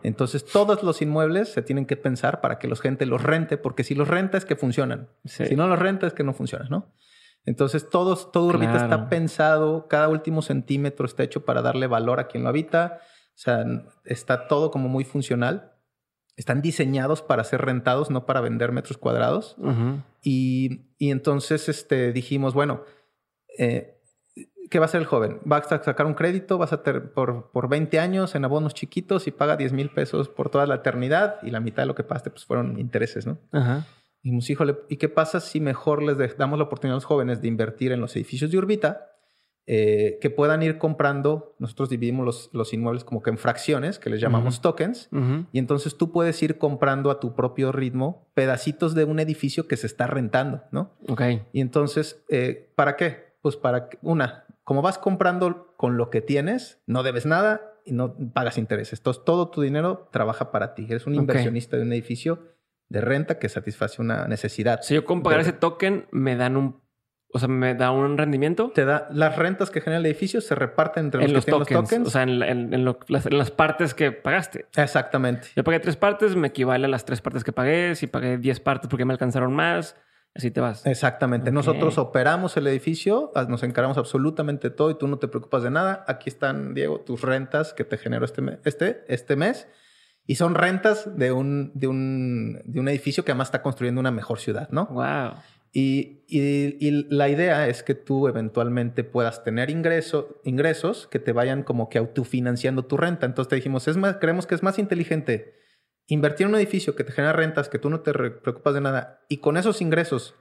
Entonces, todos los inmuebles se tienen que pensar para que la gente los rente, porque si los renta es que funcionan. Sí. Si no los renta es que no funcionan, ¿no? Entonces, todos, todo Urbita Claro. está pensado, cada último centímetro está hecho para darle valor a quien lo habita. O sea, está todo como muy funcional. Están diseñados para ser rentados, no para vender metros cuadrados. Y, y entonces este, dijimos, bueno, eh, ¿qué va a hacer el joven? Va a sa- sacar un crédito, vas a ter- por, por 20 años en abonos chiquitos y paga 10 mil pesos por toda la eternidad y la mitad de lo que pagaste pues fueron intereses, ¿no? Ajá. Y dijimos, híjole, ¿y qué pasa si mejor les damos la oportunidad a los jóvenes de invertir en los edificios de Urbita? eh, que puedan ir comprando, nosotros dividimos los, los inmuebles como que en fracciones, que les llamamos Ujú. tokens, Ujú. y entonces tú puedes ir comprando a tu propio ritmo pedacitos de un edificio que se está rentando, ¿no? Ok. Y entonces, eh, ¿para qué? Pues para una, como vas comprando con lo que tienes, no debes nada y no pagas intereses. Entonces, todo tu dinero trabaja para ti. Eres un inversionista de un edificio de renta que satisface una necesidad. Si yo con pagar De- ese token, me dan un. O sea, me da un rendimiento Te da las rentas que genera el edificio se reparten entre los en que los tienen tokens. los tokens. O sea, en, en- en lo- las, en las partes que pagaste. Exactamente. Yo pagué tres partes, me equivale a las tres partes que pagué. Si pagué diez partes porque me alcanzaron más, así te vas. Exactamente. Nosotros operamos el edificio, a- nos encargamos absolutamente de todo y tú no te preocupas de nada. Aquí están, Diego, tus rentas que te generó este, me- este, este mes. Y son rentas de un, de, un, de un edificio que además está construyendo una mejor ciudad, ¿no? Wow. Y, y- y la idea es que tú eventualmente puedas tener ingreso, ingresos que te vayan como que autofinanciando tu renta. Entonces te dijimos, es más, creemos que es más inteligente invertir en un edificio que te genera rentas, que tú no te re- preocupas de nada, y con esos ingresos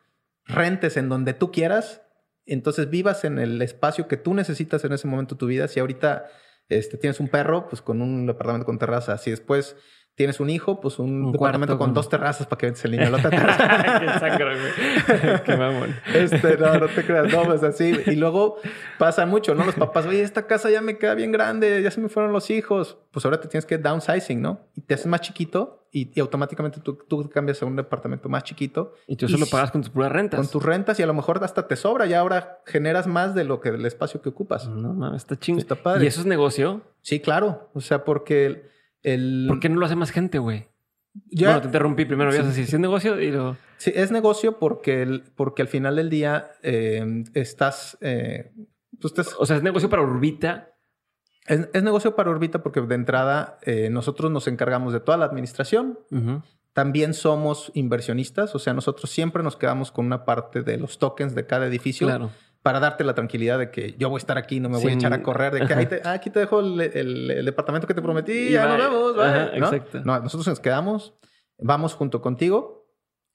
rentes en donde tú quieras, entonces vivas en el espacio que tú necesitas en ese momento de tu vida. Si ahorita este, tienes un perro, pues con un departamento con terraza. Si después tienes un hijo, pues un, Un departamento cuarto con dos terrazas para que ventes el niño a la otra [LAUGHS] terraza. Qué. [LAUGHS] Qué mamón. Este, no, no te creas, no, pues así. Y luego pasa mucho, ¿no? Los papás, oye, esta casa ya me queda bien grande, ya se me fueron los hijos. Pues ahora te tienes que downsizing, ¿no? Y te haces más chiquito y, y automáticamente tú, tú cambias a un departamento más chiquito. Y tú eso lo pagas con tus puras rentas. Con tus rentas y a lo mejor hasta te sobra y ahora generas más de lo que del espacio que ocupas. No mames, está chingo. Está padre. ¿Y eso es negocio? Sí, claro. O sea, porque el... ¿Por qué no lo hace más gente, güey? ya- Bueno, te interrumpí primero. Ibas a Sí. decir, es negocio y lo... Sí, es negocio porque, el- porque al final del día eh, estás... eh, tú estás O sea, es negocio para Urbita. Es, es negocio para Urbita porque de entrada eh, nosotros nos encargamos de toda la administración. También somos inversionistas, o sea, nosotros siempre nos quedamos con una parte de los tokens de cada edificio Claro. Para darte la tranquilidad de que yo voy a estar aquí, no me voy a echar a correr, de que "Ay, te- ah, aquí te dejo el, el- el departamento que te prometí, Y ya nos bye". vemos. bye", Ajá, ¿no? exacto. No, nosotros nos quedamos, vamos junto contigo,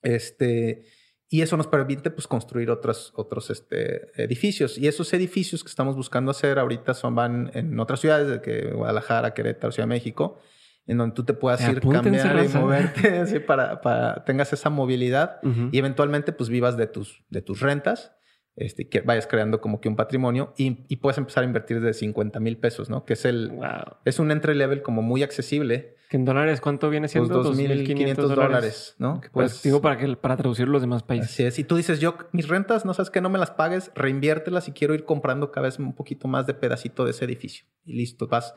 este, y eso nos permite pues, construir otros, otros este, edificios. Y esos edificios que estamos buscando hacer ahorita son, van en otras ciudades, de que Guadalajara, Querétaro, Ciudad de México, en donde tú te puedas ir, cambiar y moverte, [LAUGHS] así para, para tengas esa movilidad y eventualmente pues vivas de tus, de tus rentas, este, que vayas creando como que un patrimonio y, y puedes empezar a invertir de 50 mil pesos, ¿no? Que es el... Wow. Es un entry level como muy accesible, ¿Que en dólares cuánto viene pues siendo? 2.500 dólares, ¿no? Pues, Pues digo para, que, para traducir los demás países. Así es. Y tú dices, yo, mis rentas, no sabes que no me las pagues, reinviértelas y quiero ir comprando cada vez un poquito más de pedacito de ese edificio. Y listo, vas,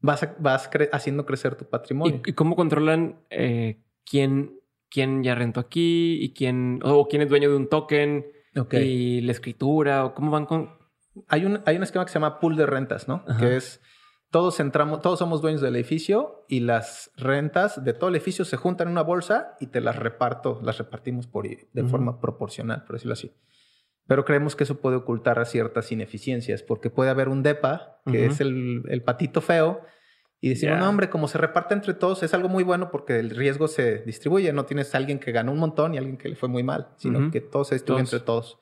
vas, a- vas cre- haciendo crecer tu patrimonio. ¿Y, y cómo controlan eh, quién, quién ya rentó aquí y quién, o quién es dueño de un token Ok. y la escritura o cómo van con... Hay un, hay un esquema que se llama pool de rentas, ¿no? Ajá. Que es todos entramos, todos somos dueños del edificio y las rentas de todo el edificio se juntan en una bolsa y te las reparto, las repartimos por de forma proporcional, por decirlo así. Pero creemos que eso puede ocultar ciertas ineficiencias, porque puede haber un DEPA, que es el, el patito feo, y decimos, Ya. no, hombre, como se reparte entre todos, es algo muy bueno porque el riesgo se distribuye. No tienes a alguien que ganó un montón y alguien que le fue muy mal, sino Ujú. que todo se distribuye Todos. entre todos.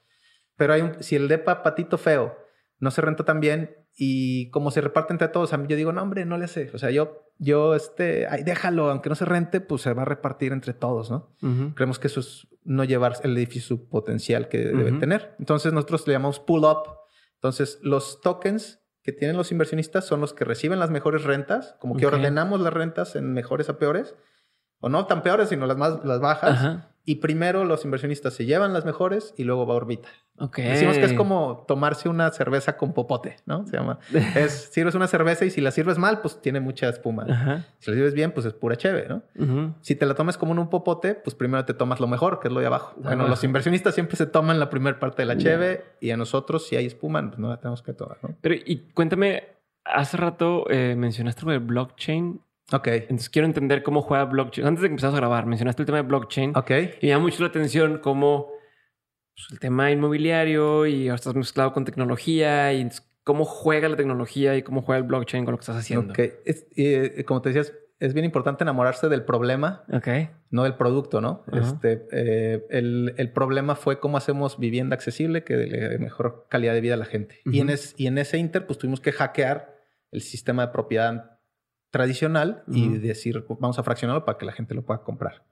Pero hay un, si el DEPA patito feo no se renta tan bien y como se reparte entre todos, a mí yo digo, no, hombre, no le hace. O sea, yo, yo, este, ay, déjalo, aunque no se rente, pues se va a repartir entre todos, ¿no? Ujú. Creemos que eso es no llevar el edificio su potencial que debe Ujú. tener. Entonces nosotros le llamamos pull up. Entonces los tokens que tienen los inversionistas son los que reciben las mejores rentas, como que ordenamos las rentas en mejores a peores o no tan peores, sino las más las bajas. Y primero los inversionistas se llevan las mejores y luego va a órbita. Okay. Decimos que es como tomarse una cerveza con popote, ¿no? Se llama. [LAUGHS] Es, sirves una cerveza y si la sirves mal, pues tiene mucha espuma. Si la sirves bien, pues es pura cheve, ¿no? Si te la tomas como en un popote, pues primero te tomas lo mejor, que es lo de abajo. Bueno, los inversionistas siempre se toman la primera parte de la cheve y a nosotros, si hay espuma, pues no la tenemos que tomar, ¿no? Pero, y cuéntame, hace rato eh, mencionaste de blockchain. Ok. Entonces quiero entender cómo juega blockchain. Antes de que empezamos a grabar, mencionaste el tema de blockchain. Ok. Y me llama mucho la atención cómo pues, el tema inmobiliario y ahora estás mezclado con tecnología y cómo juega la tecnología y cómo juega el blockchain con lo que estás haciendo. Ok. Eh, como te decías, es bien importante enamorarse del problema, okay. no del producto, ¿no? Este, eh, el, el, problema fue cómo hacemos vivienda accesible que de mejor calidad de vida a la gente. y, en y en ese inter, pues tuvimos que hackear el sistema de propiedad tradicional y decir, vamos a fraccionarlo para que la gente lo pueda comprar.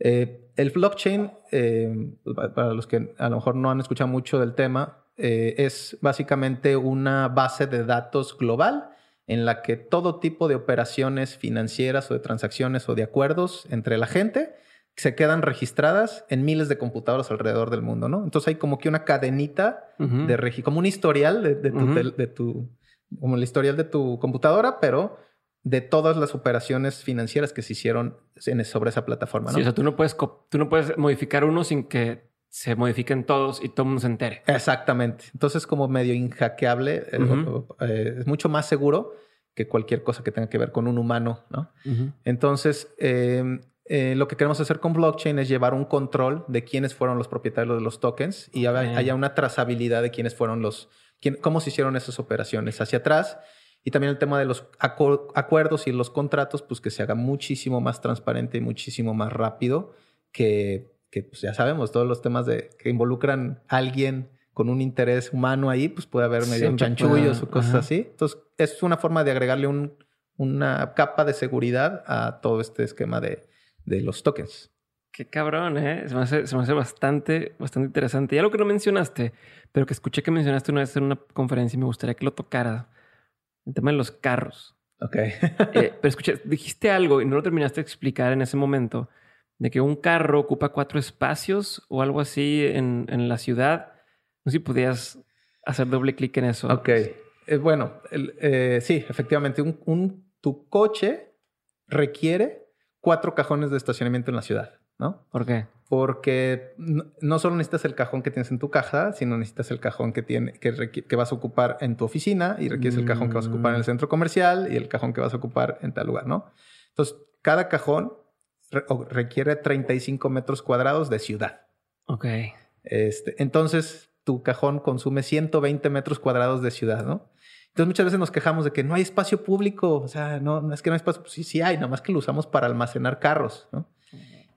Eh, el blockchain, eh, para los que a lo mejor no han escuchado mucho del tema, eh, es básicamente una base de datos global en la que todo tipo de operaciones financieras o de transacciones o de acuerdos entre la gente se quedan registradas en miles de computadoras alrededor del mundo, ¿no? Entonces hay como que una cadenita de registro, como un historial de, de tu, como el historial de tu computadora, pero de todas las operaciones financieras que se hicieron sobre esa plataforma. ¿no? Sí, o sea, tú no, puedes, tú no puedes modificar uno sin que se modifiquen todos y todo el mundo se entere. Exactamente. Entonces, como medio inhackeable, eh, eh, es mucho más seguro que cualquier cosa que tenga que ver con un humano, ¿no? Entonces, eh, lo que queremos hacer con blockchain es llevar un control de quiénes fueron los propietarios de los tokens y haya una trazabilidad de quiénes fueron los, quién, cómo se hicieron esas operaciones hacia atrás y también el tema de los acuerdos y los contratos, pues que se haga muchísimo más transparente y muchísimo más rápido que, que pues ya sabemos, todos los temas de, que involucran a alguien con un interés humano ahí, pues puede haber medio chanchullos o cosas así. Entonces, es una forma de agregarle un, una capa de seguridad a todo este esquema de, de los tokens. Qué cabrón, ¿eh? Se me, hace, se me hace bastante, bastante interesante. Y algo que no mencionaste, pero que escuché que mencionaste una vez en una conferencia y me gustaría que lo tocara el tema de los carros. Ok. [LAUGHS] Eh, pero escucha, dijiste algo y no lo terminaste de explicar en ese momento, de que un carro ocupa cuatro espacios o algo así en, en la ciudad. No sé si podías hacer doble clic en eso. Ok. Eh, bueno, eh, sí, efectivamente, un, un, tu coche requiere cuatro cajones de estacionamiento en la ciudad, ¿no? ¿Por qué? Porque no solo necesitas el cajón que tienes en tu caja, sino necesitas el cajón que, tiene, que, vas a ocupar en tu oficina y requieres el cajón que vas a ocupar en el centro comercial y el cajón que vas a ocupar en tal lugar, ¿no? Entonces, cada cajón requiere 35 metros cuadrados de ciudad. Ok. Este, entonces, tu cajón consume 120 metros cuadrados de ciudad, ¿no? Entonces, muchas veces nos quejamos de que no hay espacio público, o sea, no, no es que no hay espacio, sí, sí hay, nada más que lo usamos para almacenar carros, ¿no?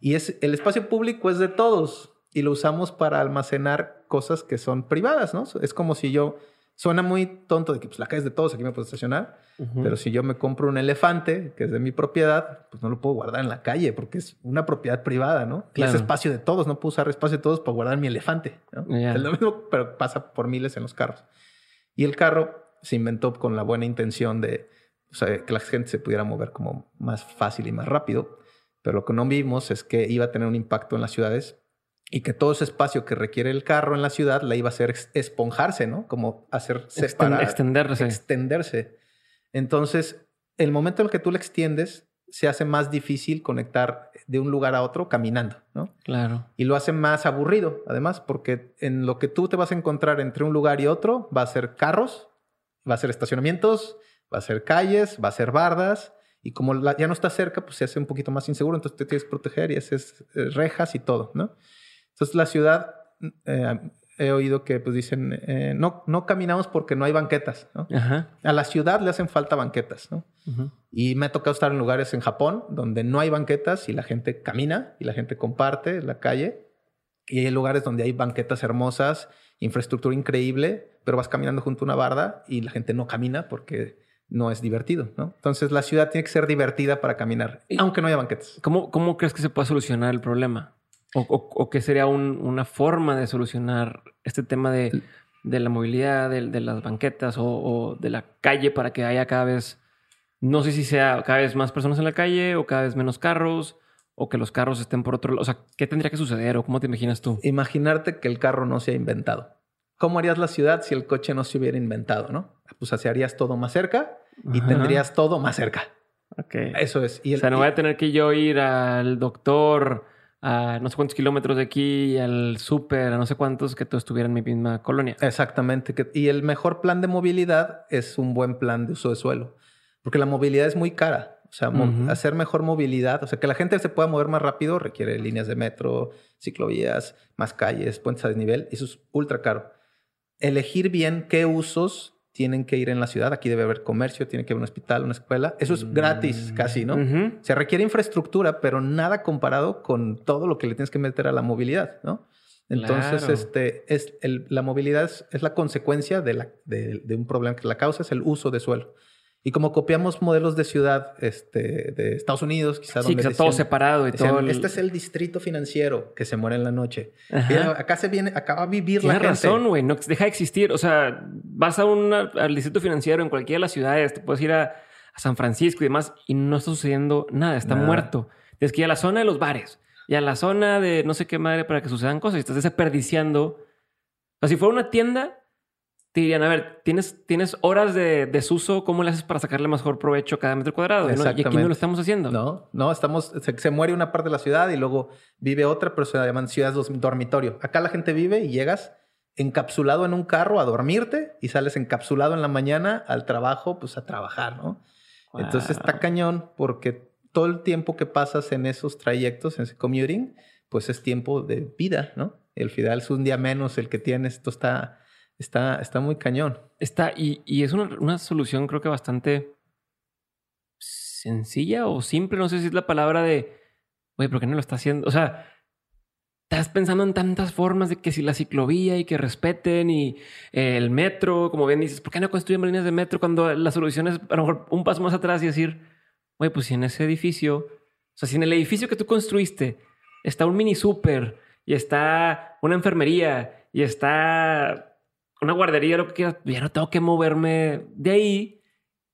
Y es, el espacio público es de todos y lo usamos para almacenar cosas que son privadas, ¿no? Es como si yo, suena muy tonto de que pues, la calle es de todos, aquí me puedo estacionar, pero si yo me compro un elefante que es de mi propiedad, pues no lo puedo guardar en la calle porque es una propiedad privada, ¿no? Es espacio de todos, no puedo usar espacio de todos para guardar mi elefante, ¿no? Es lo mismo, pero pasa por miles en los carros. Y el carro se inventó con la buena intención de o sea, que la gente se pudiera mover como más fácil y más rápido pero lo que no vimos es que iba a tener un impacto en las ciudades y que todo ese espacio que requiere el carro en la ciudad la iba a hacer esponjarse, ¿no? Como hacer separar. Extenderse. Extenderse. Entonces, el momento en el que tú le extiendes, se hace más difícil conectar de un lugar a otro caminando, ¿no? Claro. Y lo hace más aburrido, además, porque en lo que tú te vas a encontrar entre un lugar y otro va a ser carros, va a ser estacionamientos, va a ser calles, va a ser bardas, y como ya no está cerca, pues se hace un poquito más inseguro, entonces te tienes que proteger y haces eh, rejas y todo, ¿no? Entonces la ciudad, eh, he oído que pues dicen, eh, no, no caminamos porque no hay banquetas, ¿no? A la ciudad le hacen falta banquetas, ¿no? Y me ha tocado estar en lugares en Japón donde no hay banquetas y la gente camina y la gente comparte la calle. Y hay lugares donde hay banquetas hermosas, infraestructura increíble, pero vas caminando junto a una barda y la gente no camina porque no es divertido, ¿no? Entonces la ciudad tiene que ser divertida para caminar, aunque no haya banquetes. ¿Cómo, cómo crees que se puede solucionar el problema? ¿O, o, qué sería una forma de solucionar este tema de, de la movilidad, de, de las banquetas o, de la calle para que haya cada vez, no sé si sea cada vez más personas en la calle o cada vez menos carros o que los carros estén por otro lado? O sea, ¿qué tendría que suceder o cómo te imaginas tú? Imaginarte que el carro no se ha inventado. ¿Cómo harías la ciudad si el coche no se hubiera inventado, no? Pues harías todo más cerca y Ajá. tendrías todo más cerca. Ok. Eso es. Y o el- sea, no voy a tener que yo ir al doctor a no sé cuántos kilómetros de aquí, al súper, a no sé cuántos, que todo estuviera en mi misma colonia. Exactamente. Y el mejor plan de movilidad es un buen plan de uso de suelo. Porque la movilidad es muy cara. O sea, hacer mejor movilidad, o sea, que la gente se pueda mover más rápido requiere líneas de metro, ciclovías, más calles, puentes a desnivel. Y eso es ultra caro. Elegir bien qué usos tienen que ir en la ciudad. Aquí debe haber comercio, tiene que haber un hospital, una escuela. Eso es gratis casi, ¿no? Se requiere infraestructura, pero nada comparado con todo lo que le tienes que meter a la movilidad, ¿no? Entonces, Claro. este, es el- la movilidad es, es la consecuencia de, la, de, de un problema que la causa es el uso de suelo. Y como copiamos modelos de ciudad este, de Estados Unidos, quizás Sí, está todo separado y todo. el- Este es el distrito financiero que se muere en la noche. Mira, acá se viene, acá va a vivir la Tienes gente. razón, güey. No, deja de existir. O sea, vas a un al distrito financiero en cualquiera de las ciudades, te puedes ir a, a San Francisco y demás, y no está sucediendo nada, está Nada. muerto. Tienes que ir a la zona de los bares y a la zona de no sé qué madre para que sucedan cosas. Y estás desperdiciando. O sea, si fuera una tienda, te dirían, a ver, tienes, tienes horas de desuso, ¿cómo le haces para sacarle mejor provecho a cada metro cuadrado? ¿no? Y aquí no lo estamos haciendo. No, no, estamos, se, se muere una parte de la ciudad y luego vive otra, pero se llaman ciudades dormitorio. Acá la gente vive y llegas encapsulado en un carro a dormirte y sales encapsulado en la mañana al trabajo, pues a trabajar, ¿no? Entonces está cañón porque todo el tiempo que pasas en esos trayectos, en ese commuting, pues es tiempo de vida, ¿no? El final es un día menos el que tienes. Esto está, está, está muy cañón. Está, y, y es una, una solución creo que bastante sencilla o simple, no sé si es la palabra de, oye, ¿por qué no lo está haciendo? O sea, estás pensando en tantas formas de que si la ciclovía y que respeten y eh, el metro, como bien dices, ¿por qué no construyen líneas de metro cuando la solución es a lo mejor un paso más atrás y decir, oye, pues si en ese edificio, o sea, si en el edificio que tú construiste está un mini súper y está una enfermería y está una guardería, lo que quieras, ya no tengo que moverme de ahí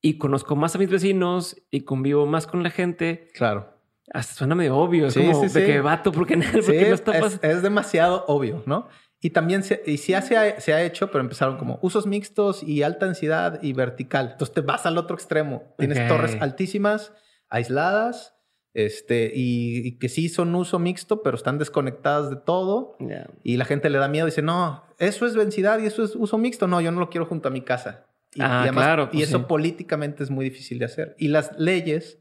y conozco más a mis vecinos y convivo más con la gente. Claro. Hasta suena medio obvio. Es Sí, como sí, de sí. que vato, ¿por qué, [LAUGHS] no- está es, es demasiado obvio, ¿no? Y también se, y sí se ha, se ha hecho, pero empezaron como usos mixtos y alta densidad y vertical. Entonces te vas al otro extremo. Tienes Ok. torres altísimas, aisladas, este, y, y que sí son uso mixto, pero están desconectadas de todo. Y la gente le da miedo y dice, no, eso es densidad y eso es uso mixto. No, yo no lo quiero junto a mi casa. Y, Ah, y claro, y pues eso sí. políticamente es muy difícil de hacer. Y las leyes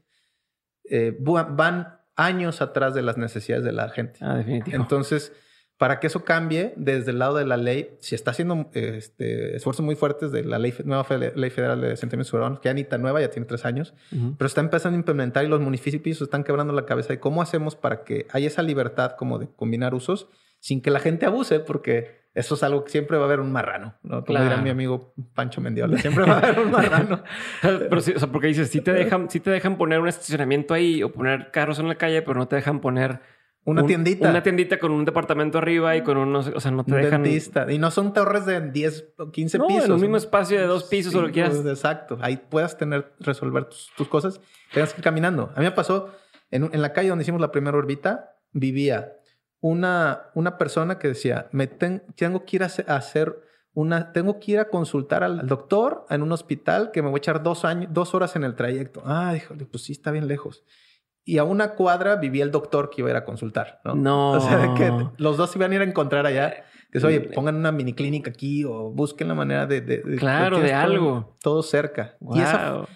eh, van años atrás de las necesidades de la gente. Ah, definitivo. Entonces, para que eso cambie, desde el lado de la ley, se está haciendo este, esfuerzos muy fuertes de la ley, nueva fe- ley federal de asentamientos urbanos, que ya ni tan nueva, ya tiene tres años, Ujú. pero está empezando a implementar y los municipios están quebrando la cabeza de cómo hacemos para que haya esa libertad como de combinar usos sin que la gente abuse, porque eso es algo que siempre va a haber un marrano, ¿no? Como dirá Claro. mi amigo Pancho Mendiola, siempre va a haber un marrano. [LAUGHS] Pero sí, o sea, porque dices, sí te dejan, sí te dejan poner un estacionamiento ahí o poner carros en la calle, pero no te dejan poner Una un- tiendita. Una tiendita con un departamento arriba y con unos, o sea, no te un dejan. dentista. Y no son torres de 10 o 15 No, pisos. en un mismo espacio de dos pisos o lo que cinco, quieras. Exacto. Ahí puedas tener, resolver tus, tus cosas. Tengas que ir caminando. A mí me pasó en, en la calle donde hicimos la primera orbita, vivía una, una persona que decía, me ten- tengo que ir a hacer- a hacer una, tengo que ir a consultar al doctor en un hospital que me voy a echar dos años, dos horas en el trayecto. Ah, híjole, pues sí, está bien lejos. Y a una cuadra vivía el doctor que iba a ir a consultar, ¿no? No. [LAUGHS] O sea, que los dos se iban a ir a encontrar allá. Que es, oye, pongan una mini clínica aquí o busquen la manera de... de- de- Claro, de todo- algo. Todo cerca. Wow. Y, eso,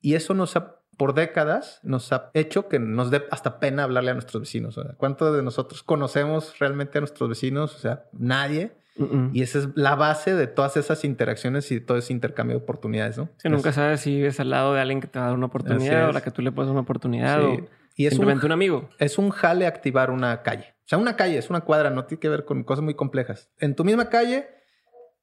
y eso nos ha, por décadas, nos ha hecho que nos dé hasta pena hablarle a nuestros vecinos. O sea, ¿Cuántos de nosotros conocemos realmente a nuestros vecinos? O sea, nadie. Y esa es la base de todas esas interacciones y todo ese intercambio de oportunidades, ¿no? Sí, nunca sabes si vives al lado de alguien que te va a dar una oportunidad o la que tú le puedes dar una oportunidad Sí. o Y es un, simplemente un amigo. es un jale activar una calle. O sea, una calle es una cuadra, no tiene que ver con cosas muy complejas. En tu misma calle,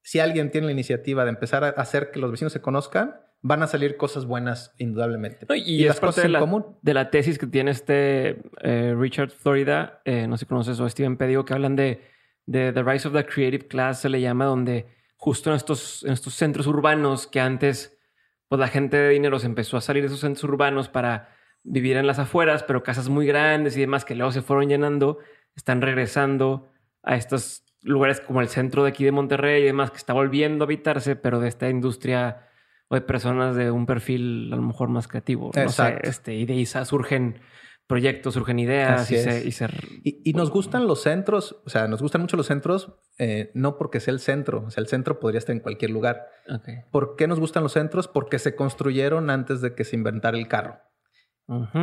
si alguien tiene la iniciativa de empezar a hacer que los vecinos se conozcan, van a salir cosas buenas indudablemente. No, y, es las parte cosas de en común. de la tesis que tiene este eh, Richard Florida, eh, no sé si conoces, o Steven Pedigo, que hablan de, de The Rise of the Creative Class, se le llama, donde justo en estos, en estos centros urbanos que antes, pues la gente de dinero se empezó a salir de esos centros urbanos para vivir en las afueras, pero casas muy grandes y demás que luego se fueron llenando, están regresando a estos lugares como el centro de aquí de Monterrey y demás, que está volviendo a habitarse, pero de esta industria o de personas de un perfil a lo mejor más creativo. No sé, este, y de ahí surgen proyectos, surgen ideas y, se, y, nos gustan los centros, o sea, nos gustan mucho los centros, eh, no porque sea el centro, o sea, el centro podría estar en cualquier lugar. ¿Por qué nos gustan los centros? Porque se construyeron antes de que se inventara el carro.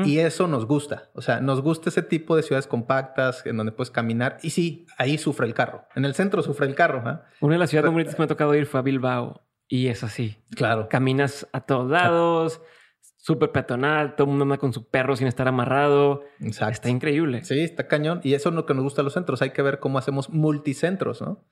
Y eso nos gusta. O sea, nos gusta ese tipo de ciudades compactas en donde puedes caminar. Y sí, ahí sufre el carro. En el centro sufre el carro. ¿eh? Una de las ciudades bonitas que me ha tocado ir fue a Bilbao. Y es así. Claro. Caminas a todos lados, súper peatonal, todo el mundo anda con su perro sin estar amarrado. Exacto. Está increíble. Sí, está cañón. Y eso es lo que nos gusta a los centros. Hay que ver cómo hacemos multicentros, ¿no?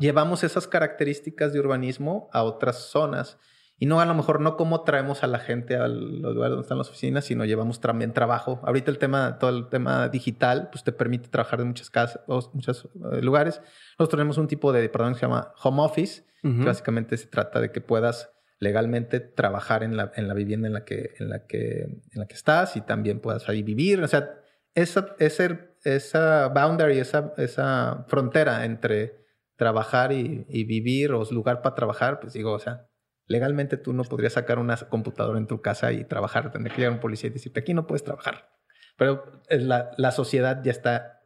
Llevamos esas características de urbanismo a otras zonas. Y no a lo mejor no cómo traemos a la gente a los lugares donde están las oficinas, sino llevamos también trabajo. Ahorita el tema, todo el tema digital, pues te permite trabajar en muchas casas, muchos eh, lugares. Nosotros tenemos un tipo de, perdón, que se llama home office, que básicamente se trata de que puedas legalmente trabajar en la, en la vivienda en la, que, en, la que, en la que estás y también puedas ahí vivir. O sea, esa, esa, esa boundary, esa, esa frontera entre trabajar y, y vivir o lugar para trabajar, pues digo, o sea, Legalmente tú no podrías sacar una computadora en tu casa y trabajar. Tendría que llegar un policía y decirte, aquí no puedes trabajar. Pero la, la sociedad ya está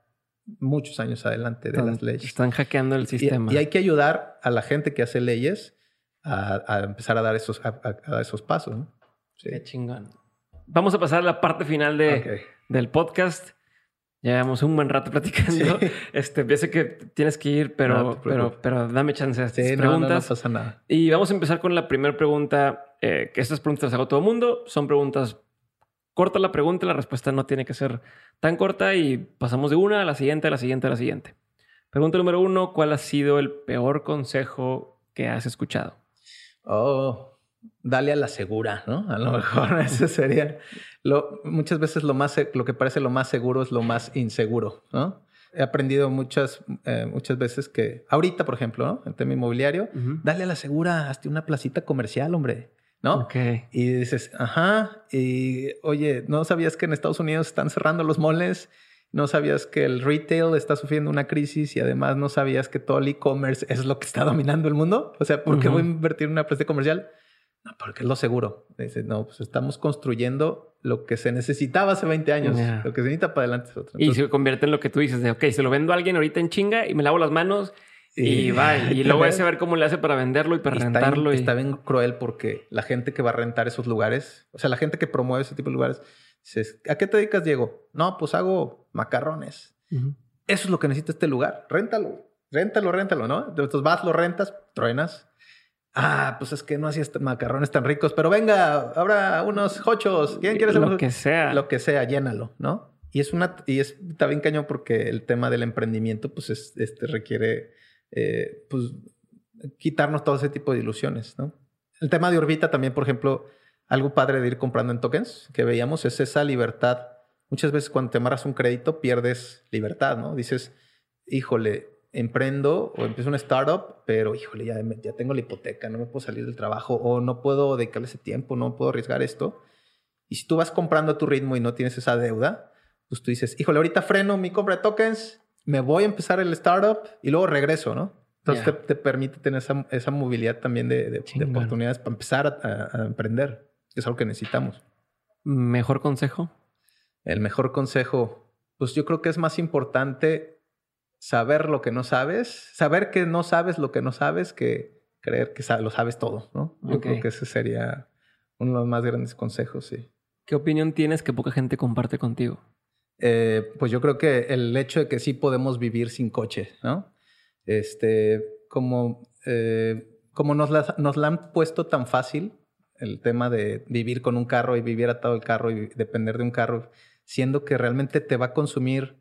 muchos años adelante de las leyes. Están hackeando el sistema. Y, hay que ayudar a la gente que hace leyes a, empezar a dar esos, a, esos pasos. ¿no? Qué chingón. Vamos a pasar a la parte final de, del podcast. Llevamos un buen rato [LAUGHS] platicando. Este, ya sé que tienes que ir, pero, pero, pero dame chance a estas preguntas. No, pasa nada. Y vamos a empezar con la primera pregunta, eh, que estas preguntas las hago a todo el mundo. Son preguntas corta la pregunta, la respuesta no tiene que ser tan corta y pasamos de una a la siguiente, a la siguiente, a la siguiente. Pregunta número uno, ¿cuál ha sido el peor consejo que has escuchado? Oh, dale a la segura, ¿no? A lo mejor [LAUGHS] ese sería lo, muchas veces lo más, lo que parece lo más seguro es lo más inseguro, ¿no? He aprendido muchas, eh, muchas veces que ahorita, por ejemplo, ¿no? en tema inmobiliario, dale a la segura, hazte una placita comercial, hombre. ¿no? Y dices, ajá, y oye, ¿no sabías que en Estados Unidos están cerrando los moles? ¿No sabías que el retail está sufriendo una crisis y además no sabías que todo el e-commerce es lo que está dominando el mundo? O sea, ¿por qué voy a invertir en una plaza comercial? No, porque es lo seguro. Dice, no, pues estamos construyendo lo que se necesitaba hace 20 años. Lo que se necesita para adelante es otro. y se convierte en lo que tú dices de, ok, se lo vendo a alguien ahorita en chinga y me lavo las manos y, va. Y [LAUGHS] luego ese a ver cómo le hace para venderlo y para rentarlo. Está bien, cruel porque la gente que va a rentar esos lugares, o sea, la gente que promueve ese tipo de lugares, dices, ¿a qué te dedicas, Diego? No, pues hago macarrones. Eso es lo que necesita este lugar. Réntalo, réntalo, réntalo, ¿no? Entonces vas, lo rentas, truenas, Ah, pues es que no hacías macarrones tan ricos, pero venga, ahora unos hochos. ¿Quién quiere hacer Lo que sea. Lo que sea, llénalo, ¿no? Y es una, y es, está bien cañón porque el tema del emprendimiento, pues este requiere, eh, pues, quitarnos todo ese tipo de ilusiones, ¿no? El tema de Orbita también, por ejemplo, algo padre de ir comprando en tokens que veíamos es esa libertad. Muchas veces cuando te amarras un crédito pierdes libertad, ¿no? Dices, híjole, emprendo o empiezo una startup, pero híjole, ya, ya tengo la hipoteca, no me puedo salir del trabajo o no puedo dedicarle ese tiempo, no puedo arriesgar esto. Y si tú vas comprando a tu ritmo y no tienes esa deuda, pues tú dices, híjole, ahorita freno mi compra de tokens, me voy a empezar el startup y luego regreso, ¿no? Entonces te, permite tener esa, esa movilidad también de, de, oportunidades para empezar a, a, emprender, que es algo que necesitamos. ¿Mejor consejo? El mejor consejo, pues yo creo que es más importante saber lo que no sabes, saber que no sabes lo que no sabes que creer que lo sabes todo, ¿no? Yo creo que ese sería uno de los más grandes consejos, sí. ¿Qué opinión tienes que poca gente comparte contigo? Eh, pues yo creo que el hecho de que sí podemos vivir sin coche, ¿no? Este, como, eh, como nos la, nos la han puesto tan fácil, el tema de vivir con un carro y vivir atado al carro y depender de un carro, siendo que realmente te va a consumir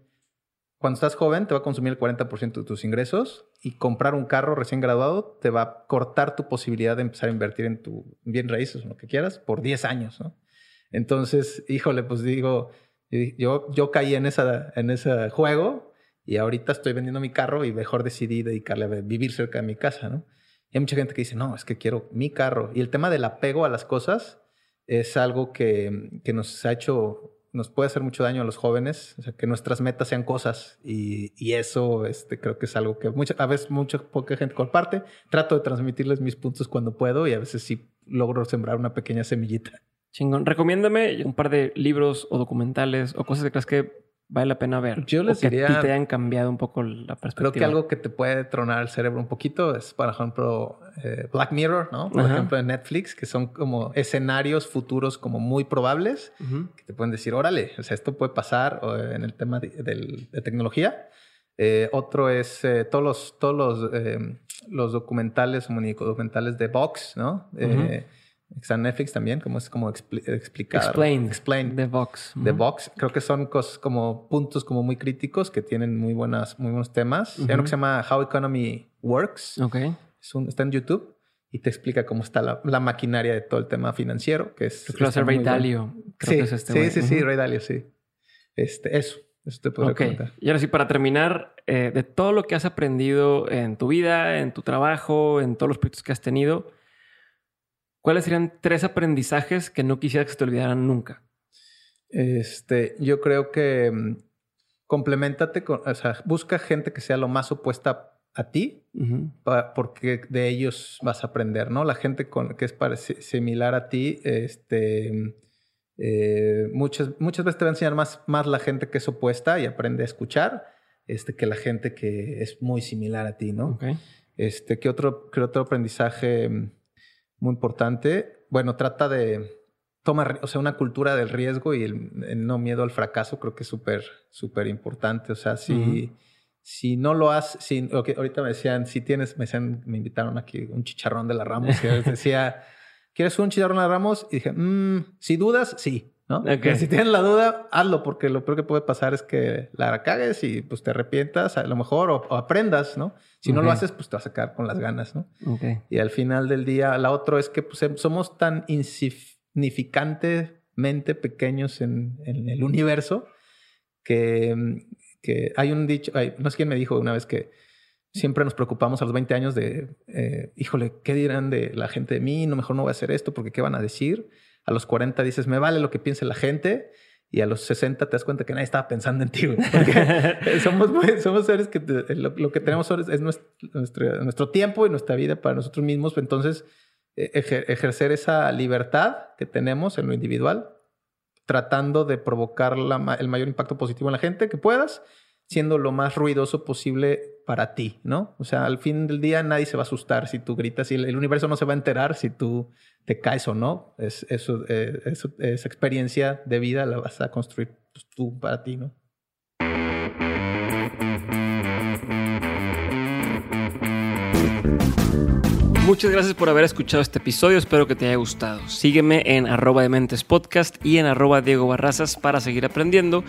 cuando estás joven te va a consumir el 40% de tus ingresos y comprar un carro recién graduado te va a cortar tu posibilidad de empezar a invertir en tu bien raíces o lo que quieras por 10 años, ¿no? Entonces, híjole, pues digo, yo, yo caí en, esa, en ese juego y ahorita estoy vendiendo mi carro y mejor decidí dedicarle a vivir cerca de mi casa, ¿no? Y hay mucha gente que dice, no, es que quiero mi carro. Y el tema del apego a las cosas es algo que, que nos ha hecho nos puede hacer mucho daño a los jóvenes, o sea, que nuestras metas sean cosas y, y eso este, creo que es algo que mucha, a veces mucha poca gente comparte. Trato de transmitirles mis puntos cuando puedo y a veces sí logro sembrar una pequeña semillita. Chingón. Recomiéndame un par de libros o documentales o cosas que creas que vale la pena ver. Yo les o que diría- a ti te hayan cambiado un poco la perspectiva. Creo que algo que te puede tronar el cerebro un poquito es, por ejemplo, eh, Black Mirror, ¿no? Por Ajá. ejemplo, en Netflix, que son como escenarios futuros como muy probables Ujú. que te pueden decir, órale, o sea, esto puede pasar o, en el tema de, del- de tecnología. Eh, otro es eh, todos los, todos los, eh, los documentales, mini- documentales de Vox, ¿no? Eh, Está en Netflix también, como es como expli- explicado. Explained. Explained. De Vox. de Ujú. Vox. Creo que son cosas como puntos como muy críticos que tienen muy buenas, muy buenos temas. Hay uno que se llama How Economy Works. Ok. Es un- está en YouTube y te explica cómo está la, la maquinaria de todo el tema financiero, que es... Creo que Ray. Dalio. Creo sí, que es este sí, sí, sí, Ujú. Ray Dalio, sí. Este, eso, eso te puedo Ok. comentar. Y ahora sí, para terminar, eh, de todo lo que has aprendido en tu vida, en tu trabajo, en todos los proyectos que has tenido, ¿cuáles serían tres aprendizajes que no quisieras que se te olvidaran nunca? Este, yo creo que mm, complementate con, o sea, busca gente que sea lo más opuesta a ti, porque de ellos vas a aprender, ¿no? La gente con, que es similar a ti, este, eh, muchas, muchas veces te va a enseñar más, más la gente que es opuesta y aprende a escuchar, este, que la gente que es muy similar a ti, ¿no? Ok. Este, ¿qué otro, qué otro aprendizaje mm, muy importante? Bueno, trata de tomar, o sea, una cultura del riesgo y el, el no miedo al fracaso, creo que es súper, súper importante. O sea, si, si no lo haces, si, ok, ahorita me decían, si tienes, me decían, me invitaron aquí un chicharrón de la Ramos, y les decía, [LAUGHS] ¿quieres un chicharrón de la Ramos? Y dije, "Mm, si dudas, sí. ¿no? Ok. Si tienes la duda, hazlo, porque lo peor que puede pasar es que la cagues y pues te arrepientas a lo mejor o, o aprendas, ¿no? Si no lo Ok. haces, pues te vas a quedar con las ganas, ¿no? Y al final del día, la otra es que pues, em- somos tan insignificantemente pequeños en, en el universo que, mm, que hay un dicho, no sé quién me dijo una vez que siempre nos preocupamos a los 20 años de, eh, híjole, ¿qué dirán de la gente de mí? No, mejor no voy a hacer esto porque ¿qué van a decir? A los 40 dices, me vale lo que piense la gente. Y a los 60 te das cuenta que nadie estaba pensando en ti, [LAUGHS] somos, somos seres que te- lo, que tenemos ahora es, es nuestro, nuestro, tiempo y nuestra vida para nosotros mismos. Entonces, eh, ejer- ejercer esa libertad que tenemos en lo individual, tratando de provocar el mayor impacto positivo en la gente que puedas, siendo lo más ruidoso posible para ti, ¿no? O sea, al fin del día nadie se va a asustar si tú gritas y el, universo no se va a enterar si tú te caes o no. Es, eh, esa experiencia de vida la vas a construir pues, tú para ti, ¿no? Muchas gracias por haber escuchado este episodio, espero que te haya gustado. Sígueme en arroba dementes podcast y en arroba Diego Barrazas para seguir aprendiendo.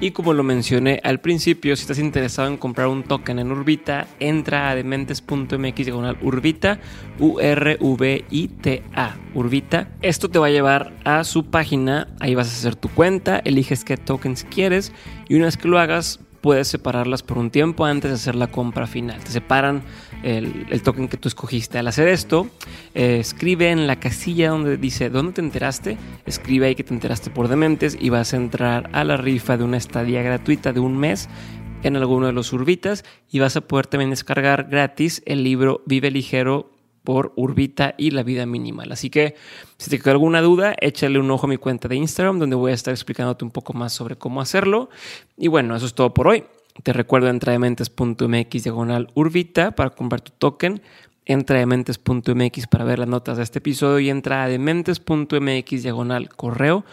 Y como lo mencioné al principio, si estás interesado en comprar un token en Urbita, entra a dementes.mx diagonal Urbita, U-R-V-I-T-A, Urbita. Esto te va a llevar a su página, ahí vas a hacer tu cuenta, eliges qué tokens quieres y una vez que lo hagas, puedes separarlas por un tiempo antes de hacer la compra final. Te separan el, token que tú escogiste. Al hacer esto, eh, escribe en la casilla donde dice dónde te enteraste. Escribe ahí que te enteraste por Dementes y vas a entrar a la rifa de una estadía gratuita de un mes en alguno de los Urbitas y vas a poder también descargar gratis el libro Vive Ligero por Urbita y la vida minimal. Así que si te quedó alguna duda, échale un ojo a mi cuenta de Instagram donde voy a estar explicándote un poco más sobre cómo hacerlo. Y bueno, eso es todo por hoy. Te recuerdo entra a dementes.mx diagonal Urbita para comprar tu token. Entra a dementes.mx para ver las notas de este episodio y entra a dementes.mx diagonal correo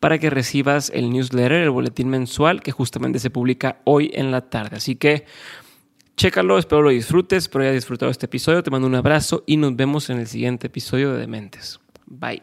para que recibas el newsletter, el boletín mensual que justamente se publica hoy en la tarde. Así que Chécalo, espero lo disfrutes, espero hayas disfrutado este episodio. Te mando un abrazo y nos vemos en el siguiente episodio de Dementes. Bye.